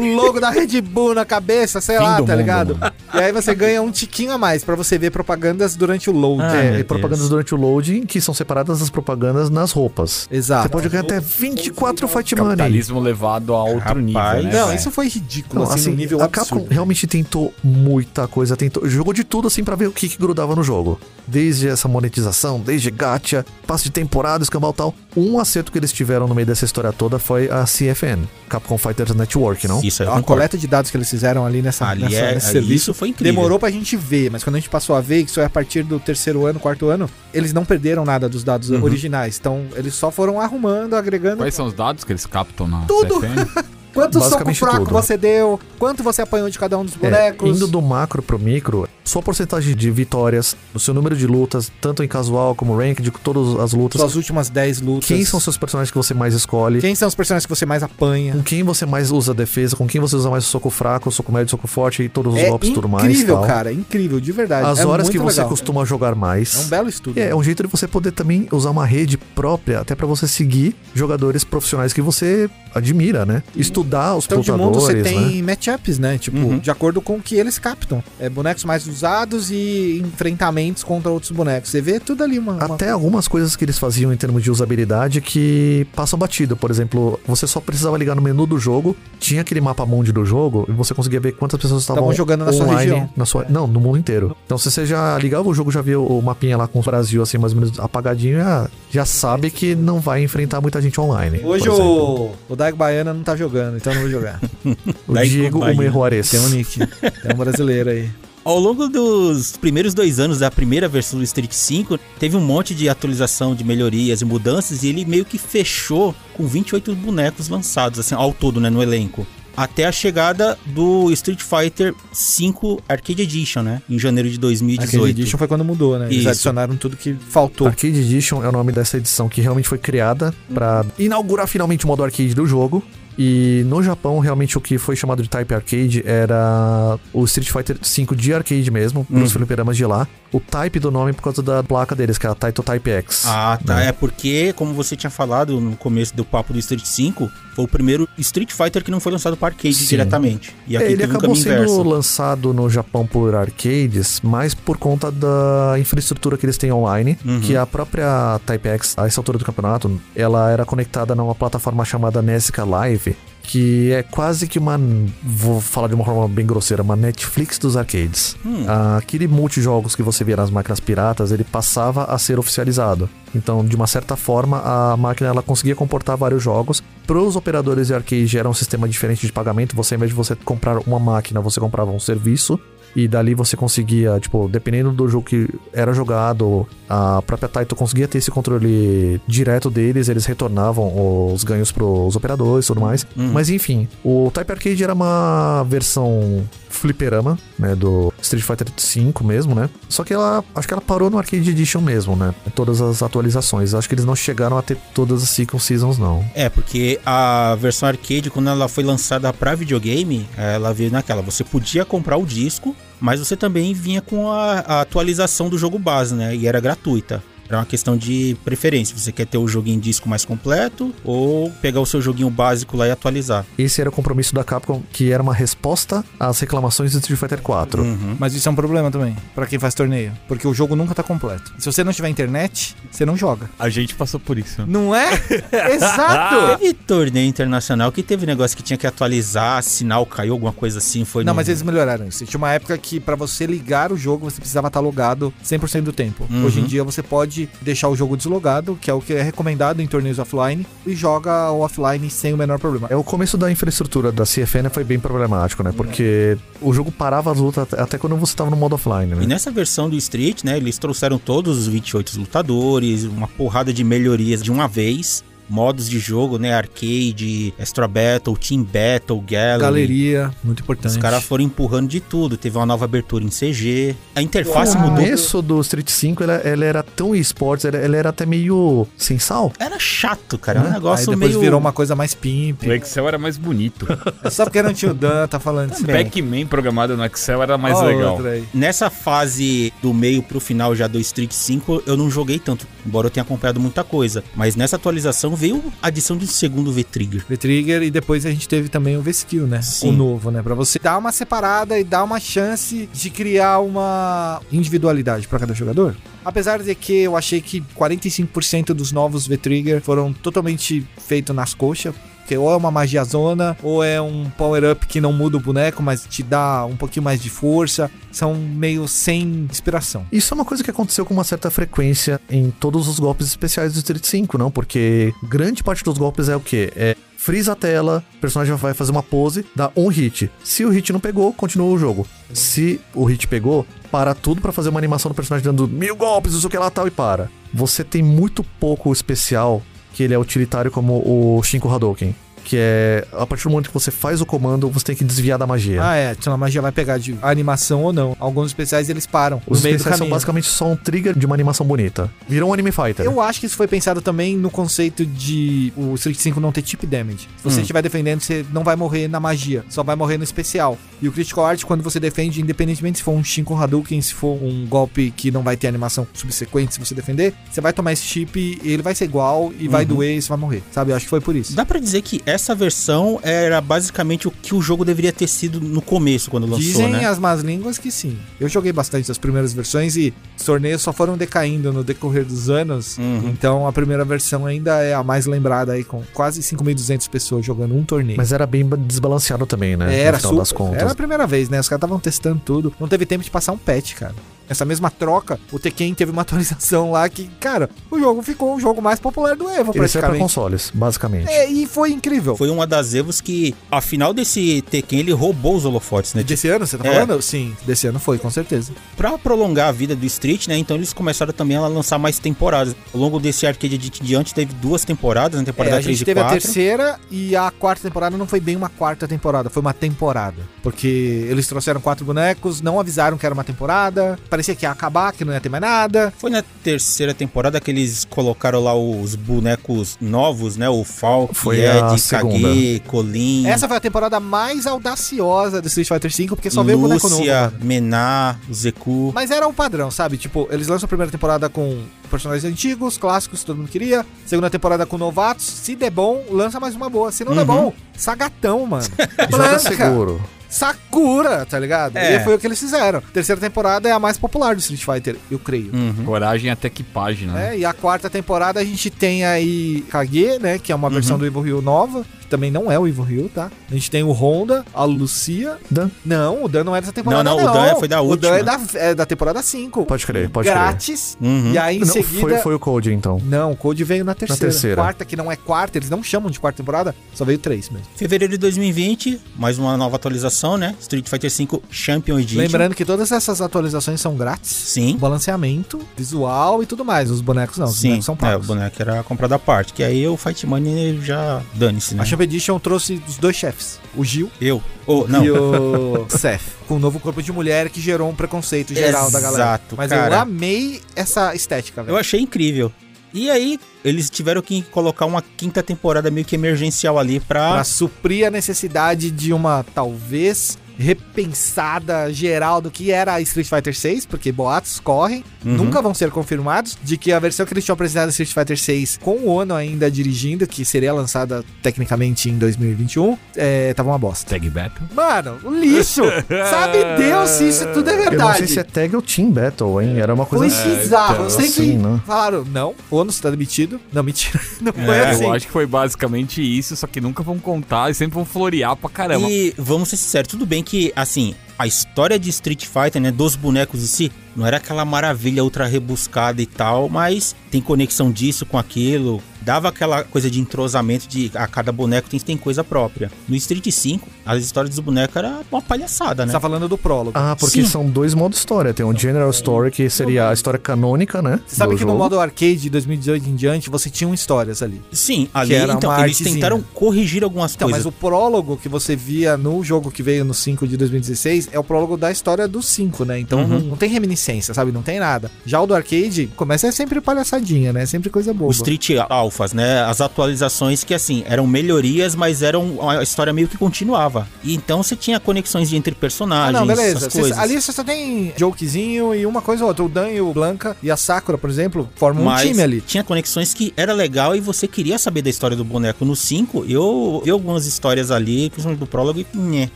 o logo da Red Bull na cabeça, sei Fim lá, tá mundo, ligado? mano. E aí você ganha um tiquinho a mais pra você ver propagandas durante o load. Ah, É, e propagandas Deus. durante o loading, que são separadas das propagandas nas roupas. Exato. Você pode ganhar até 24 Fight Money. Capitalismo levado a outro Rapaz. nível, né? Não, isso foi ridículo, Não, assim, assim, no nível a absurdo. Capcom realmente tentou muita coisa, tentou, jogou de tudo assim pra ver o que, que grudava no jogo. Desde essa monetização, desde gacha, passe de temporada, escambau tal. Um acerto que eles tiveram no meio dessa história toda foi a CFN, Capcom Fighters Network, não? Isso aí eu A concordo. coleta de dados que eles fizeram ali nessa, Ali nessa- é, nesse ali serviço isso foi incrível. demorou pra gente ver, mas quando a gente passou a ver, que isso é a partir do terceiro ano, quarto ano, eles não perderam nada dos dados Uhum. originais. Então, eles só foram arrumando, agregando. Quais são os dados que eles captam na Tudo. CFN? Quanto soco fraco tudo. você deu, quanto você apanhou de cada um dos É, bonecos. indo do macro pro micro, sua porcentagem de vitórias, o seu número de lutas, tanto em casual como ranked, de todas as lutas. Suas últimas 10 lutas. Quem são seus personagens que você mais escolhe? Quem são os personagens que você mais apanha? Com quem você mais usa defesa, com quem você usa mais soco fraco, soco médio, soco forte e todos os É golpes e tudo mais. incrível, cara, incrível, de verdade. As é horas que você legal. costuma jogar mais. É um belo estudo. É, é um jeito de você poder também usar uma rede própria, até pra você seguir jogadores profissionais que você admira, né? Estudar os Então, de mundo você né? tem matchups, né? Tipo, Uhum. de acordo com o que eles captam. É, bonecos mais usados e enfrentamentos contra outros bonecos. Você vê tudo ali, uma. uma- Até algumas coisas que eles faziam em termos de usabilidade que passam batido. Por exemplo, você só precisava ligar no menu do jogo, tinha aquele mapa mundi do jogo e você conseguia ver quantas pessoas estavam jogando na sua online região. na sua- Não, no mundo inteiro. Então, se você já ligava o jogo, já via o mapinha lá com o Brasil assim, mais ou menos apagadinho, já, já sabe que não vai enfrentar muita gente online. Hoje o, o Daigo Baiana não tá jogando, então eu não vou jogar. o Daí Diego. Ume Juarez. Tem um nick. Tem um brasileiro aí. Ao longo dos primeiros dois anos da primeira versão do Street 5, teve um monte de atualização, de melhorias e mudanças, e ele meio que fechou com 28 bonecos lançados, assim, ao todo, né, no elenco. Até a chegada do Street Fighter 5 Arcade Edition, né, em janeiro de 2018. Arcade Edition foi quando mudou, né? Eles Isso. adicionaram tudo que faltou. Arcade Edition é o nome dessa edição que realmente foi criada pra inaugurar finalmente o modo arcade do jogo. E no Japão, realmente o que foi chamado de Type Arcade era o Street Fighter V de arcade mesmo, Uhum. nos fliperamas de lá. O type do nome por causa da placa deles, que é a Taito Type X. Ah, tá. né? É porque, como você tinha falado no começo do papo do Street 5, foi o primeiro Street Fighter que não foi lançado para arcade Sim. diretamente. E aqui É, ele acabou sendo inverso. lançado no Japão por arcades, mas por conta da infraestrutura que eles têm online, Uhum. que a própria Type X, a essa altura do campeonato, ela era conectada numa plataforma chamada Nesica Live, que é quase que uma, vou falar de uma forma bem grosseira, uma Netflix dos arcades. Hum. Aquele multijogos que você via nas máquinas piratas, ele passava a ser oficializado. Então, de uma certa forma, a máquina ela conseguia comportar vários jogos. Para os operadores de arcade era um sistema diferente de pagamento. Você, ao invés de você comprar uma máquina, você comprava um serviço. E dali você conseguia, tipo, dependendo do jogo que era jogado, a própria Taito conseguia ter esse controle direto deles, eles retornavam os ganhos pros operadores e tudo mais. Mas enfim, o Type Arcade era uma versão fliperama, né, do Street Fighter V mesmo, né? Só que ela, acho que ela parou no Arcade Edition mesmo, né? Todas as atualizações. Acho que eles não chegaram a ter todas as Sequel Seasons, não. É, porque a versão arcade, quando ela foi lançada para videogame, ela veio naquela. Você podia comprar o disco, mas você também vinha com a, a atualização do jogo base, né? E era gratuita. Era uma questão de preferência. Você quer ter o joguinho disco mais completo ou pegar o seu joguinho básico lá e atualizar. Esse era o compromisso da Capcom, que era uma resposta às reclamações do Street Fighter 4. Uhum. Mas isso é um problema também, pra quem faz torneio. Porque o jogo nunca tá completo. Se você não tiver internet, você não joga. A gente passou por isso. Não é? Exato! Teve torneio internacional que teve negócio que tinha que atualizar, sinal caiu, alguma coisa assim. Foi Não, no- mas eles melhoraram isso. Tinha uma época que pra você ligar o jogo, você precisava estar logado 100% do tempo. Uhum. Hoje em dia você pode deixar o jogo deslogado, que é o que é recomendado em torneios offline, e joga o offline sem o menor problema. É o começo da infraestrutura da CFN foi bem problemático, né? Porque o jogo parava as lutas até- quando você tava no modo offline, E né? nessa versão do Street, né, eles trouxeram todos os 28 lutadores, uma porrada de melhorias de uma vez, modos de jogo, né, arcade, extra battle, team battle, gallery. Galeria, muito Os importante. caras foram empurrando de tudo. Teve uma nova abertura em CG. A interface O mudou. começo do Street 5, ela, ela era tão esportes, ela, ela era até meio sem sal. Era chato, cara. É um Aí negócio depois meio. virou uma coisa mais pimp. O Excel era mais bonito. É só porque não tinha o Dan, tá falando isso. Pac-Man programado no Excel era mais Ó, legal. aí. Nessa fase do meio pro final já do Street 5, eu não joguei tanto, embora eu tenha acompanhado muita coisa. Mas nessa atualização veio a adição de um segundo V-Trigger. V-Trigger e depois a gente teve também o V-Skill, né? Sim. O novo, né? Pra você dar uma separada e dar uma chance de criar uma individualidade pra cada jogador. Apesar de que eu achei que 45% dos novos V-Trigger foram totalmente feitos nas coxas. Porque ou é uma magia zona, ou é um power-up que não muda o boneco, mas te dá um pouquinho mais de força. São meio sem inspiração. Isso é uma coisa que aconteceu com uma certa frequência em todos os golpes especiais do Street 5, não? Porque grande parte dos golpes é o quê? É frisa a tela, o personagem vai fazer uma pose, dá um hit. Se o hit não pegou, continua o jogo. Se o hit pegou, para tudo pra fazer uma animação do personagem dando mil golpes, não o que lá tal, e para. Você tem muito pouco especial que ele é utilitário como o Shinko Hadouken. Que é, a partir do momento que você faz o comando, você tem que desviar da magia. Ah, é. Se a magia vai pegar de animação ou não. Alguns especiais eles param Os especiais são basicamente só um trigger de uma animação bonita. Virou um anime fighter. Eu acho que isso foi pensado também no conceito de o Street 5 não ter chip damage. Se você Hum. estiver defendendo, você não vai morrer na magia, só vai morrer no especial. E o Critical Art, quando você defende, independentemente se for um Shinko Hadouken, se for um golpe que não vai ter animação subsequente se você defender, você vai tomar esse chip e ele vai ser igual e vai doer e você vai morrer, sabe? Eu acho que foi por isso. Dá pra dizer que essa versão era basicamente o que o jogo deveria ter sido no começo, quando lançou, Dizem né? as más línguas que sim. Eu joguei bastante as primeiras versões e os torneios só foram decaindo no decorrer dos anos. Uhum. Então a primeira versão ainda é a mais lembrada aí, com quase 5.200 pessoas jogando um torneio. Mas era bem desbalanceado também, né? Era no final super. das contas. Era a primeira vez, né? Os caras estavam testando tudo. Não teve tempo de passar um patch, cara. Essa mesma troca, o Tekken teve uma atualização lá que, cara, o jogo ficou o jogo mais popular do Evo, Ele saiu pra praticamente. consoles, basicamente. É, e foi incrível. Foi uma das Evos que, afinal desse Tekken, ele roubou os holofotes, né? Desse ano, você tá É. falando? Sim, desse ano foi, com certeza. Pra prolongar a vida do Street, né? Então eles começaram também a lançar mais temporadas. Ao longo desse arcade de diante teve duas temporadas, na É, temporada a 3 gente e teve a 4. terceira e a quarta temporada não foi bem uma quarta temporada, foi uma temporada. Porque eles trouxeram quatro bonecos, não avisaram que era uma temporada, parecia que ia acabar, que não ia ter mais nada. Foi na terceira temporada que eles colocaram lá os bonecos novos, né? O Falk, Foi a Ed, segunda. Kage, Colin, Essa foi a temporada mais audaciosa do Street Fighter V, porque só veio boneco novo. Mená, o Zeku. Mas era o padrão, sabe? Tipo, eles lançam a primeira temporada com personagens antigos, clássicos, que todo mundo queria. Segunda temporada com novatos. Se der bom, lança mais uma boa. Se não der Uhum. bom, sagatão, mano. Joga seguro. Sakura, tá ligado? É. E foi o que eles fizeram. Terceira temporada é a mais popular do Street Fighter, eu creio. Uhum. Coragem até que página. né? É, e a quarta temporada a gente tem aí Kage, né? Que é uma versão do Evil Ryu nova. Também não é o Evil Ryu, tá? A gente tem o Honda, a Lucia. Dan. Não, o Dan não é dessa temporada. Não, Não, não, o Dan foi da O Dan última. é da, é da temporada 5. Pode crer, pode crer. Grátis. Uhum. E aí em Não, seguida. foi, foi o Code, então. Não, o Code veio na terceira. terceira. Quarta, que não é quarta, eles não chamam de quarta temporada, só veio três mesmo. Fevereiro de 2020, mais uma nova atualização, né? Street Fighter V Champion Edition. Lembrando que todas essas atualizações são grátis. Sim. Balanceamento, visual e tudo mais. Os bonecos não, os Sim, bonecos são é, o pagos. boneco era comprado à parte. Que aí o Fight Money já dane-se, né? A Edition trouxe os dois chefes, o Gil Eu. Oh, não. e o Seth, com o novo corpo de mulher que gerou um preconceito geral da galera. Exato, Mas eu cara. amei essa estética, velho. Eu achei incrível. E aí, eles tiveram que colocar uma quinta temporada meio que emergencial ali pra. Pra suprir a necessidade de uma, talvez, repensada geral do que era a Street Fighter 6, porque boatos correm, Uhum. nunca vão ser confirmados, de que a versão que eles tinham apresentado do Street Fighter 6 com o Ono ainda dirigindo, que seria lançada tecnicamente em 2021, é, tava uma bosta. Tag Battle. Mano, um lixo! Sabe Deus se isso tudo é Eu não verdade. sei se é tag ou Team Battle, hein? Era uma coisa Foi bizarro. então, eu sei assim, que né? falaram, não, o Ono está demitido. Não, mentira. Não foi É, assim. Eu acho que foi basicamente isso, só que nunca vão contar e sempre vão florear pra caramba. E vamos ser sinceros, tudo bem que, assim, a história de Street Fighter, né, dos bonecos em si, não era aquela maravilha ultra rebuscada e tal, mas tem conexão disso com aquilo, dava aquela coisa de entrosamento de a cada boneco tem, tem coisa própria. No Street 5, as histórias dos bonecos era uma palhaçada, Você né? tá falando do prólogo. Ah, porque Sim. são dois modos história. Tem o General Story, que seria a história canônica, né? Você sabe que no jogo. modo arcade de 2018 em diante, você tinha histórias ali. Sim, ali, era então, eles artezinha. tentaram corrigir algumas Então, coisas. mas o prólogo que você via no jogo que veio no 5 de 2016 é o prólogo da história do 5, né? Então Uhum. não, não tem reminiscência, sabe? Não tem nada. Já o do arcade começa é sempre palhaçadinha, né? Sempre coisa boa. O Street Alphas, né? As atualizações que, assim, eram melhorias, mas eram uma história meio que continuava. E então você tinha conexões de entre Ah, personagens, não, beleza. essas Cê- ali você só tem jokezinho e uma coisa ou outra. O Dan e o Blanca e a Sakura, por exemplo, formam Mas um time ali. tinha conexões que era legal e você queria saber da história do boneco. No 5, eu vi algumas histórias ali, principalmente do prólogo, e nhé,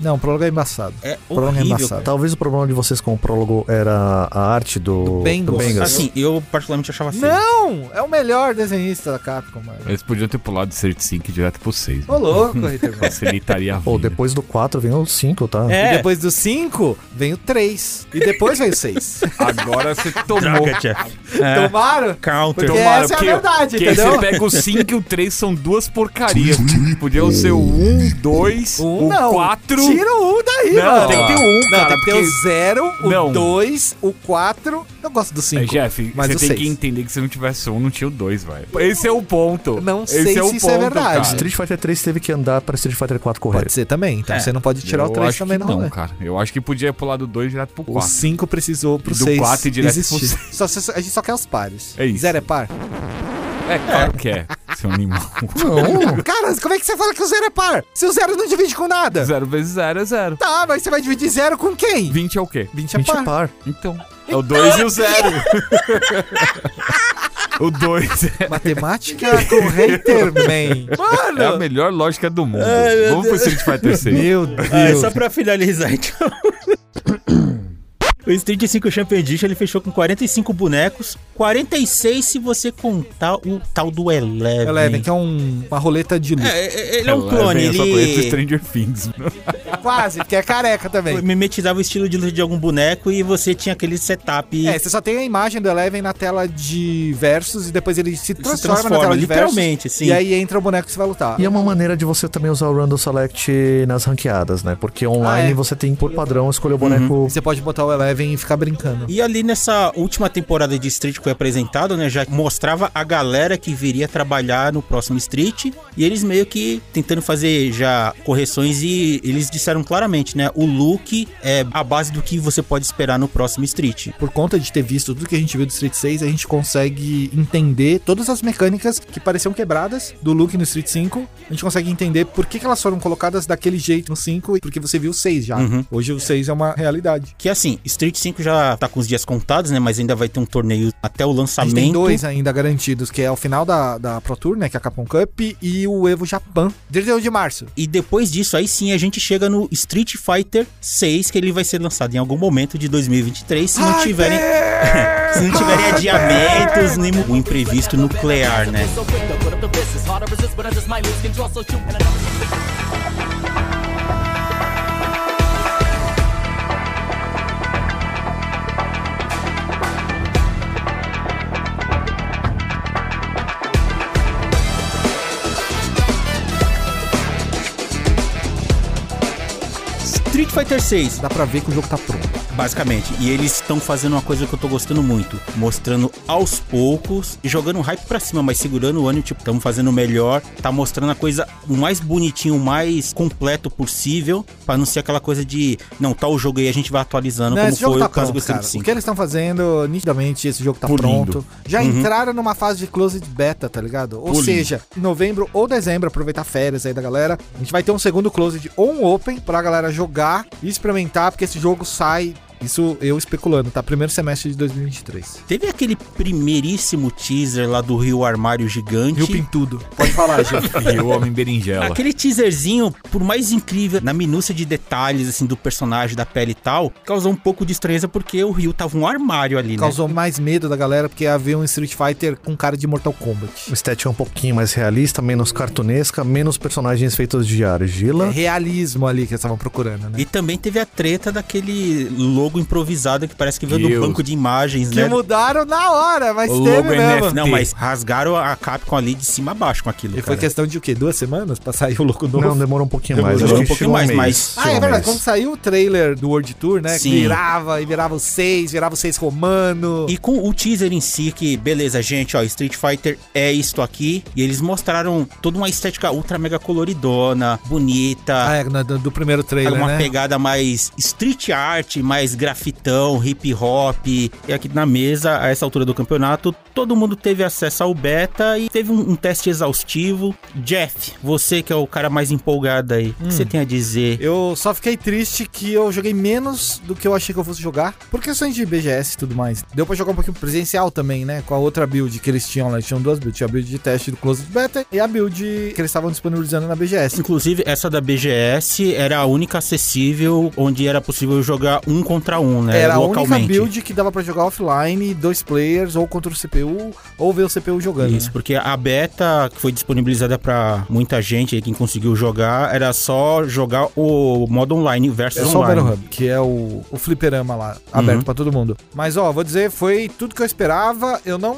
Não, o prólogo é embaçado. é Prólogo é horrível. embaçado. Talvez o problema de vocês com o prólogo era a arte do, Do Bengals. Assim, eu particularmente achava feio. Não! É o melhor desenhista da Capcom, mano. Eles podiam ter pulado de Cert 5 direto pro 6. Ô, louco, Ritter. Facilitaria a vida. Ou depois do 4 vem o 5, tá? É. E depois do 5, vem o 3. E depois vem o 6. Agora você tomou. Droga, Jeff. É, Tomaram? counter. Porque essa é a verdade, porque entendeu? você pega o 5 e o 3 são duas porcarias. Podiam ser o 1, 2, Um o não. 4. Tira o 1 daí, Não, mano. tem que ter o um, Não, cara, tem que ter porque- o 0, o Não. 2, o 4. Eu gosto do 5. É, Jeff, mas você o tem seis. que entender que se não tivesse um, não tinha o 2, velho. Esse é o ponto. Não Esse sei é o se isso é ponto, verdade. cara. Street Fighter 3 teve que andar pra Street Fighter 4 correr. Pode ser também. Então É. você não pode tirar Eu o 3 acho também, que não. não, né? cara. Eu acho que podia pular do 2 direto pro O 4. 5 precisou pro E do 6 quatro e direto pro existir. Só, só- a gente só quer os pares. É isso. Zero é par? É claro que é, seu animal. Não. Cara, como é que você fala que o zero é par? Se o zero não divide com nada. Zero vezes zero é zero. Tá, mas você vai dividir zero com quem? 20 é o quê? 20 é 20 par. par. Então. É o 2 e o zero. o 2 é, Matemática com hater, man. Mano! é a melhor lógica do mundo. Vamos pro Street Fighter 6. Meu Deus. Ah, só pra finalizar, então. O Street 5 Champion Edition ele fechou com 45 bonecos, 46 se você contar o tal do Eleven. Eleven, que é um- uma roleta de luz. É, é, ele é um clone, Eu só conheço ele Stranger Things. Quase, porque é careca também. mimetizava o estilo de luta de algum boneco e você tinha aquele setup. É, você só tem a imagem do Eleven na tela de versus e depois ele se transforma, na transforma, tela de versus. literalmente, sim. E aí entra o boneco que você vai lutar. E é uma maneira de você também usar o Random Select nas ranqueadas, né? Porque online Ah, é. você tem por padrão escolher o boneco. Você pode botar o Eleven e ficar brincando. E ali nessa última temporada de Street que foi apresentado, né, já mostrava a galera que viria trabalhar no próximo Street, e eles meio que tentando fazer já correções e eles disseram claramente, né, o look é a base do que você pode esperar no próximo Street. Por conta de ter visto tudo que a gente viu do Street 6, a gente consegue entender todas as mecânicas que pareciam quebradas do look no Street 5. A gente consegue entender por que, que elas foram colocadas daquele jeito no 5, porque você viu o 6 já. Uhum. Hoje o 6 é uma realidade. Que assim, Street 5 já tá com os dias contados, né, mas ainda vai ter um torneio até o lançamento. tem dois ainda garantidos, que é o final da, da Pro Tour, né? Que é a Capcom Cup, e o Evo Japan, 31 de março. E depois disso, aí sim, a gente chega no Street Fighter 6, que ele vai ser lançado em algum momento de 2023, se não tiverem, se não tiverem adiamentos, nem um imprevisto nuclear, né? Fighter 6, Dá pra ver que o jogo tá pronto. basicamente. E eles estão fazendo uma coisa que eu tô gostando muito, mostrando aos poucos e jogando o hype pra cima, mas segurando o ânimo, tipo, estamos fazendo o melhor, tá mostrando a coisa o mais bonitinho, o mais completo possível, pra não ser aquela coisa de, não, tá o jogo aí, a gente vai atualizando, Não, como esse jogo foi tá o caso do pronto, Street cara. 5. O que eles estão fazendo, nitidamente, esse jogo tá Pulindo. pronto. Já entraram numa fase de closed beta, tá ligado? Ou Pulindo. seja, em novembro ou dezembro, aproveitar férias aí da galera, a gente vai ter um segundo closed ou um open pra galera jogar e experimentar, porque esse jogo sai... Isso eu especulando, tá? Primeiro semestre de 2023. Teve aquele primeiríssimo teaser lá do Rio Armário Gigante. Rio Pintudo. Pode falar, gente. E o Homem Berinjela. Aquele teaserzinho, por mais incrível, na minúcia de detalhes, assim, do personagem, da pele e tal, causou um pouco de estranheza porque o Ryu tava um armário ali, né? Causou mais medo da galera porque ia ver um Street Fighter com cara de Mortal Kombat. O estética é um pouquinho mais realista, menos cartunesca, menos personagens feitos de É argila. realismo ali que eles estavam procurando, né? E também teve a treta daquele logo improvisado que parece que veio do Deus. banco de imagens, Que né? mudaram na hora, mas O teve logo mesmo. NFT. Não, mas rasgaram a Capcom ali de cima a baixo com aquilo, E foi cara. questão de o quê? Duas semanas pra sair o louco novo? Não, demorou um pouquinho Demorou mais. um Acho que pouquinho mais, mas- Ah, é um verdade. Quando saiu o trailer do World Tour, né? Sim. Que virava e virava o 6, virava o 6 romano. E com o teaser em si, que beleza, gente, ó, Street Fighter é isto aqui. E eles mostraram toda uma estética ultra mega coloridona, bonita. Ah, é, do, do primeiro trailer, uma né? pegada mais street art, mais grafitão, hip hop. E aqui na mesa, a essa altura do campeonato, todo mundo teve acesso ao beta e teve um, um teste exaustivo. Jeff, você que é o cara mais empolgado aí, o que você tem a dizer? Eu só fiquei triste que eu joguei menos do que eu achei que eu fosse jogar. Por questões de BGS e tudo mais. Deu pra jogar um pouquinho presencial também, né? Com a outra build que eles tinham lá. Eles tinham duas builds. Tinha a build de teste do Closed Beta e a build que eles estavam disponibilizando na BGS. Inclusive, essa da BGS era a única acessível onde era possível jogar um contra um, né? Era a única localmente. build que dava pra jogar offline, dois players, ou contra o CPU, ou ver o CPU jogando. Isso, né? porque a beta que foi disponibilizada pra muita gente aí, quem conseguiu jogar, era só jogar o modo online versus É só o online. Battle Hub, que é o, o fliperama lá, aberto pra todo mundo. Mas ó, vou dizer, foi tudo que eu esperava. Eu não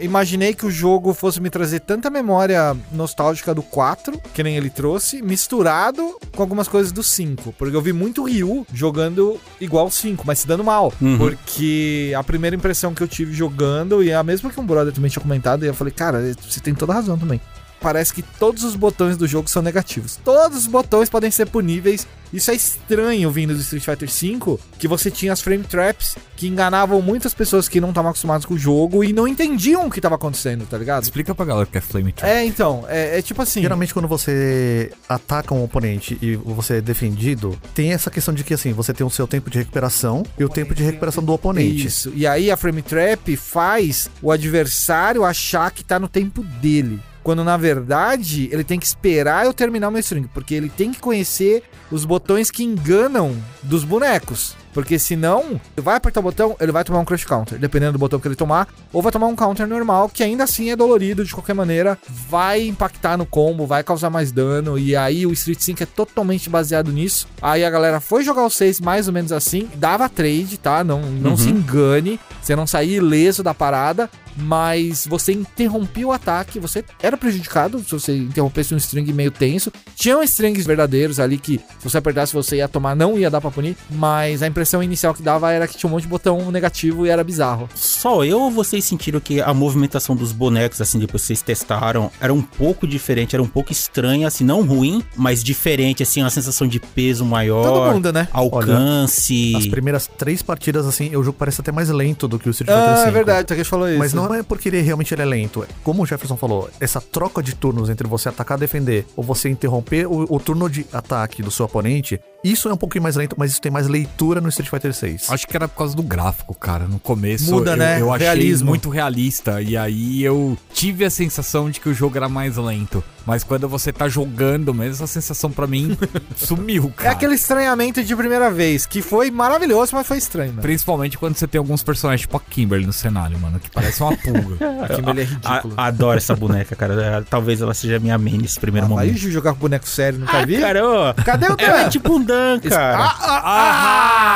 imaginei que o jogo fosse me trazer tanta memória nostálgica do 4, que nem ele trouxe, misturado com algumas coisas do 5. Porque eu vi muito Ryu jogando igual o 5, mas se dando mal. Uhum. Porque a primeira impressão que eu tive jogando, e é a mesma que um brother também tinha comentado, e eu falei, cara, você tem toda razão também. Parece que todos os botões do jogo são negativos. Todos os botões podem ser puníveis. Isso é estranho vindo do Street Fighter V, que você tinha as frame traps que enganavam muitas pessoas que não estavam acostumadas com o jogo e não entendiam o que estava acontecendo, tá ligado? Explica pra galera o que é Flame Trap. É, então, é, é tipo assim. Geralmente quando você ataca um oponente e você é defendido, tem essa questão de que assim, você tem o seu tempo de recuperação e o tempo de recuperação do oponente. Isso. E aí a frame trap faz o adversário achar que tá no tempo dele. Quando na verdade ele tem que esperar eu terminar o meu string, porque ele tem que conhecer os botões que enganam dos bonecos. Porque senão, ele vai apertar o botão, ele vai tomar um crush counter, dependendo do botão que ele tomar, ou vai tomar um counter normal, que ainda assim é dolorido de qualquer maneira, vai impactar no combo, vai causar mais dano, e aí o Street 5 é totalmente baseado nisso. Aí a galera foi jogar o 6 mais ou menos assim, dava trade, tá? Não, não se engane, você não sair ileso da parada, mas você interrompia o ataque, você era prejudicado se você interrompesse um string meio tenso. Tinham strings verdadeiros ali que se você apertasse você ia tomar, não ia dar pra punir, mas a impressão inicial que dava era que tinha um monte de botão negativo e era bizarro. Só eu ou vocês sentiram que a movimentação dos bonecos, assim, depois que vocês testaram, era um pouco diferente, era um pouco estranha, assim, não ruim, mas diferente, assim, uma sensação de peso maior. Todo mundo, né? Alcance. As primeiras três partidas, assim, o jogo parece até mais lento do que o Street Fighter Ah, V. é verdade, o falou isso. Mas não é porque ele realmente ele é lento. Como o Jefferson falou, essa troca de turnos entre você atacar, defender ou você interromper o, o turno de ataque do seu oponente, isso é um pouquinho mais lento, mas isso tem mais leitura no Street Fighter 6. Acho que era por causa do gráfico, cara. No começo Muda, eu, né? eu achei Realismo. muito realista. E aí eu tive a sensação de que o jogo era mais lento. Mas quando você tá jogando mesmo, essa sensação pra mim sumiu, É cara. aquele estranhamento de primeira vez, que foi maravilhoso, mas foi estranho, né? Principalmente quando você tem alguns personagens tipo a Kimberly no cenário, mano, que parece uma pulga. Aquilo ele é A- ridículo. adoro essa boneca, cara. É, Talvez ela seja minha main nesse primeiro Ah, momento. jogar com boneco sério, nunca Ah, vi? cara, ó. Cadê o Ela é tipo um Dan, cara. ah,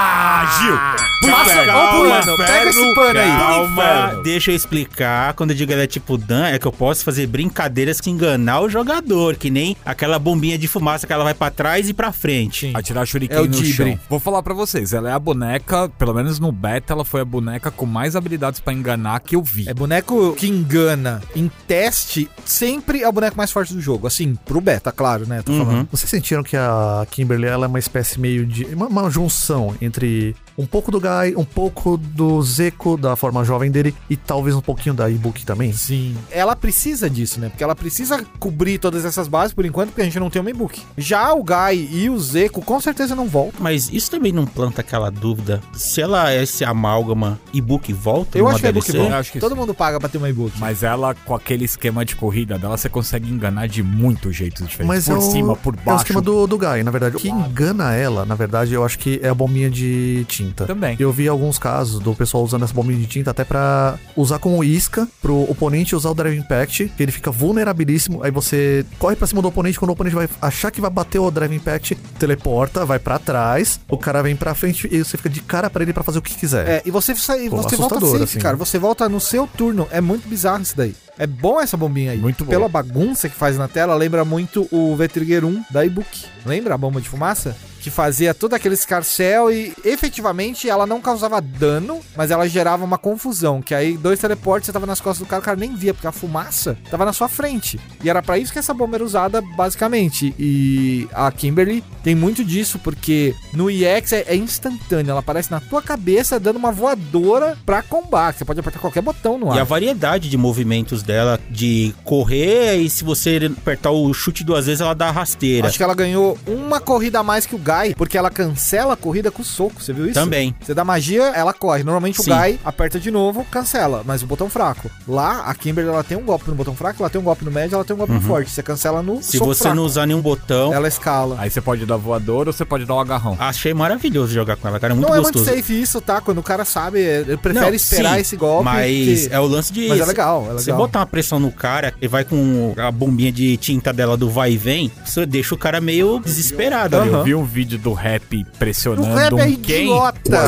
Gil! Passa pano, inferno, pega esse pano aí. Calma, deixa eu explicar. Quando eu digo ela é tipo Dan, é que eu posso fazer brincadeiras que enganar o jogador, que nem aquela bombinha de fumaça que ela vai pra trás e pra frente. Atirar shuriken É o no Dibre. chão. Vou falar pra vocês, ela é a boneca, pelo menos no beta, ela foi a boneca com mais habilidades pra enganar que eu vi. É boneco que engana em teste, sempre é o boneco mais forte do jogo. Assim, pro beta, claro, né? Tô falando. Vocês sentiram que a Kimberly ela é uma espécie meio de. Uma, uma junção entre Дмитрий um pouco do Guy, um pouco do Zeko, da forma jovem dele, e talvez um pouquinho da Ibuki também? Sim. Ela precisa disso, né? Porque ela precisa cobrir todas essas bases por enquanto, porque a gente não tem uma e-book. Já o Guy e o Zeco com certeza não voltam. Mas isso também não planta aquela dúvida. Se ela é esse amálgama e book volta Eu acho que e-book DLC? volta. Eu acho que Todo sim. mundo paga pra ter uma e-book. Mas ela, com aquele esquema de corrida dela, você consegue enganar de muitos jeitos diferentes. Mas por é o, cima, por É o baixo. esquema do, do Guy, na verdade. O que engana ela, na verdade, eu acho que é a bombinha de tinta. Também. Eu vi alguns casos do pessoal usando essa bombinha de tinta até pra usar como isca pro oponente usar o Drive Impact, que ele fica vulnerabilíssimo. Aí você corre pra cima do oponente, quando o oponente vai achar que vai bater o Drive Impact, teleporta, vai pra trás, o cara vem pra frente e você fica de cara pra ele pra fazer o que quiser. É, e você, sai, Pô, você volta safe, assim. cara. Você volta no seu turno. É muito bizarro isso daí. É bom essa bombinha aí. Muito bom. Pela bagunça que faz na tela, lembra muito o V-Trigger 1 da e-book. Lembra a bomba de fumaça? Que fazia todo aquele escarcel e efetivamente ela não causava dano, mas ela gerava uma confusão. Que aí dois teleportes, você tava nas costas do cara, o cara nem via, porque a fumaça tava na sua frente. E era pra isso que essa bomba era usada, basicamente. E a Kimberly tem muito disso, porque no EX é, é instantâneo. Ela aparece na tua cabeça dando uma voadora pra combate. Você pode apertar qualquer botão no E a ar. variedade de movimentos dela, de correr e se você apertar o chute duas vezes, ela dá rasteira. Acho que ela ganhou uma corrida a mais que o Guy, porque ela cancela a corrida com o soco, você viu isso? Também. Você dá magia, ela corre. Normalmente Sim. o Guy aperta de novo, cancela, mas o botão fraco. Lá, a Kimberly ela tem um golpe no botão fraco, ela tem um golpe no médio, ela tem um golpe no forte. Você cancela no Uhum. Se soco você fraco. não usar nenhum botão, Ela escala. Aí você pode dar voador ou você pode dar o agarrão. achei maravilhoso jogar com ela, cara. É muito não gostoso. é muito safe isso, tá? Quando o cara sabe, ele prefere Não, esperar sim, esse golpe. Mas que- é o lance de. Mas é legal, é Você legal. botar uma pressão no cara, ele vai com a bombinha de tinta dela do vai e vem, você deixa o cara meio desesperado ali. Aham. Eu vi um vídeo do rap O pressionando rap é um Ken. idiota.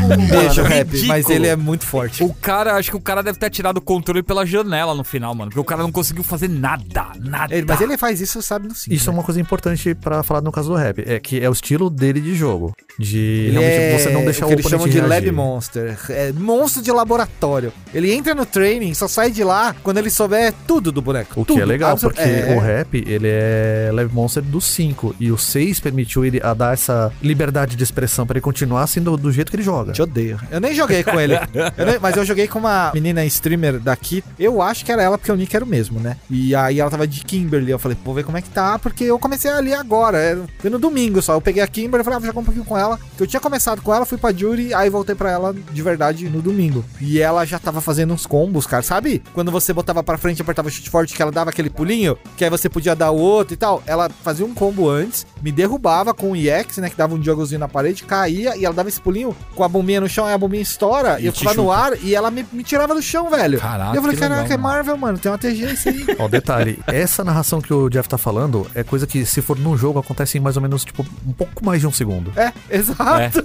Um Beijo, Mano, rap. ridículo. Mas ele é muito forte. O cara, acho que o cara deve ter tirado o controle pela janela no final, mano. Porque o cara não conseguiu fazer nada, nada. Ele- mas ele faz isso, sabe, no. Isso é né? uma coisa importante pra falar no caso do rap, é que é o estilo dele de jogo, de Ele realmente é você não deixar o o, que eles chamam de reagir. Lab Monster. É monstro de laboratório. Ele entra no training, só sai de lá quando ele souber tudo do boneco. O que tudo, é legal, porque é. o rap, ele é Leve Monster do 5, e o 6 permitiu ele a dar essa liberdade de expressão pra ele continuar sendo do jeito que ele joga. Te odeio. Eu nem joguei com ele. Eu nem- mas eu joguei com uma menina streamer daqui. Eu acho que era ela, porque o nick era o mesmo, né? E aí ela tava de Kimberly. Eu falei, vou ver como é que tá, porque eu comecei ali agora. Foi no domingo só. Eu peguei a Kimberly e falei, ah, vou jogar um pouquinho com ela. Eu tinha começado com ela, fui pra Jury, aí voltei pra ela de verdade no domingo. E ela já tava fazendo uns combos, cara. Sabe? Quando você botava pra frente e apertava o chute forte, que ela dava aquele pulinho, que aí você podia dar o outro e tal. Ela fazia um combo antes, me derrubava com o EX, né? Que dava um jogozinho na parede, caía e ela dava esse pulinho com a bombinha no chão, aí a bombinha estoura, e, E eu ficava no ar e ela me, me tirava do chão, velho. Caraca, e eu falei, que caraca, legal, é Marvel, mano, tem uma TG isso aí. Ó, detalhe, essa narração que o Jeff tá falando é coisa que, se for num jogo, acontece em mais ou menos, tipo, um pouco mais de um segundo. é, exato.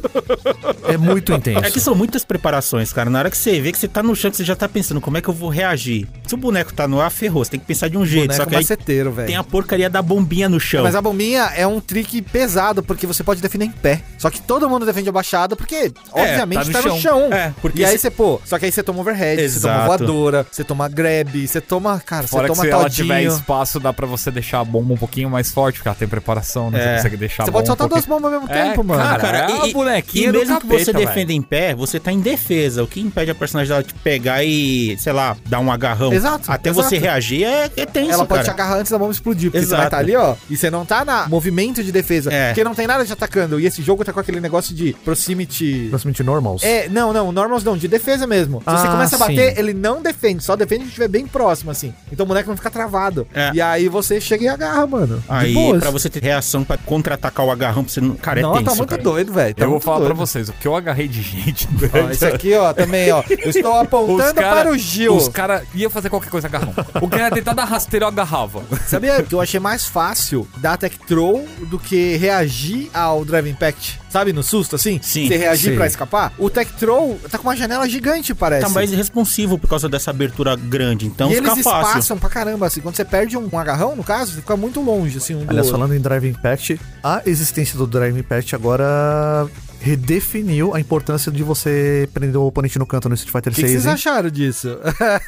É muito intenso. É que são muitas preparações, cara. Na hora que você vê que você tá no chão, que você já tá pensando como é que eu vou reagir. Se o boneco tá no ar, ferrou. Você tem que pensar de um jeito. Boneco só que aí maceteiro, velho. tem a porcaria da bombinha no chão. Mas a bombinha é um trick pesado, porque você pode defender em pé. Só que todo mundo defende abaixado, porque, obviamente, tá tá no no chão. chão. É, porque e aí se- você, pô, só que aí você toma overhead, você toma Exato. voadora, você toma grab, você toma, cara, Fora você que toma se ela tiver todinho. espaço, dá pra você deixar a bomba um pouquinho mais forte, porque ela tem preparação, né? É. Você consegue deixar Você a pode soltar um duas bombas ao mesmo É, tempo, mano. cara, Cara, é e, a bonequinha e mesmo que capeta, você velho. defenda em pé, você tá em defesa. O que impede a personagem dela te pegar e, sei lá, dar um agarrão Exato, até exato. você reagir é, é tenso, Ela pode te agarrar antes da bomba explodir, porque você vai Exato. estar ali, ó, e você não tá na movimento de defesa, É. porque não tem nada te atacando. E esse jogo tá com aquele negócio de proximity. Proximity normals. É, não, não, normals não, de defesa mesmo. Se você Ah, começa a bater, sim. ele não defende, só defende se estiver bem próximo, assim. Então o boneco não fica travado. É. E aí você chega e agarra, mano. De Aí, boas. pra você ter reação pra contra-atacar o agarrão, pra você não. Cara, é não, tenso, tá muito cara. doido, velho. Tá eu vou falar pra doido. vocês, o que eu agarrei de gente. Ó, esse aqui, ó, também, ó. Eu estou apontando cara- para o Gil. Os caras iam fazer qualquer coisa agarrão. O cara ia tentar dar rasteiro, eu agarrava. Sabia que eu achei mais fácil dar tech throw do que reagir ao Drive Impact? Sabe, no susto, assim? Sim, Você reagir pra escapar? O tech throw tá com uma janela gigante, parece. Tá mais responsivo por causa dessa abertura grande. Então e fica eles fácil. espaçam pra caramba, assim. Quando você perde um, um agarrão, no caso, fica muito longe, assim, um do Aliás, outro. falando em Drive Impact, a existência do Drive Impact agora redefiniu a importância de você prender o oponente no canto no Street Fighter O que, 6, que vocês hein? acharam disso?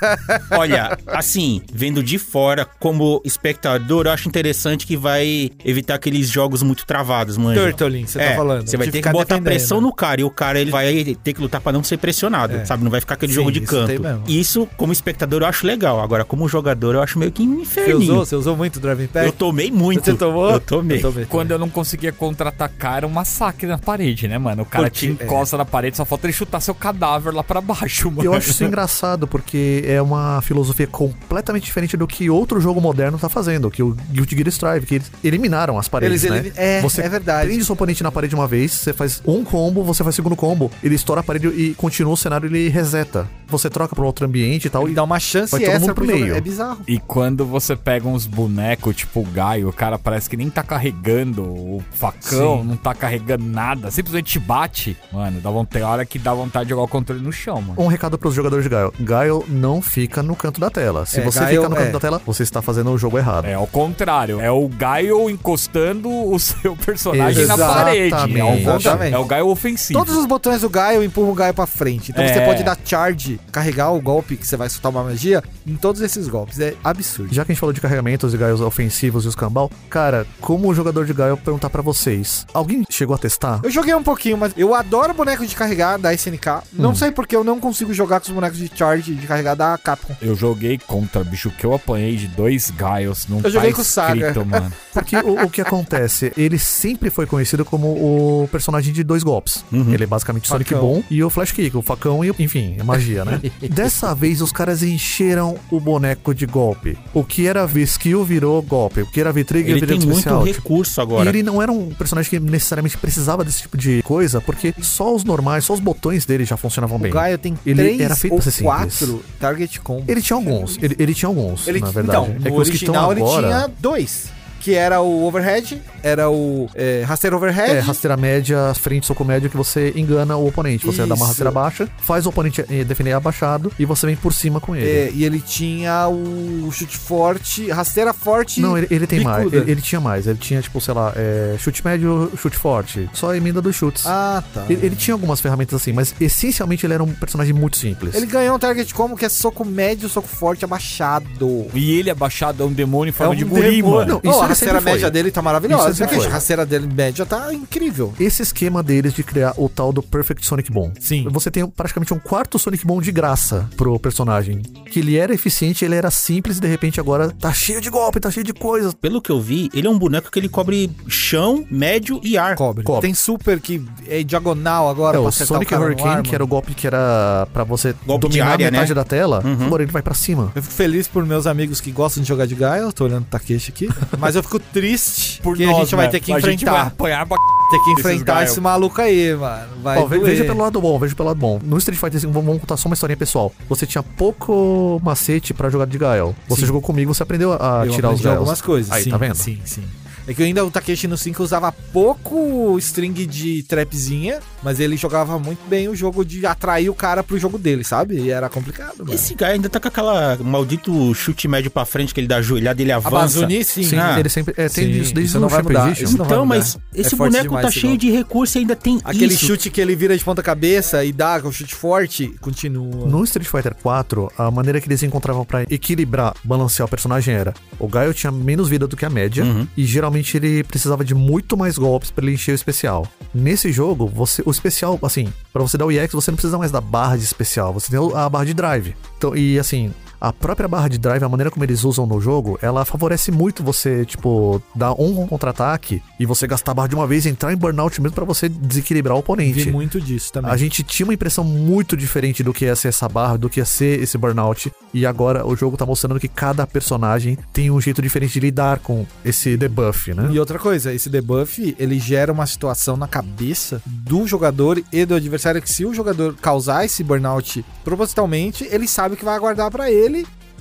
Olha, assim, vendo de fora, como espectador, eu acho interessante que vai evitar aqueles jogos muito travados, mano. Turtling, você tá falando. Você vai de ter que botar defendendo. pressão no cara e o cara ele vai ter que lutar pra não ser pressionado, É. sabe? Não vai ficar aquele Sim, jogo de isso tem canto. mesmo. Isso, como espectador, eu acho legal. Agora, como jogador, eu acho meio que um Você inferninho. usou, você usou muito o Drive Impact? Eu tomei muito. Você tomou? Eu tomei. Eu tomei. Quando eu não conseguia contra-atacar, era um massacre na parede, né, mano? O cara Porque- te encosta na parede, só falta ele chutar seu cadáver lá pra baixo, mano. Eu acho isso engraçado, porque é uma filosofia completamente diferente do que outro jogo moderno tá fazendo, que o Guilty Gear Strive, que eles eliminaram as paredes, Eles né? é, você é verdade. prende seu oponente na parede uma vez, você faz um combo, você faz segundo combo, ele estoura a parede e continua o cenário, ele reseta. Você troca pra um outro ambiente e tal, E e dá uma chance Vai todo extra mundo pro meio. É bizarro. E quando você pega uns bonecos, tipo o Gaio, o cara parece que nem tá carregando o facão, Sim. não tá carregando nada, simplesmente bate. Mano, dá vontade, hora que dá vontade de jogar o controle no chão, mano. Um recado pros jogadores de Gaio. Gaio não fica no canto da tela. Se É, você Gaio- fica no canto é. da tela, você está fazendo o jogo errado. É ao contrário, é o Gaio encostando o seu personagem na parede. É o, Exatamente. contra- é o Gaio ofensivo. Todos os botões do Gaio empurram o Gaio pra frente. Então É. você pode dar charge, carregar o golpe que você vai soltar uma magia em todos esses golpes. É absurdo. Já que a gente falou de carregamentos e Gaios ofensivos e os cambal, cara, como jogador de Gaio, eu vou perguntar pra vocês. Alguém chegou a testar? Eu joguei um pouquinho, mas eu adoro boneco de carregar da SNK. Não Hum. sei porque eu não consigo jogar com os bonecos de charge de carregar da Capcom. Eu joguei contra, bicho, que eu apanhei de dois Gaios. Não Eu joguei tá com o Saga. escrito, mano. Porque o, o que acontece? Ele sempre foi conhecido como o personagem de dois golpes. Uhum. Ele é basicamente Sonic Facão. Bom e o Flash Kick, o facão e, o- enfim, é magia, né? Dessa vez, os caras encheram o boneco de golpe. O que era V-Skill virou golpe. O que era V-Trigger Ele virou tem muito especial. Tipo, recurso E agora. ele não era um personagem que necessariamente precisava desse tipo de coisa, porque só os normais, só os botões dele já funcionavam O bem. Gaio tem Ele três era feito ou pra ser quatro simples. target combo. Ele tinha alguns, ele, ele tinha alguns, Ele, na verdade. então, é no original ele agora... tinha dois. Que era o overhead, era o é, rasteiro overhead. É, rasteira média, frente, soco médio, que você engana o oponente. Você dá uma Isso. rasteira baixa, faz o oponente eh, defender abaixado e você vem por cima com ele. É, e ele tinha o chute forte, rasteira forte. Não, ele, ele tem mais. bicuda. Ele, ele tinha mais. Ele tinha, tipo, sei lá, é, chute médio, chute forte. Só a emenda dos chutes. Ah, tá. Ele, ele tinha algumas ferramentas assim, mas essencialmente ele era um personagem muito simples. Ele ganhou um target combo que é soco médio, soco forte abaixado. E ele abaixado é um demônio em forma É um de guri, mano. Não, Oh, isso a ele rasteira foi. média dele tá Isso maravilhosa. ele sempre A foi. rasteira dele média tá incrível. Esse esquema deles de criar o tal do Perfect Sonic Boom. Sim. Você tem praticamente um quarto Sonic Boom de graça pro personagem. Que ele era eficiente, ele era simples e de repente agora tá cheio de golpe, tá cheio de coisas. Pelo que eu vi, ele é um boneco que ele cobre chão, médio e ar. Cobre. Cobre. Tem super que é diagonal agora É, pra o Sonic o Hurricane, ar, que era o golpe que era pra você Golpe de dominar área, metade né? da tela, agora ele vai pra cima. Eu fico feliz por meus amigos que gostam de jogar de Gaia, eu tô olhando o Takeshi aqui, mas eu fico triste Por porque nós, a gente vai né? ter que A gente vai enfrentar. apanhar pra Ter que enfrentar esse maluco aí, mano. Vai Ó, doer. veja pelo lado bom, veja pelo lado bom. No Street Fighter 5, vamos contar só uma historinha pessoal. Você tinha pouco macete pra jogar de Gael. Você Sim. jogou comigo, você aprendeu a eu tirar os Gaels. algumas coisas. Aí, sim, tá vendo? Sim, sim. É que ainda o Takeshi no 5 usava pouco string de trapzinha, mas ele jogava muito bem o jogo de atrair o cara pro jogo dele, sabe? E era complicado, mano. Esse cara ainda tá com aquela maldito chute médio pra frente que ele dá ajoelhada, ele A avança. Bazuni, sim. Sim, Ah. ele sempre. É, tem Sim, isso desde isso o não vai Super mudar, isso não vai Então, mudar. mas É esse forte boneco tá cheio de recurso e ainda tem Aquele isso. chute que ele vira de ponta cabeça e dá com o chute forte, continua. No Street Fighter 4, a maneira que eles encontravam pra equilibrar, balancear o personagem era: o Gaio tinha menos vida do que a média Uhum. e geralmente ele precisava de muito mais golpes pra ele encher o especial. Nesse jogo, você, o especial, assim, pra você dar o EX, você não precisa mais da barra de especial, você tem a barra de drive. Então, e assim, a própria barra de drive, a maneira como eles usam no jogo, ela favorece muito você, tipo, dar um contra-ataque e você gastar a barra de uma vez, entrar em burnout mesmo pra você desequilibrar o oponente. Vi muito disso também. A gente tinha uma impressão muito diferente do que ia ser essa barra, do que ia ser esse burnout. E agora o jogo tá mostrando que cada personagem tem um jeito diferente de lidar com esse debuff, né? E outra coisa, esse debuff, ele gera uma situação na cabeça do jogador e do adversário que se o jogador causar esse burnout propositalmente, ele sabe que vai aguardar pra ele.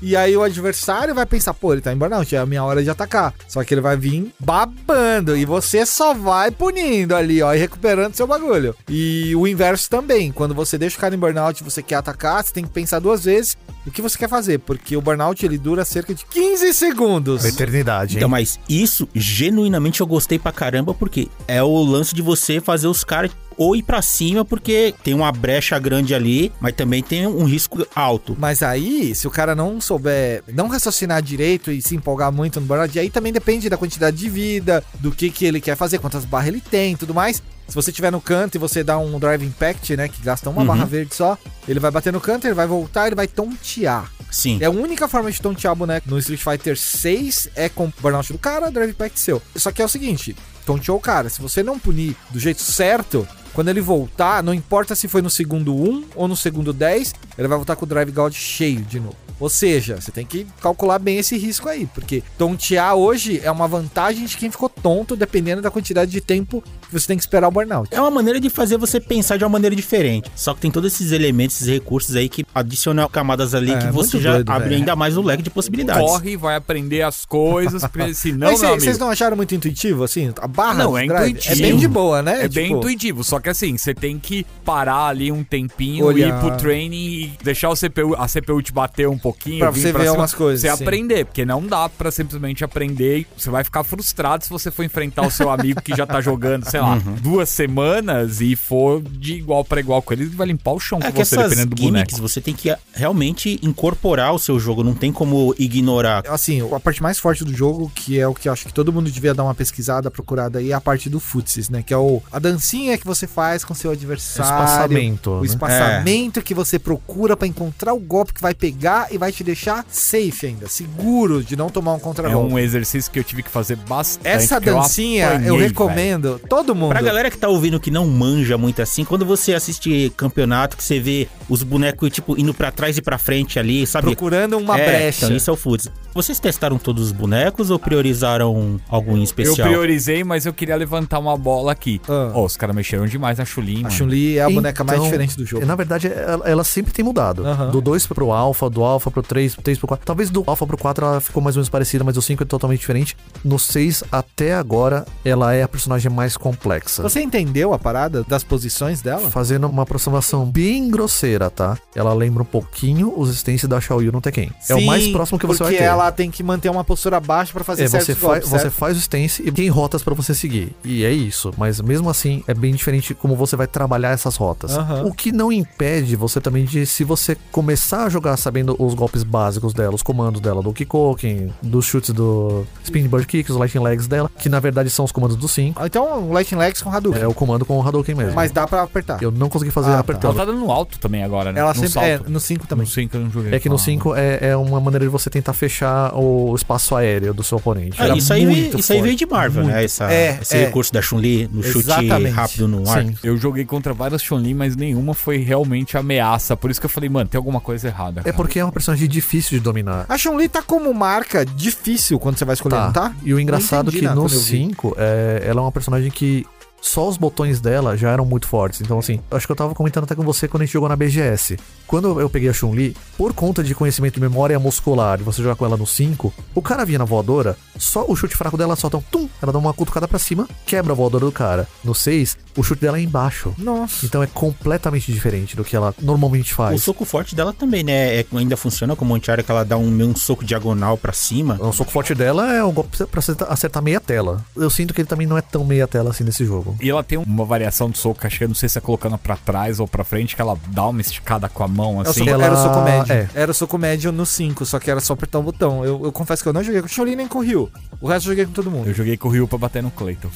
E aí o adversário vai pensar, pô, ele tá em burnout, é a minha hora de atacar. Só que ele vai vir babando e você só vai punindo ali, ó, e recuperando seu bagulho. E o inverso também, quando você deixa o cara em burnout e você quer atacar, você tem que pensar duas vezes o que você quer fazer, porque o burnout ele dura cerca de 15 segundos. Uma eternidade, hein? Então, mas isso, genuinamente, eu gostei pra caramba, porque é o lance de você fazer os caras ou ir pra cima, porque tem uma brecha grande ali, mas também tem um risco alto. Mas aí, se o cara não souber, não raciocinar direito e se empolgar muito no burnout, aí também depende da quantidade de vida, do que, que ele quer fazer, quantas barras ele tem e tudo mais. Se você estiver no canto e você dá um drive impact, né, que gasta uma Uhum. barra verde só, ele vai bater no canto, ele vai voltar, ele vai tontear. Sim. É a única forma de tontear o boneco no Street Fighter 6 é com o burnout do cara, drive impact seu. Só que é o seguinte, tonteou o cara, se você não punir do jeito certo, quando ele voltar, não importa se foi no segundo 1 ou no segundo 10, ele vai voltar com o drive god cheio de novo. Ou seja, você tem que calcular bem esse risco aí, porque tontear hoje é uma vantagem de quem ficou tonto, dependendo da quantidade de tempo você tem que esperar o burnout. É uma maneira de fazer você pensar de uma maneira diferente. Só que tem todos esses elementos, esses recursos aí que adicionam camadas ali É, que você muito já doido, abre velho. ainda mais o leque de possibilidades. Corre, vai aprender as coisas, senão, Mas meu vocês não acharam muito intuitivo, assim? A barra Não, é drive intuitivo. É bem de boa, né? É bem Tipo, intuitivo, só que assim, você tem que parar ali um tempinho, Olhar. ir pro training e deixar o CPU, a CPU te bater um pouquinho. Pra vir você ver cima, umas coisas, Você sim. aprender, porque não dá pra simplesmente aprender. e Você vai ficar frustrado se você for enfrentar o seu amigo que já tá jogando, sei lá, Uhum. duas semanas e for de igual pra igual com ele, ele vai limpar o chão É com que você, essas dependendo do gimmicks boneco. você tem que realmente incorporar o seu jogo, não tem como ignorar. Assim, a parte mais forte do jogo, que é o que eu acho que todo mundo devia dar uma pesquisada, procurada aí, é a parte do futsis, né? Que é o, a dancinha que você faz com seu adversário. Espaçamento, O né? espaçamento que você procura pra encontrar o golpe que vai pegar e vai te deixar safe ainda, seguro de não tomar um É contra-golpe. um exercício que eu tive que fazer bastante. Essa eu dancinha eu, apanhei, velho. recomendo todo mundo. Pra galera que tá ouvindo que não manja muito assim, quando você assiste campeonato, que você vê os bonecos, tipo, indo pra trás e pra frente ali, sabe? Procurando uma é, brecha. Então, isso é o Foods. Vocês testaram todos os bonecos ou priorizaram algum em Eu especial? priorizei, mas eu queria levantar uma bola aqui. Ah. Ó, os caras mexeram demais na Chulin, A mano. Chun-Li é a boneca mais Então, diferente do jogo. Na verdade, ela, ela sempre tem mudado. Aham. Do 2 pro Alpha, do Alpha pro 3, do 3 pro 4. Talvez do Alpha pro 4 ela ficou mais ou menos parecida, mas o 5 é totalmente diferente. No 6, até agora, ela é a personagem mais complexa. Você entendeu a parada das posições dela? Fazendo uma aproximação bem grosseira, tá? Ela lembra um pouquinho os existências da Xiaoyu no Tekken. é o mais Sim, próximo que você vai Porque ter. ela tem que manter uma postura baixa pra fazer É, você, faz, golpes, você faz o stance e tem rotas pra você seguir. E é isso. Mas mesmo assim, é bem diferente como você vai trabalhar essas rotas. Aham. O que não impede você também de, se você começar a jogar sabendo os golpes básicos dela, os comandos dela, do Kikoken, dos chutes do Spin Bird Kicks, os Lightning Legs dela, que na verdade são os comandos do 5. Ah, Então, o Legs com Hadouken. É o comando com o Hadouken mesmo. Mas dá pra apertar. eu não consegui fazer Ah, tá. Ela apertando. tá dando alto também agora, né? Ela No sempre... salto. É, no 5 também. No 5 eu não joguei. É que no Ah. 5 é, é uma maneira de você tentar fechar o espaço aéreo do seu oponente. Ah, isso aí, veio, muito isso aí veio de Marvel, né? Essa, É, esse é. recurso da Chun-Li no chute Exatamente. rápido no ar. Sim. Eu joguei contra várias Chun-Li, mas nenhuma foi realmente ameaça. Por isso que eu falei, mano, tem alguma coisa errada. É cara. porque é uma personagem difícil de dominar. A Chun-Li tá como marca difícil quando você vai escolher, não tá? E o engraçado é que no quando eu vi. 5, é, ela é uma personagem que só os botões dela já eram muito fortes. Então, assim, acho que eu tava comentando até com você quando a gente jogou na BGS. Quando eu peguei a Chun-Li, por conta de conhecimento de memória muscular, e você jogar com ela no 5, o cara vinha na voadora, só o chute fraco dela solta um tum, ela dá uma cutucada pra cima, quebra a voadora do cara. No 6, o chute dela é embaixo. Nossa. Então é completamente diferente do que ela normalmente O faz. soco forte dela também, né? É- ainda funciona como antiárea que ela dá um, um soco diagonal pra cima. O soco forte dela é um golpe pra acertar meia tela. Eu sinto que ele também não é tão meia tela assim nesse jogo. E ela tem uma variação de soco, acho que eu não sei se é colocando pra trás ou pra frente, que ela dá uma esticada com a mão, É assim. soco- ela- Era o soco médio. é. Era o soco médio no 5, só que era só apertar um botão. Eu, eu confesso que eu não joguei com o Chun-Li nem com o Ryu. O resto eu joguei com todo mundo. Eu joguei com o Ryu pra bater no Clayton.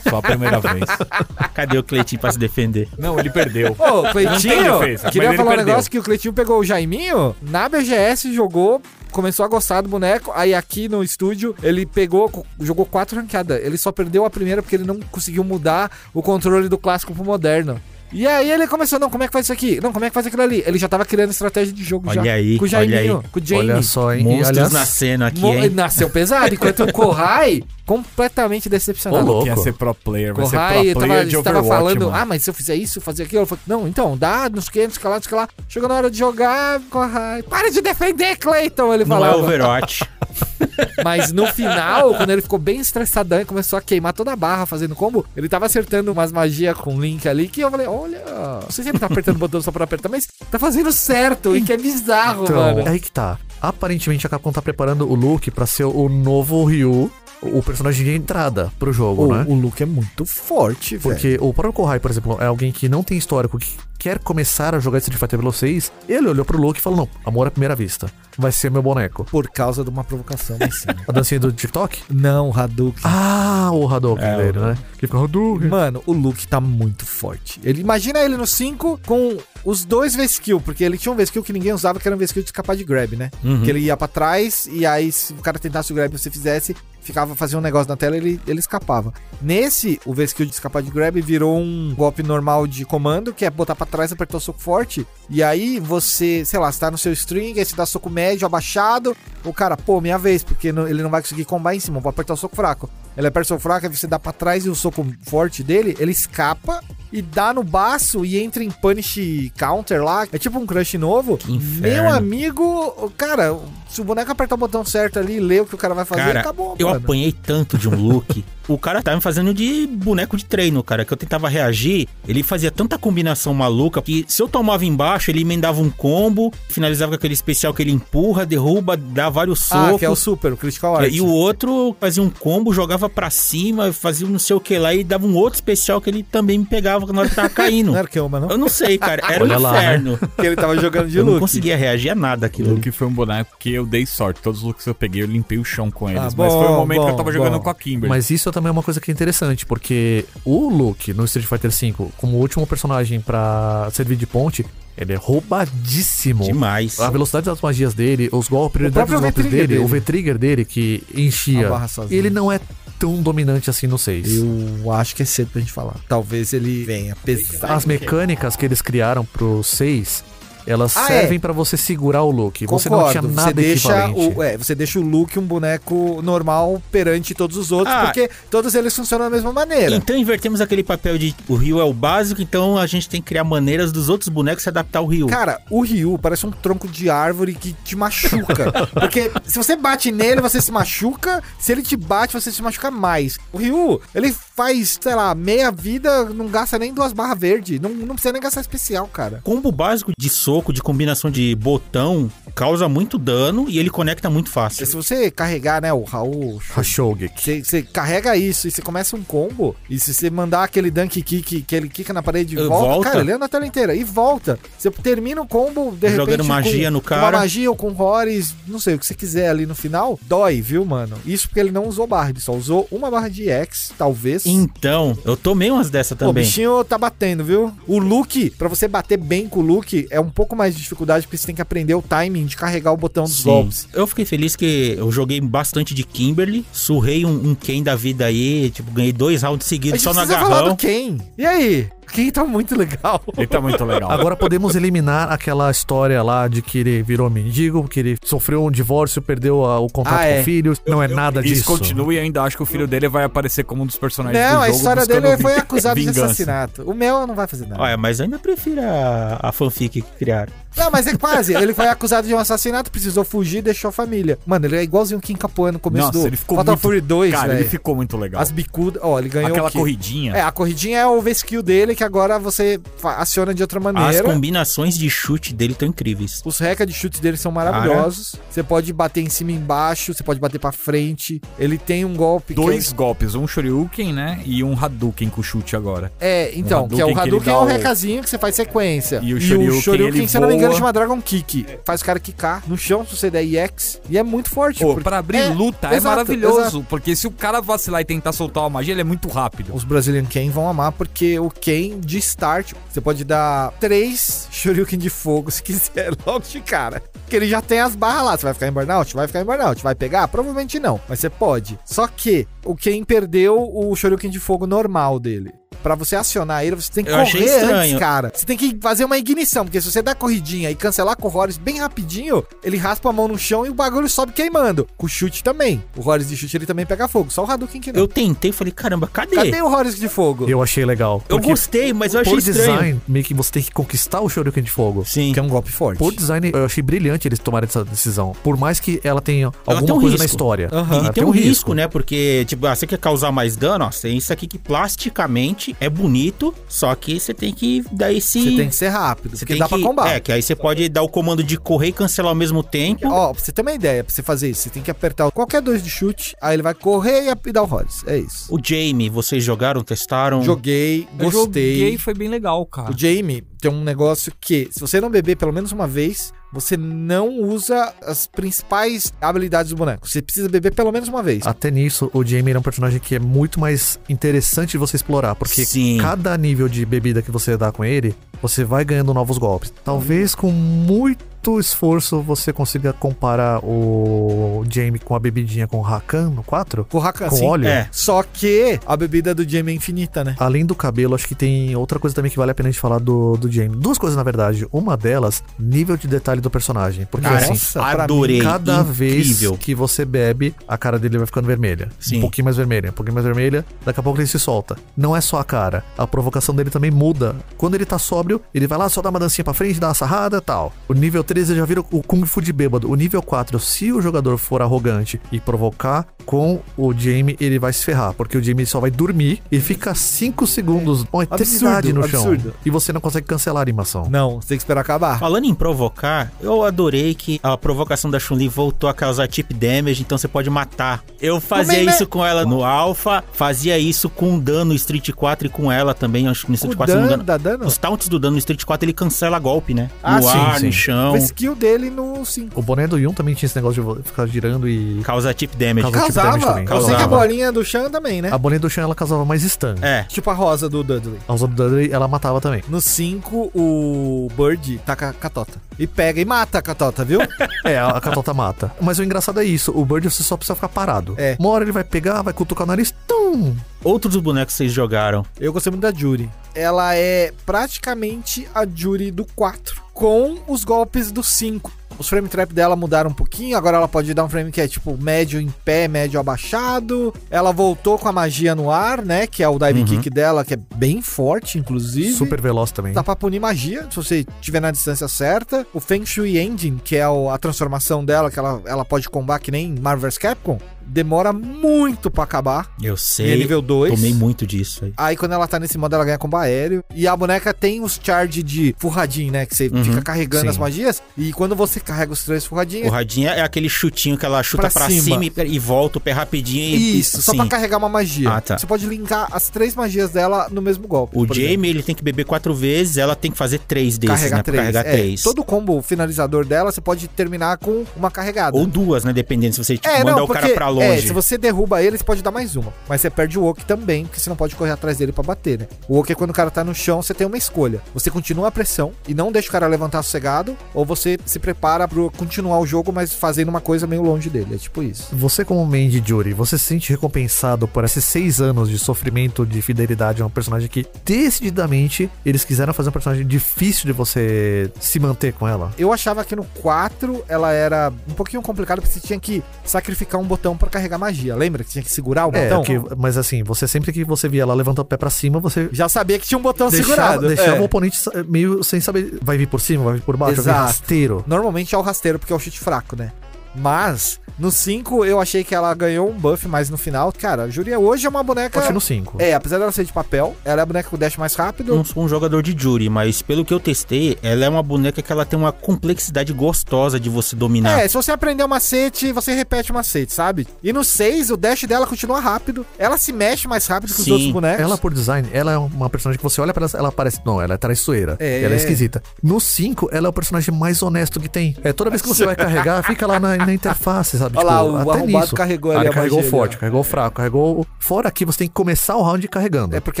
Só a primeira vez. Cadê o Cleitinho pra se defender? Não, ele perdeu. Ô, Cleitinho, queria falar um negócio que o Cleitinho pegou o Jaiminho, na BGS jogou, começou a gostar do boneco, aí aqui no estúdio ele pegou, jogou quatro ranqueadas. Ele só perdeu a primeira porque ele não conseguiu mudar o controle do clássico pro moderno. E aí ele começou, não, como é que faz isso aqui? Não, como é que faz aquilo ali? Ele já tava criando estratégia de jogo Olha já. aí, com o olha Jaiminho, aí. com o Jamie. Olha só, hein? Monstros aliás, nascendo aqui? Nasceu pesado, enquanto o Kohai completamente decepcionado. Ô, louco. Ia ser pro player, vai ser Kohai pro tava, player de estava Overwatch, falando, mano. ah, mas se eu fizer isso, fazer aquilo, eu falei, não, então, dá, não sei o que, não sei o que lá, que lá. Chegou na hora de jogar, Kohai, para de defender, Clayton, ele Não é. Overwatch. Mas no final, quando ele ficou bem estressadão e começou a queimar toda a barra fazendo combo, ele tava acertando umas magias com o Link ali, que eu falei, olha, não sei se ele tá apertando o botão só pra apertar, mas tá fazendo certo, e que é bizarro, Então, mano. é aí que tá. Aparentemente a Capcom tá preparando o Luke pra ser o novo Ryu, o personagem de entrada pro jogo, O, né? o Luke é muito forte, velho. Porque o próprio Kohai, por exemplo, é alguém que não tem histórico, que quer começar a jogar Street Fighter Below 6. Ele olhou pro Luke e falou: Não, amor à primeira vista. Vai ser meu boneco. Por causa de uma provocação assim. A dancinha do TikTok? Não, Hadouken. Ah, o Hadouken É, dele, né? Que fica Hadouken. Mano, o Luke tá muito forte. Ele imagina ele no 5 com os dois V-Skill, porque ele tinha um V-Skill que ninguém usava, que era um V-Skill de escapar de grab, né? Uhum. Que ele ia pra trás e aí se o cara tentasse o grab e você fizesse, ficava fazia um negócio na tela, ele ele escapava. Nesse, o V-Skill de escapar de grab virou um golpe normal de comando, que é botar pra trás, apertar o soco forte, e aí você, sei lá, você tá no seu string, aí você dá soco médio, abaixado, o cara, pô, minha vez, porque não- ele não vai conseguir combar em cima, vou apertar o soco fraco. Ele aperta o soco fraco, aí você dá pra trás e o soco forte dele, ele escapa e dá no baço e entra em punish counter lá. É tipo um crush novo. Meu amigo, cara, se o boneco apertar o botão certo ali, lê o que o cara vai fazer, Cara, acabou, eu mano. apanhei tanto de um look. o cara tava me fazendo de boneco de treino, cara. Que eu tentava reagir. Ele fazia tanta combinação maluca que se eu tomava embaixo, ele emendava um combo, finalizava com aquele especial que ele empurra, derruba, dá vários socos. Ah, que é o super, o Critical Art. E o outro fazia um combo, jogava pra cima, fazia um não sei o que lá e dava um outro especial que ele também me pegava na hora que tava caindo. Não era que uma, não? Eu não sei, cara. Era um Olha lá, né? inferno. Que ele tava jogando de Eu não look. conseguia reagir a nada O aquilo. Luke foi um boneco que eu dei sorte. Todos os looks que eu peguei, eu limpei o chão com eles. Ah, mas bom, foi o momento que eu bom, tava jogando bom. com a Kimberly. Mas isso também é uma coisa que é interessante, porque o Luke no Street Fighter V, como último personagem pra servir de ponte, ele é roubadíssimo. Demais. A velocidade das magias dele, os golpes, a prioridade dos golpes V-Trigger dele, o dele. V-Trigger dele que enchia. Ele não é tão dominante assim no 6. Eu acho que é cedo pra gente falar. Talvez ele venha pesado. As mecânicas que eles criaram pro 6 Elas Ah, servem é. pra você segurar o look. Você não Concordo, tinha nada você deixa equivalente. o, é, você deixa o Luke um boneco normal perante todos os outros, Ah. porque todos eles funcionam da mesma maneira. Então invertemos aquele papel de o Rio é o básico, então a gente tem que criar maneiras dos outros bonecos se adaptar ao Rio. Cara, o Ryu parece um tronco de árvore que te machuca. Porque se você bate nele, você se machuca. Se ele te bate, você se machuca mais. O Ryu, ele faz, sei lá, meia vida, não gasta nem duas barras verdes. Não, não precisa nem gastar especial, cara. Combo básico de soco, de combinação de botão, causa muito dano e ele conecta muito fácil. Se você carregar, né, o Raul. Hashogeki. Você, você carrega isso e você começa um combo. E se você mandar aquele dunk kick que ele quica na parede e volta, volta. cara, ele anda a tela inteira. E volta. Você termina o combo, de Jogando repente. magia com, no com cara. uma magia ou com horrores, não sei, o que você quiser ali no final. Dói, viu, mano? Isso porque ele não usou barra, ele só usou uma barra de X, talvez. Então, eu tomei umas dessa Pô, o também. bichinho tá batendo, viu? O look, pra você bater bem com o look, é um pouco mais de dificuldade, porque você tem que aprender o timing de carregar o botão dos Sim. golpes. Eu fiquei feliz que eu joguei bastante de Kimberly, surrei um, um Ken da vida aí, tipo, ganhei dois rounds seguidos só no precisa falar agarrão. do Ken. E aí? Ken tá muito legal. Ele tá muito legal. Agora podemos eliminar aquela história lá de que ele virou mendigo, que ele sofreu um divórcio, perdeu a- o contato Ah, com é. o filho. Não é nada Isso disso. continua e ainda acho que o filho dele vai aparecer como um dos personagens do Não, jogo. a história dele foi acusado de vingança. assassinato. O meu não vai fazer nada. Olha, mas eu ainda prefiro a, a fanfic que criaram. Não, mas é quase. Ele foi acusado de um assassinato, precisou fugir e deixou a família. Mano, ele é igualzinho o Kim Capoe no começo Nossa, do ele ficou Fatal muito... Fury 2, Cara, velho. ele ficou muito legal. As bicudas. Ó, ele ganhou Aquela o corridinha. É, a corridinha é o V-Skill dele, que agora você aciona de outra As maneira. combinações de chute dele estão incríveis. Os reca de chutes dele são maravilhosos. Você pode bater em cima e embaixo, você pode bater pra frente. Ele tem um golpe Dois que golpes, um Shoryuken, né? E um Hadouken com chute agora. é... Então, Um que é o Hadouken ele Hadouken é o o- recazinho que você faz sequência. E o Shoryuken, ele se eu não me engano, voa. chama Dragon Kick. Faz o cara quicar no chão se você der EX. E é muito forte. Pô, porque- pra abrir é, luta é exato, maravilhoso, exato. porque se o cara vacilar e tentar soltar uma magia, ele é muito rápido. Os Brazilian Ken vão amar, porque o Ken de start, você pode dar três Shoryuken de fogo se quiser, logo de cara. Porque ele já tem as barras lá. Você vai ficar em burnout? Vai ficar em burnout. Vai pegar? Provavelmente não, mas você pode. Só que o Ken perdeu o Shoryuken de fogo normal dele. Pra você acionar ele, você tem que Eu correr antes, cara. Você tem que fazer uma ignição, porque se você dar corridinha e cancelar com o Horus bem rapidinho, ele raspa a mão no chão e o bagulho sobe queimando. Com o chute também. O Horus de chute ele também pega fogo. Só o Hadouken que não. Eu tentei, falei, caramba, cadê? Cadê o Horus de fogo? Eu achei legal. Eu gostei, mas eu achei por estranho. design, meio que você tem que conquistar o Shoryuken de fogo. Sim. Que é um golpe forte. Por design, eu achei brilhante eles tomarem essa decisão. Por mais que ela tenha Ela alguma tem um coisa na risco. história. Aham. E Ela tem um risco, né? Porque, tipo, ah, você quer causar mais dano, ó, tem isso aqui que plasticamente é bonito, só que você tem que daí se... Você tem que ser rápido, você porque tem dá que, pra combar. É, que aí você pode dar o comando de correr e cancelar ao mesmo tempo. Ó, pra você ter uma ideia, pra você fazer isso, você tem que apertar qualquer dois de chute, aí ele vai correr e, dar o Horus. É isso. O Jamie, vocês jogaram, testaram? Joguei, Eu gostei. joguei foi bem legal, cara. O Jamie tem um negócio que, se você não beber pelo menos uma vez, você não usa as principais habilidades do boneco. Você precisa beber pelo menos uma vez. Até nisso, o Jamie é um personagem que é muito mais interessante de você explorar, porque Sim. cada nível de bebida que você dá com ele, você vai ganhando novos golpes. Talvez com muito esforço você consiga comparar o Jamie com a bebidinha com o Rakan no 4, Com o Rakan, com sim. óleo. É. Só que a bebida do Jamie é infinita, né? Além do cabelo, acho que tem outra coisa também que vale a pena a gente falar do, do Jamie. Duas coisas, na verdade. Uma delas, nível de detalhe do personagem. Porque assim, Nossa, pra adorei. Cada incrível. vez que você bebe, a cara dele vai ficando vermelha. Sim. Um pouquinho mais vermelha, um pouquinho mais vermelha. Daqui a pouco ele se solta. Não é só a cara. A provocação dele também muda. Quando ele tá sóbrio, ele vai lá, só dá uma dancinha pra frente, dá uma sarrada tal. O nível 13 já vira o Kung Fu de bêbado. O nível 4, se o jogador for arrogante e provocar com o Jamie, ele vai se ferrar. Porque o Jamie só vai dormir e fica 5 segundos, uma eternidade Absurdo, no chão. absurdo. E você não consegue cancelar a animação. Não, você tem que esperar acabar. Falando em provocar, eu adorei que a provocação da Chun-Li voltou a causar tip damage, então você pode matar. Eu fazia Também, né? isso com ela no Alpha, fazia isso com dano no Street 4 e com ela também, acho que no Street O 4, se não dano, dano? Os taunts do dano no Street 4 ele cancela golpe, né? Ah, no sim, ar, sim. no chão. Foi skill dele no 5. O boné do Yun também tinha esse negócio de ficar girando e. Causa tip damage. Causa- tipo damage Causava. também. Eu sei que a Causava. bolinha do Chan também, né? A boné do Chan ela causava mais stun. É. Tipo a rosa do Dudley. A Usa do Dudley ela matava também. No 5, o Bird taca a catota. E pega e mata a catota, viu? É, a, a Catota mata. Mas o engraçado é isso: o Bird você só precisa ficar parado. É. Uma hora ele vai pegar, vai cutucar o nariz, tum! Outros bonecos que vocês jogaram. Eu gostei muito da Jury. Ela é praticamente a Jury do 4. com os golpes do 5. Os frame trap dela mudaram um pouquinho, agora ela pode dar um frame que é tipo médio em pé, médio abaixado. Ela voltou com a magia no ar, né? Que é o dive Uhum. kick dela, que é bem forte, inclusive. Super veloz também. Dá pra punir magia, se você tiver na distância certa. O Feng Shui Engine, que é a transformação dela, que ela, ela pode combar que nem Marvel vs Capcom, demora muito pra acabar. Eu E é sei. nível 2. Tomei muito disso aí. Aí quando ela tá nesse modo, ela ganha combo aéreo. E a boneca tem os charge de furradinho, né? Que você Uhum, fica carregando sim. as magias. E quando você carrega os três furradinhos. O radinho é aquele chutinho que ela chuta Pra pra, cima. cima, e, e volta o pé rapidinho e. Isso, só pra carregar uma magia. Ah, tá. Você pode linkar as três magias dela no mesmo golpe. O Jamie, exemplo. ele tem que beber quatro vezes, ela tem que fazer três desses, Carregar né? Pra três. carregar É, três. Todo combo finalizador dela, você pode terminar com uma carregada. Ou duas, né? Dependendo se você tipo, É, manda não, o cara porque, pra É, longe. se você derruba ele, você pode dar mais uma. Mas você perde o Oak também, porque você não pode correr atrás dele pra bater, né? O Oak é quando o cara tá no chão, você tem uma escolha. Você continua a pressão e não deixa o cara levantar sossegado, ou você se prepara pra continuar o jogo, mas fazendo uma coisa meio longe dele. É tipo isso. Você, como main de Jury, você se sente recompensado por esses seis anos de sofrimento, de fidelidade a um personagem que, decididamente, eles quiseram fazer um personagem difícil de você se manter com ela? Eu achava que no 4 ela era um pouquinho complicada, porque você tinha que sacrificar um botão pra carregar magia. Lembra que tinha que segurar o É, botão? que- mas assim, você sempre que você via ela levantar o pé pra cima, você Já sabia que tinha um botão deixava, segurado. deixava É. o oponente meio sem saber, vai vir por cima, vai vir por baixo, vai vir Exato. rasteiro. Normalmente é o rasteiro, porque é o chute fraco, né? Mas, no 5, eu achei que ela ganhou um buff, mas no final, cara, a Juria hoje é uma boneca. Acho no 5. É, apesar dela ser de papel, ela é a boneca com dash mais rápido. Não sou um jogador de Jury, mas pelo que eu testei, ela é uma boneca que ela tem uma complexidade gostosa de você dominar. É, se você aprender o macete, você repete o macete, sabe? E no 6, o dash dela continua rápido. Ela se mexe mais rápido que os Sim. outros bonecos. Ela, por design, ela é uma personagem que você olha pra ela, ela parece. Não, ela é traiçoeira. É. Ela é esquisita. No 5, ela é o personagem mais honesto que tem. É, toda vez que você vai carregar, fica lá na, na interface, sabe? Tipo, Olha lá, o arrombado carregou ali Ah, carregou magia forte, ó. carregou fraco, carregou. Fora que você tem que começar o round carregando. É porque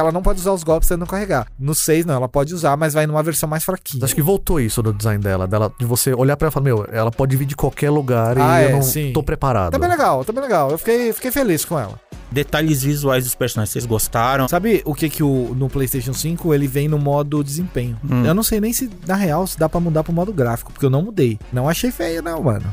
ela não pode usar os golpes sem não carregar. No 6, não, ela pode usar, mas vai numa versão mais fraquinha. Acho que voltou isso do design dela, dela de você olhar pra ela e falar, meu, ela pode vir de qualquer lugar Ah, e é, eu não sim. tô preparado. Tá bem legal, tá bem legal. Eu fiquei, fiquei feliz com ela. Detalhes visuais dos personagens, vocês gostaram? Sabe o que que o, no PlayStation 5 ele vem no modo desempenho? Hum. Eu não sei nem se, na real, se dá pra mudar pro modo gráfico, porque eu não mudei. Não achei feio, não, mano.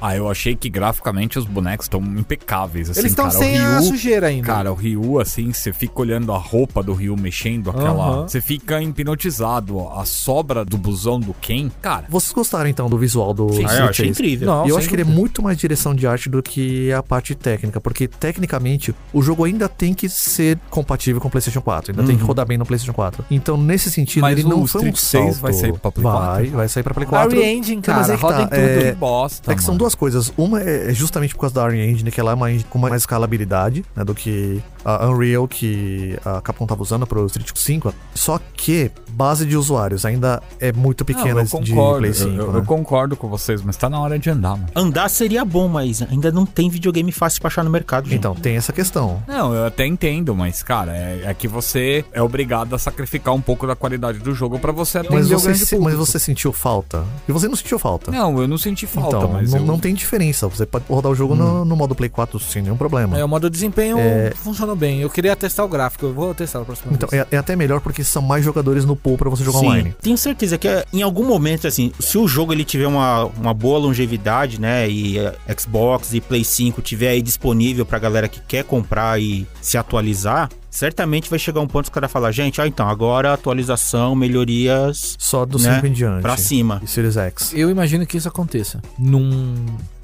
Ah, eu achei que graficamente os bonecos estão impecáveis, assim, Eles estão cara. sem o a Ryu, sujeira ainda. Cara, o Ryu, assim, você fica olhando a roupa do Ryu mexendo aquela. Você fica hipnotizado. A sobra do busão do Ken, cara. Vocês gostaram então do visual do Ah, eu achei incrível. Não, E eu acho que ele é muito mais direção de arte do que a parte técnica, porque tecnicamente o jogo ainda tem que ser compatível com o PlayStation 4, ainda tem que rodar bem no PlayStation 4. Então, nesse sentido, Mas ele o não foi um Street 6 salto. vai sair pra Play Vai, 4? vai sair pra Play 4. A Re-Engine, Não, cara, mas é que roda tá, em tudo. é- bosta. É que são mano. Duas coisas. Uma é justamente por causa da Unreal Engine, que ela é uma engine com mais escalabilidade né, do que a Unreal que a Capcom tava usando pro Street 5. Só que base de usuários ainda é muito Não, pequena eu de concordo, Play eu- 5. eu, né? eu concordo com vocês, mas tá na hora de andar, mano. Andar seria bom, mas ainda não tem videogame fácil pra achar no mercado, gente. Então, tem essa questão. Não, eu até entendo, mas, cara, é, é que você é obrigado a sacrificar um pouco da qualidade do jogo pra você atender Mas o você, grande se- público. mas você sentiu falta? E você não sentiu falta? Não, eu não senti falta, então, mas não, eu... não tem diferença. Você pode rodar o jogo no, no modo Play 4 sem nenhum problema. É, o modo desempenho É. funcionou bem. Eu queria testar o gráfico, eu vou testar na próxima Então, vez. é, é até melhor porque são mais jogadores no pool pra você jogar online. Tenho certeza que é, em algum momento, assim, se o jogo ele tiver uma, uma boa longevidade, né, e eh, Xbox e Play 5 tiver aí disponível pra galera que quer comprar e se atualizar, certamente vai chegar um ponto que os caras falar, gente, ah, então, agora atualização, melhorias Só do Né? 5 em diante. pra cima. E Series X. Eu imagino que isso aconteça. Num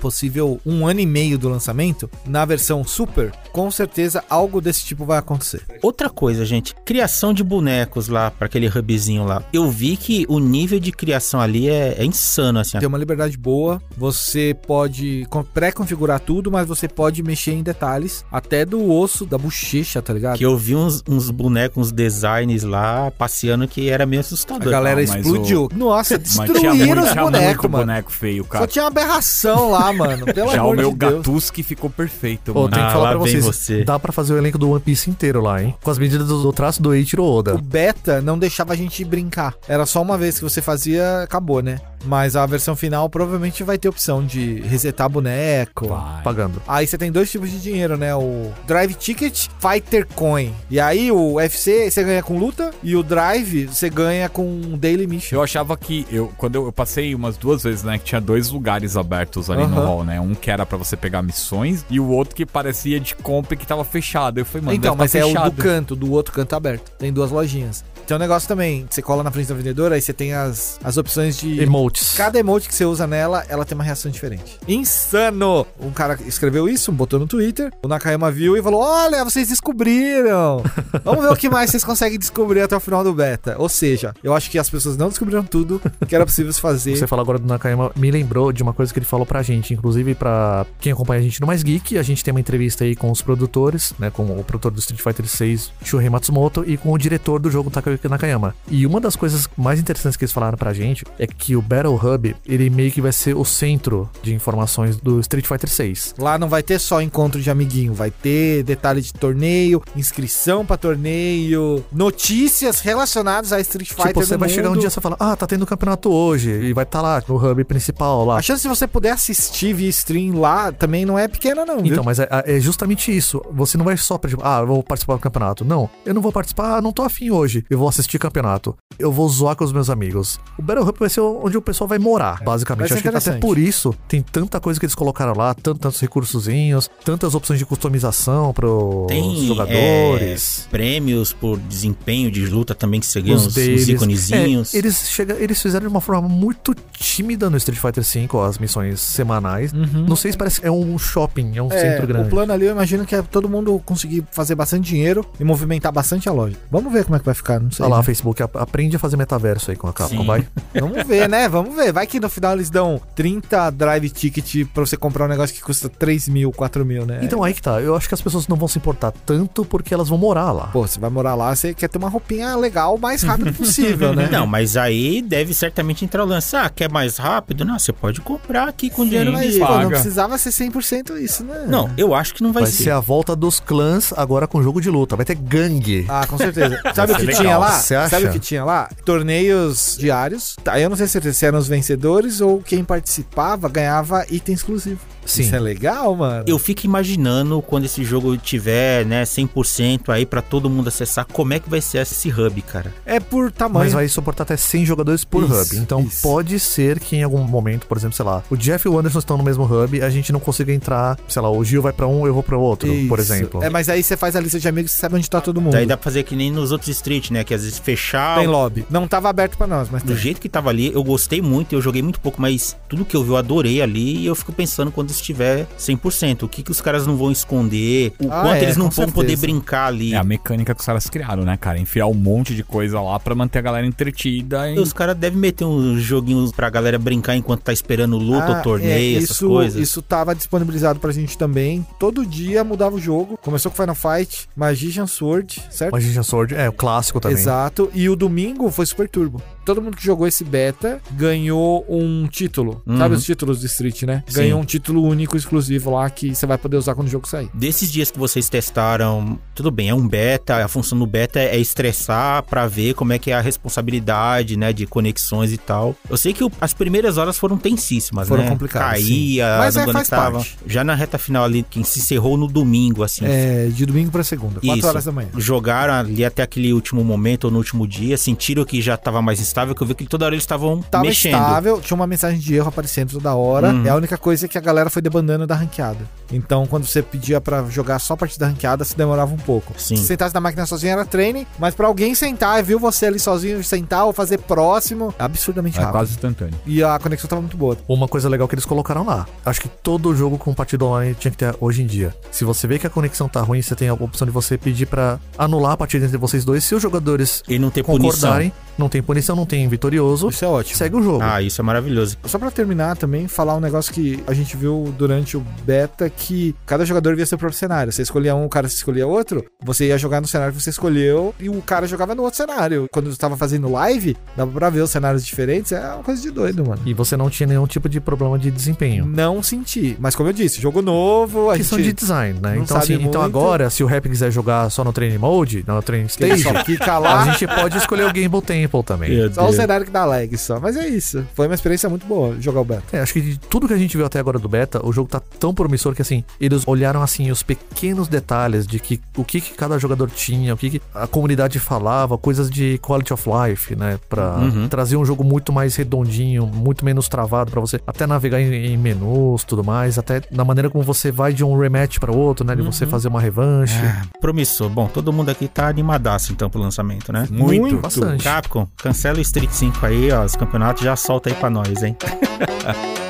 possível um ano e meio do lançamento, na versão Super, com certeza algo desse tipo vai acontecer. Outra coisa, gente, criação de bonecos lá pra aquele hubzinho lá. Eu vi que o nível de criação ali é, é insano, assim. Tem uma liberdade boa, você pode con- pré-configurar tudo, mas você pode mexer em detalhes, até do osso, da bochecha, tá ligado? Que eu vi uns, uns bonecos, uns designs lá passeando que era meio A assustador. galera Não, explodiu. Nossa, Mas tinha destruíram muito, os bonecos, mano. boneco feio, Só cara. tinha uma aberração lá, mano. Pelo Já o amor meu de Deus. Gatuski ficou perfeito, mano. tem que Ah, falar lá pra vem vocês. você. Dá pra fazer o elenco do One Piece inteiro lá, hein? Com as medidas do, do traço do Eiichiro Oda. O beta não deixava a gente brincar. Era só uma vez que você fazia, acabou, né? Mas a versão final provavelmente vai ter opção de resetar boneco. Vai. Pagando. Aí você tem dois tipos de dinheiro, né? O Drive Ticket, Fighter Coin. E aí o UFC você ganha com luta e o Drive você ganha com Daily Mission. Eu achava que eu quando eu, eu passei umas duas vezes, né, que tinha dois lugares abertos ali no hall, né? Um que era pra você pegar missões e o outro que parecia de comp que tava fechado. Eu falei, mano, então, deve mas tá é o do canto, do outro canto aberto. Tem duas lojinhas. Tem um negócio também, você cola na frente da vendedora, aí você tem as, as opções de. Emotes. Cada emote que você usa nela, ela tem uma reação diferente. Insano! Um cara escreveu isso, botou no Twitter, o Nakayama viu e falou: Olha, vocês descobriram! Vamos ver o que mais vocês conseguem descobrir até o final do beta. Ou seja, eu acho que as pessoas não descobriram tudo que era possível se fazer. Você falou agora do Nakayama, me lembrou de uma coisa que ele falou pra gente, inclusive pra quem acompanha a gente no Mais Geek, a gente tem uma entrevista aí com os produtores, né, com o produtor do Street Fighter 6, Shuhei Matsumoto, e com o diretor do jogo, Takayuki Nakayama. E uma das coisas mais interessantes que eles falaram pra gente é que o Battle Hub, ele meio que vai ser o centro de informações do Street Fighter 6. Lá não vai ter só encontro de amiguinho, vai ter detalhe de torneio, inscrição pra torneio, notícias relacionadas a Street Fighter. tipo, você vai chegar um mundo. dia e você fala, ah, tá tendo campeonato hoje, e vai estar lá no hub principal lá. A chance de você poder assistir via stream lá também não é pequena, não, viu? Então, mas é, é justamente isso. Você não vai só pra, tipo, ah, eu vou participar do campeonato. Não, eu não vou participar, não tô afim hoje. Eu vou assistir campeonato. Eu vou zoar com os meus amigos. O Battle Hub vai ser onde o pessoal vai morar, basicamente. vai ser Acho que até por isso tem tanta coisa que eles colocaram lá, tanto, tantos recursozinhos, tantas opções de customização pros Tem jogadores. é, prêmios por desempenho de luta também que você ganha, Os uns, iconezinhos. É, eles, chega, eles fizeram de uma forma muito tímida no Street Fighter V, as missões semanais. Não sei se parece que é um shopping, é um É, centro grande. o plano ali eu imagino que é todo mundo conseguir fazer bastante dinheiro e movimentar bastante a loja. Vamos ver como é que vai ficar, não sei. Olha lá, né? Facebook, ap- aprende a fazer metaverso aí com a Capcom, Sim. vai. Vamos ver, né? Vamos ver. Vai que no final eles dão 30 drive ticket pra você comprar um negócio que custa 3 mil, 4 mil, né? Então aí que tá, eu acho que as pessoas não vão se importar tanto porque elas vão morar lá. Pô, você vai morar lá, você quer ter uma roupinha legal o mais rápido possível, né? Não, mas aí deve certamente entrar o lance. Ah, quer mais rápido? Não, você pode comprar aqui com dinheiro Mas, pô, não precisava ser 100% isso, né? Não, eu acho que não vai, Vai ser a volta dos clãs agora com jogo de luta. Vai ter gangue. Ah, com certeza. Sabe o ser que legal. tinha lá? Você acha? Sabe o que tinha lá? Torneios diários. Tá, eu não sei se eram os vencedores ou quem participava ganhava item exclusivo. Sim. Isso é legal, mano. Eu fico imaginando quando esse jogo tiver, né, 100% aí pra todo mundo acessar, como é que vai ser esse hub, cara. É por tamanho. Mas vai suportar até 100 jogadores por Isso, hub. Então isso. pode ser que em algum momento, por exemplo, sei lá, o Jeff e o Anderson estão no mesmo hub, a gente não consiga entrar, sei lá, o Gil vai pra um, eu vou pro outro, por Isso. exemplo. É, mas aí você faz a lista de amigos e sabe onde tá todo mundo. Daí dá pra fazer que nem nos outros Street, né, que às vezes fechar... Tem lobby. Não tava aberto pra nós, mas Do tem. jeito que tava ali, eu gostei muito, eu joguei muito pouco, mas tudo que eu vi eu adorei ali e eu fico pensando quando estiver 100%, o que que os caras não vão esconder, o Ah, quanto é, eles não vão poder certeza. brincar ali. É a mecânica que os caras criaram, né, cara? Enfiar um monte de coisa lá pra manter a galera entretida. E... Os caras devem meter uns joguinhos pra galera brincar enquanto tá esperando luta Ah, ou torneio, é, essas isso, coisas. Isso tava disponibilizado pra gente também. Todo dia mudava o jogo. Começou com Final Fight, Magician Sword, certo? Magician Sword, é, o clássico também. Exato. E o domingo foi Super Turbo. Todo mundo que jogou esse beta ganhou um título. Uhum. Sabe os títulos do Street, né? Sim. Ganhou um título único, exclusivo lá, que você vai poder usar quando o jogo sair. Desses dias que vocês testaram, tudo bem, é um beta, a função do beta é estressar pra ver como é que é a responsabilidade, né, de conexões e tal. Eu sei que o- as primeiras horas foram tensíssimas, Foram né? complicadas, Caía, Mas não é, faz conectava. parte. Já na reta final ali, que se encerrou no domingo, assim. É, de domingo pra segunda, 4 Isso. horas da manhã. Jogaram ali até aquele último momento ou no último dia, sentiram que já tava mais instável, que eu vi que toda hora eles estavam Tava mexendo. estável, tinha uma mensagem de erro aparecendo toda hora. Uhum. É a única coisa que a galera foi debandando da ranqueada. Então, quando você pedia pra jogar só a partir da ranqueada, se demorava um pouco. Sim. Se sentasse na máquina sozinho era treine, mas pra alguém sentar, viu você ali sozinho sentar ou fazer próximo, absurdamente É rápido. quase instantâneo. E a conexão tava muito boa. Uma coisa legal que eles colocaram lá. Acho que todo jogo com partida online tinha que ter hoje em dia. Se você vê que a conexão tá ruim, você tem a opção de você pedir pra anular a partida entre vocês dois. Se os jogadores E não ter punição. concordarem, não tem punição, não tem vitorioso, Isso é ótimo. segue o jogo. Ah, isso é maravilhoso. Só pra terminar também, falar um negócio que a gente viu durante o beta, que cada jogador via seu próprio cenário. Você escolhia um, o cara escolhia outro, você ia jogar no cenário que você escolheu e o cara jogava no outro cenário. Quando eu tava fazendo live, dava pra ver os cenários diferentes, é uma coisa de doido, mano. E você não tinha nenhum tipo de problema de desempenho. Não senti. Mas como eu disse, jogo novo, a Questão de gente design, né? não Então, sabe assim, então muito. agora, se o Rap quiser jogar só no training mode, no training ele stage, só fica a gente pode escolher o Game Tempo tempo também. Meu Só o Deus. cenário que dá lag só. Mas é isso. Foi uma experiência muito boa jogar o beta. É, acho que de tudo que a gente viu até agora do beta, o jogo tá tão promissor que assim, eles olharam assim os pequenos detalhes de que o que, que cada jogador tinha, o que, que a comunidade falava, coisas de quality of life, né, Pra trazer um jogo muito mais redondinho, muito menos travado pra você até navegar em, em menus, tudo mais, até na maneira como você vai de um rematch pra outro, né, de você fazer uma revanche. Promissor. Bom, todo mundo aqui tá animadaço então pro lançamento, né? Muito. Bastante. Capcom, cancela o Street 5 aí, ó, os campeonatos já solta aí pra nós, hein?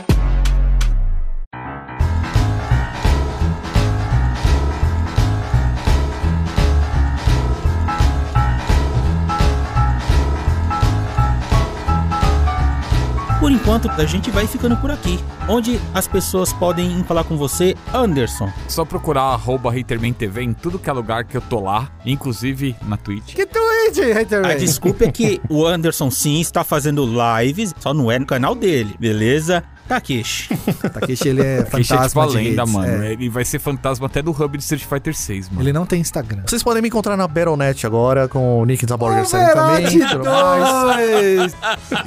Por enquanto, a gente vai ficando por aqui. Onde as pessoas podem falar com você, Anderson. Só procurar arroba HatermanTV em tudo que é lugar que eu tô lá, inclusive na Twitch. Que tweet, Haterman? A desculpa é que o Anderson sim está fazendo lives, só não é no canal dele, beleza? Takeshi. Takeshi, ele é Fantasma fantasma de lenda, redes, mano. é. Ele vai ser fantasma até do hub de Street Fighter 6, mano. Ele não tem Instagram. Vocês podem me encontrar na Battle.net agora com o Nick Zaborger saindo também. Overwatch tudo mais. 2!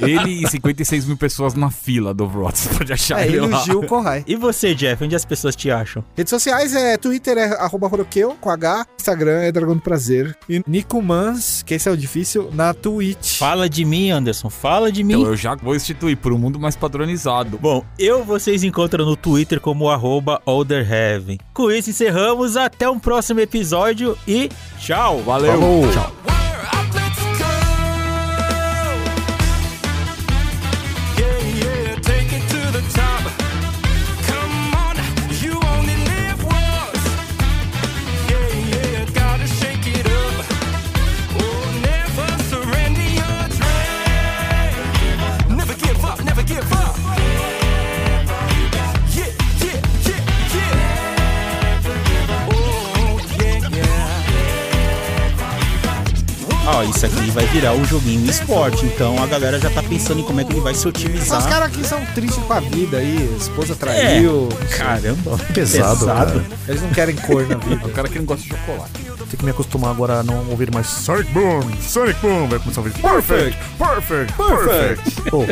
Ele e 56 mil pessoas na fila do Overwatch. Você pode achar É, ele ele lá. Gil Corrai. E você, Jeff, onde as pessoas te acham? Redes sociais é Twitter é arroba Horoqueu, com H. Instagram é Dragão do Prazer. E Nico Mans, que esse é o difícil, na Twitch. Fala de mim, Anderson, fala de mim. Então eu já vou instituir por um mundo mais padronizado. Bom, eu vocês encontram no Twitter como arroba Olderheaven. Com isso encerramos, até um próximo episódio e tchau! Valeu! Falou. Tchau. Virar um joguinho esporte, então a galera já tá pensando em como é que ele vai se Os otimizar. caras aqui são tristes com a vida aí. A esposa traiu. Caramba, Pesado, cara. Eles não querem cor na vida. O cara que não gosta de chocolate. Tem que me acostumar agora a não ouvir mais Sonic Boom, Sonic Boom. Vai começar a ouvir Perfect, Perfect, Perfect. Pô,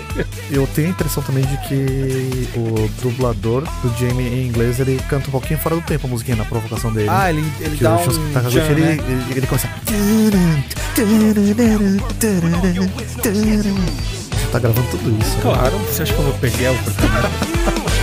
eu tenho a impressão também de que o dublador do Jamie em inglês, ele canta um pouquinho fora do tempo a musiquinha na provocação dele. Ah, ele, ele que dá o um Takaguchi, jam, ele, né? ele, ele começa. Você tá gravando tudo isso. né? claro, você acha que eu vou perder a oportunidade?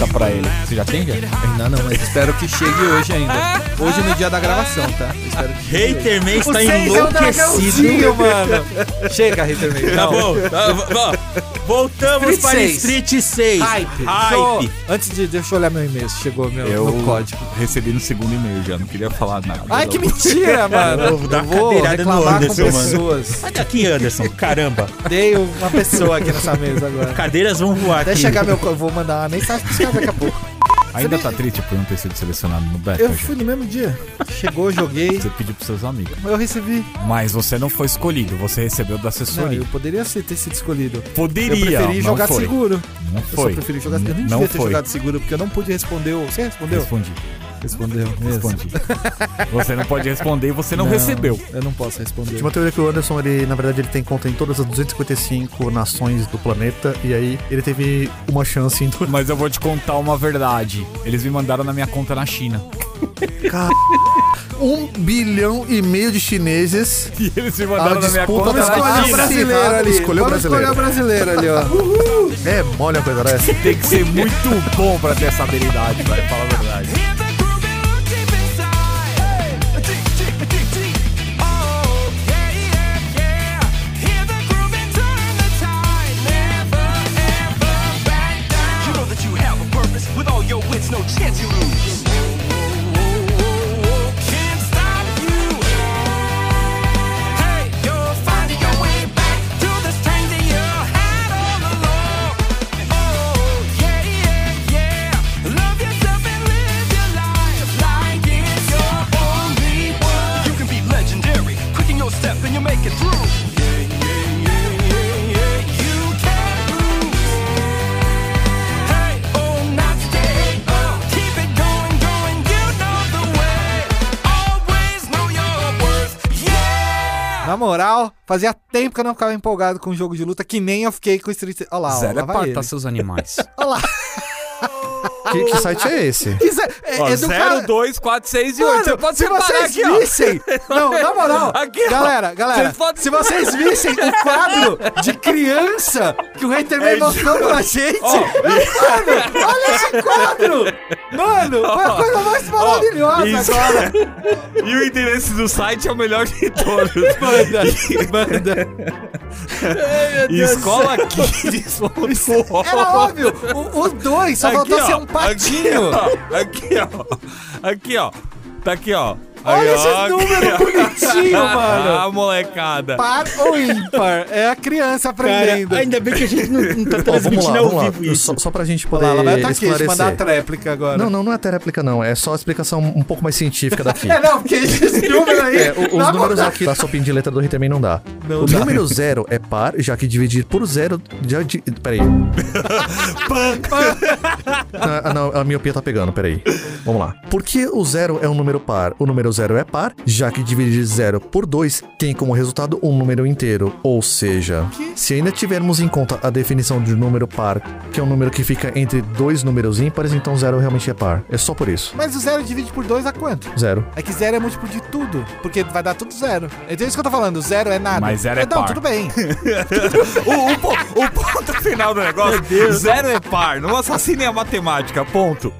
Beta pra ele. Você já tem, já? Ainda não, mas espero que chegue hoje ainda. Hoje no dia da gravação, tá? Espero que chegue. Haterman está Vocês é enlouquecido. mano. Chega, Haterman. Tá Não. bom, tá, ó, voltamos Street para 6. Street 6. Hype. Hype. Antes de. Deixa eu olhar meu e-mail, se chegou meu, Eu meu código. recebi no segundo e-mail já, não queria falar nada. Ai, que mentira, mano. Eu vou dar Eu vou cadeirada no com Anderson, mano. pessoas. Sai daqui, Anderson. Caramba. Dei uma pessoa aqui nessa mesa agora. Cadeiras vão voar Até aqui. chegar meu. Eu vou mandar uma mensagem pros caras daqui a pouco. Ainda tá triste por não ter sido selecionado no beta, Eu fui no mesmo dia. Chegou, joguei. Você pediu pros seus amigos. Eu recebi. Mas você não foi escolhido, você recebeu da Não, assessoria. eu poderia ser- ter sido escolhido. Eu Poderia, preferi não jogar foi. seguro. Não Eu só foi. preferi jogar seguro. Eu nem não devia ter foi. jogado seguro, porque eu não pude responder. o- Você respondeu? Respondi. Respondeu. Respondi. você não pode responder e você não, recebeu. Eu não posso responder. Tinha uma teoria que o Anderson, ele, na verdade, ele tem conta em todas as 255 nações do planeta, e aí ele teve uma chance em. Mas eu vou te contar uma verdade. Eles me mandaram na minha conta na China. Um bilhão e meio de chineses. E eles me A mandaram na minha disputa conta na China. brasileiro ali. Escolheu o Vamos escolher o brasileiro ali, ó. É, olha uma coisa dessa. Tem que ser muito bom pra ter essa habilidade, vai. Fala a verdade. Moral, fazia tempo que eu não ficava empolgado com um jogo de luta, que nem eu fiquei com Street... Olha lá, ó, Zero lá é vai ele. seus animais. Olha lá. Que, que site é esse? Isso é, é, Ó, é do 0, cara... 2, 4, 6 e Mano, 8. Você pode se separar vocês aqui, ó. vissem... Não, na moral, Aqui, ó. galera, galera, Vocês podem- se vocês vissem o quadro de criança que o Haterman mostrou pra gente... Mano, olha esse quadro! Mano, foi a coisa mais maravilhosa isso. agora. E o endereço do site é o melhor de todos. Manda, manda. Escola Kids. Era óbvio, o 2 só faltou ser um patinho. Aqui, ó. Aqui, ó. Tá aqui, ó. Olha Aí, esses ó. números bonitinhos, mano. Ah, molecada. Par ou ímpar? É a criança Cara, aprendendo. ainda bem que a gente não, não tá transmitindo lá, ao vamos lá. vivo isso. Só, só pra gente poder lá, ela vai atacar aqui, esclarecer. mandar a tréplica agora. Não, não, não é até réplica, não. É só a explicação um pouco mais científica daqui. É, não, porque esse número aí... É, o- os números aqui da sopinha de letra do Hitman não dá. Não o dá. número zero é par, já que dividir por zero. Já di... Peraí. ah, ah, não, a miopia tá pegando, peraí. Vamos lá. Por que o zero é um número par? O número zero é par, já que dividir zero por dois tem como resultado um número inteiro. Ou seja, se ainda tivermos em conta a definição de número par, que é um número que fica entre dois números ímpares, então zero realmente é par. É só por isso. Mas o zero divide por 2 a quanto? Zero. É que zero é múltiplo de tudo, porque vai dar tudo zero. Então é isso que eu tô falando, zero é nada. Mas zero é Não, par. tudo bem. O, o o ponto final do negócio, zero é par. Não assassinem a matemática, ponto.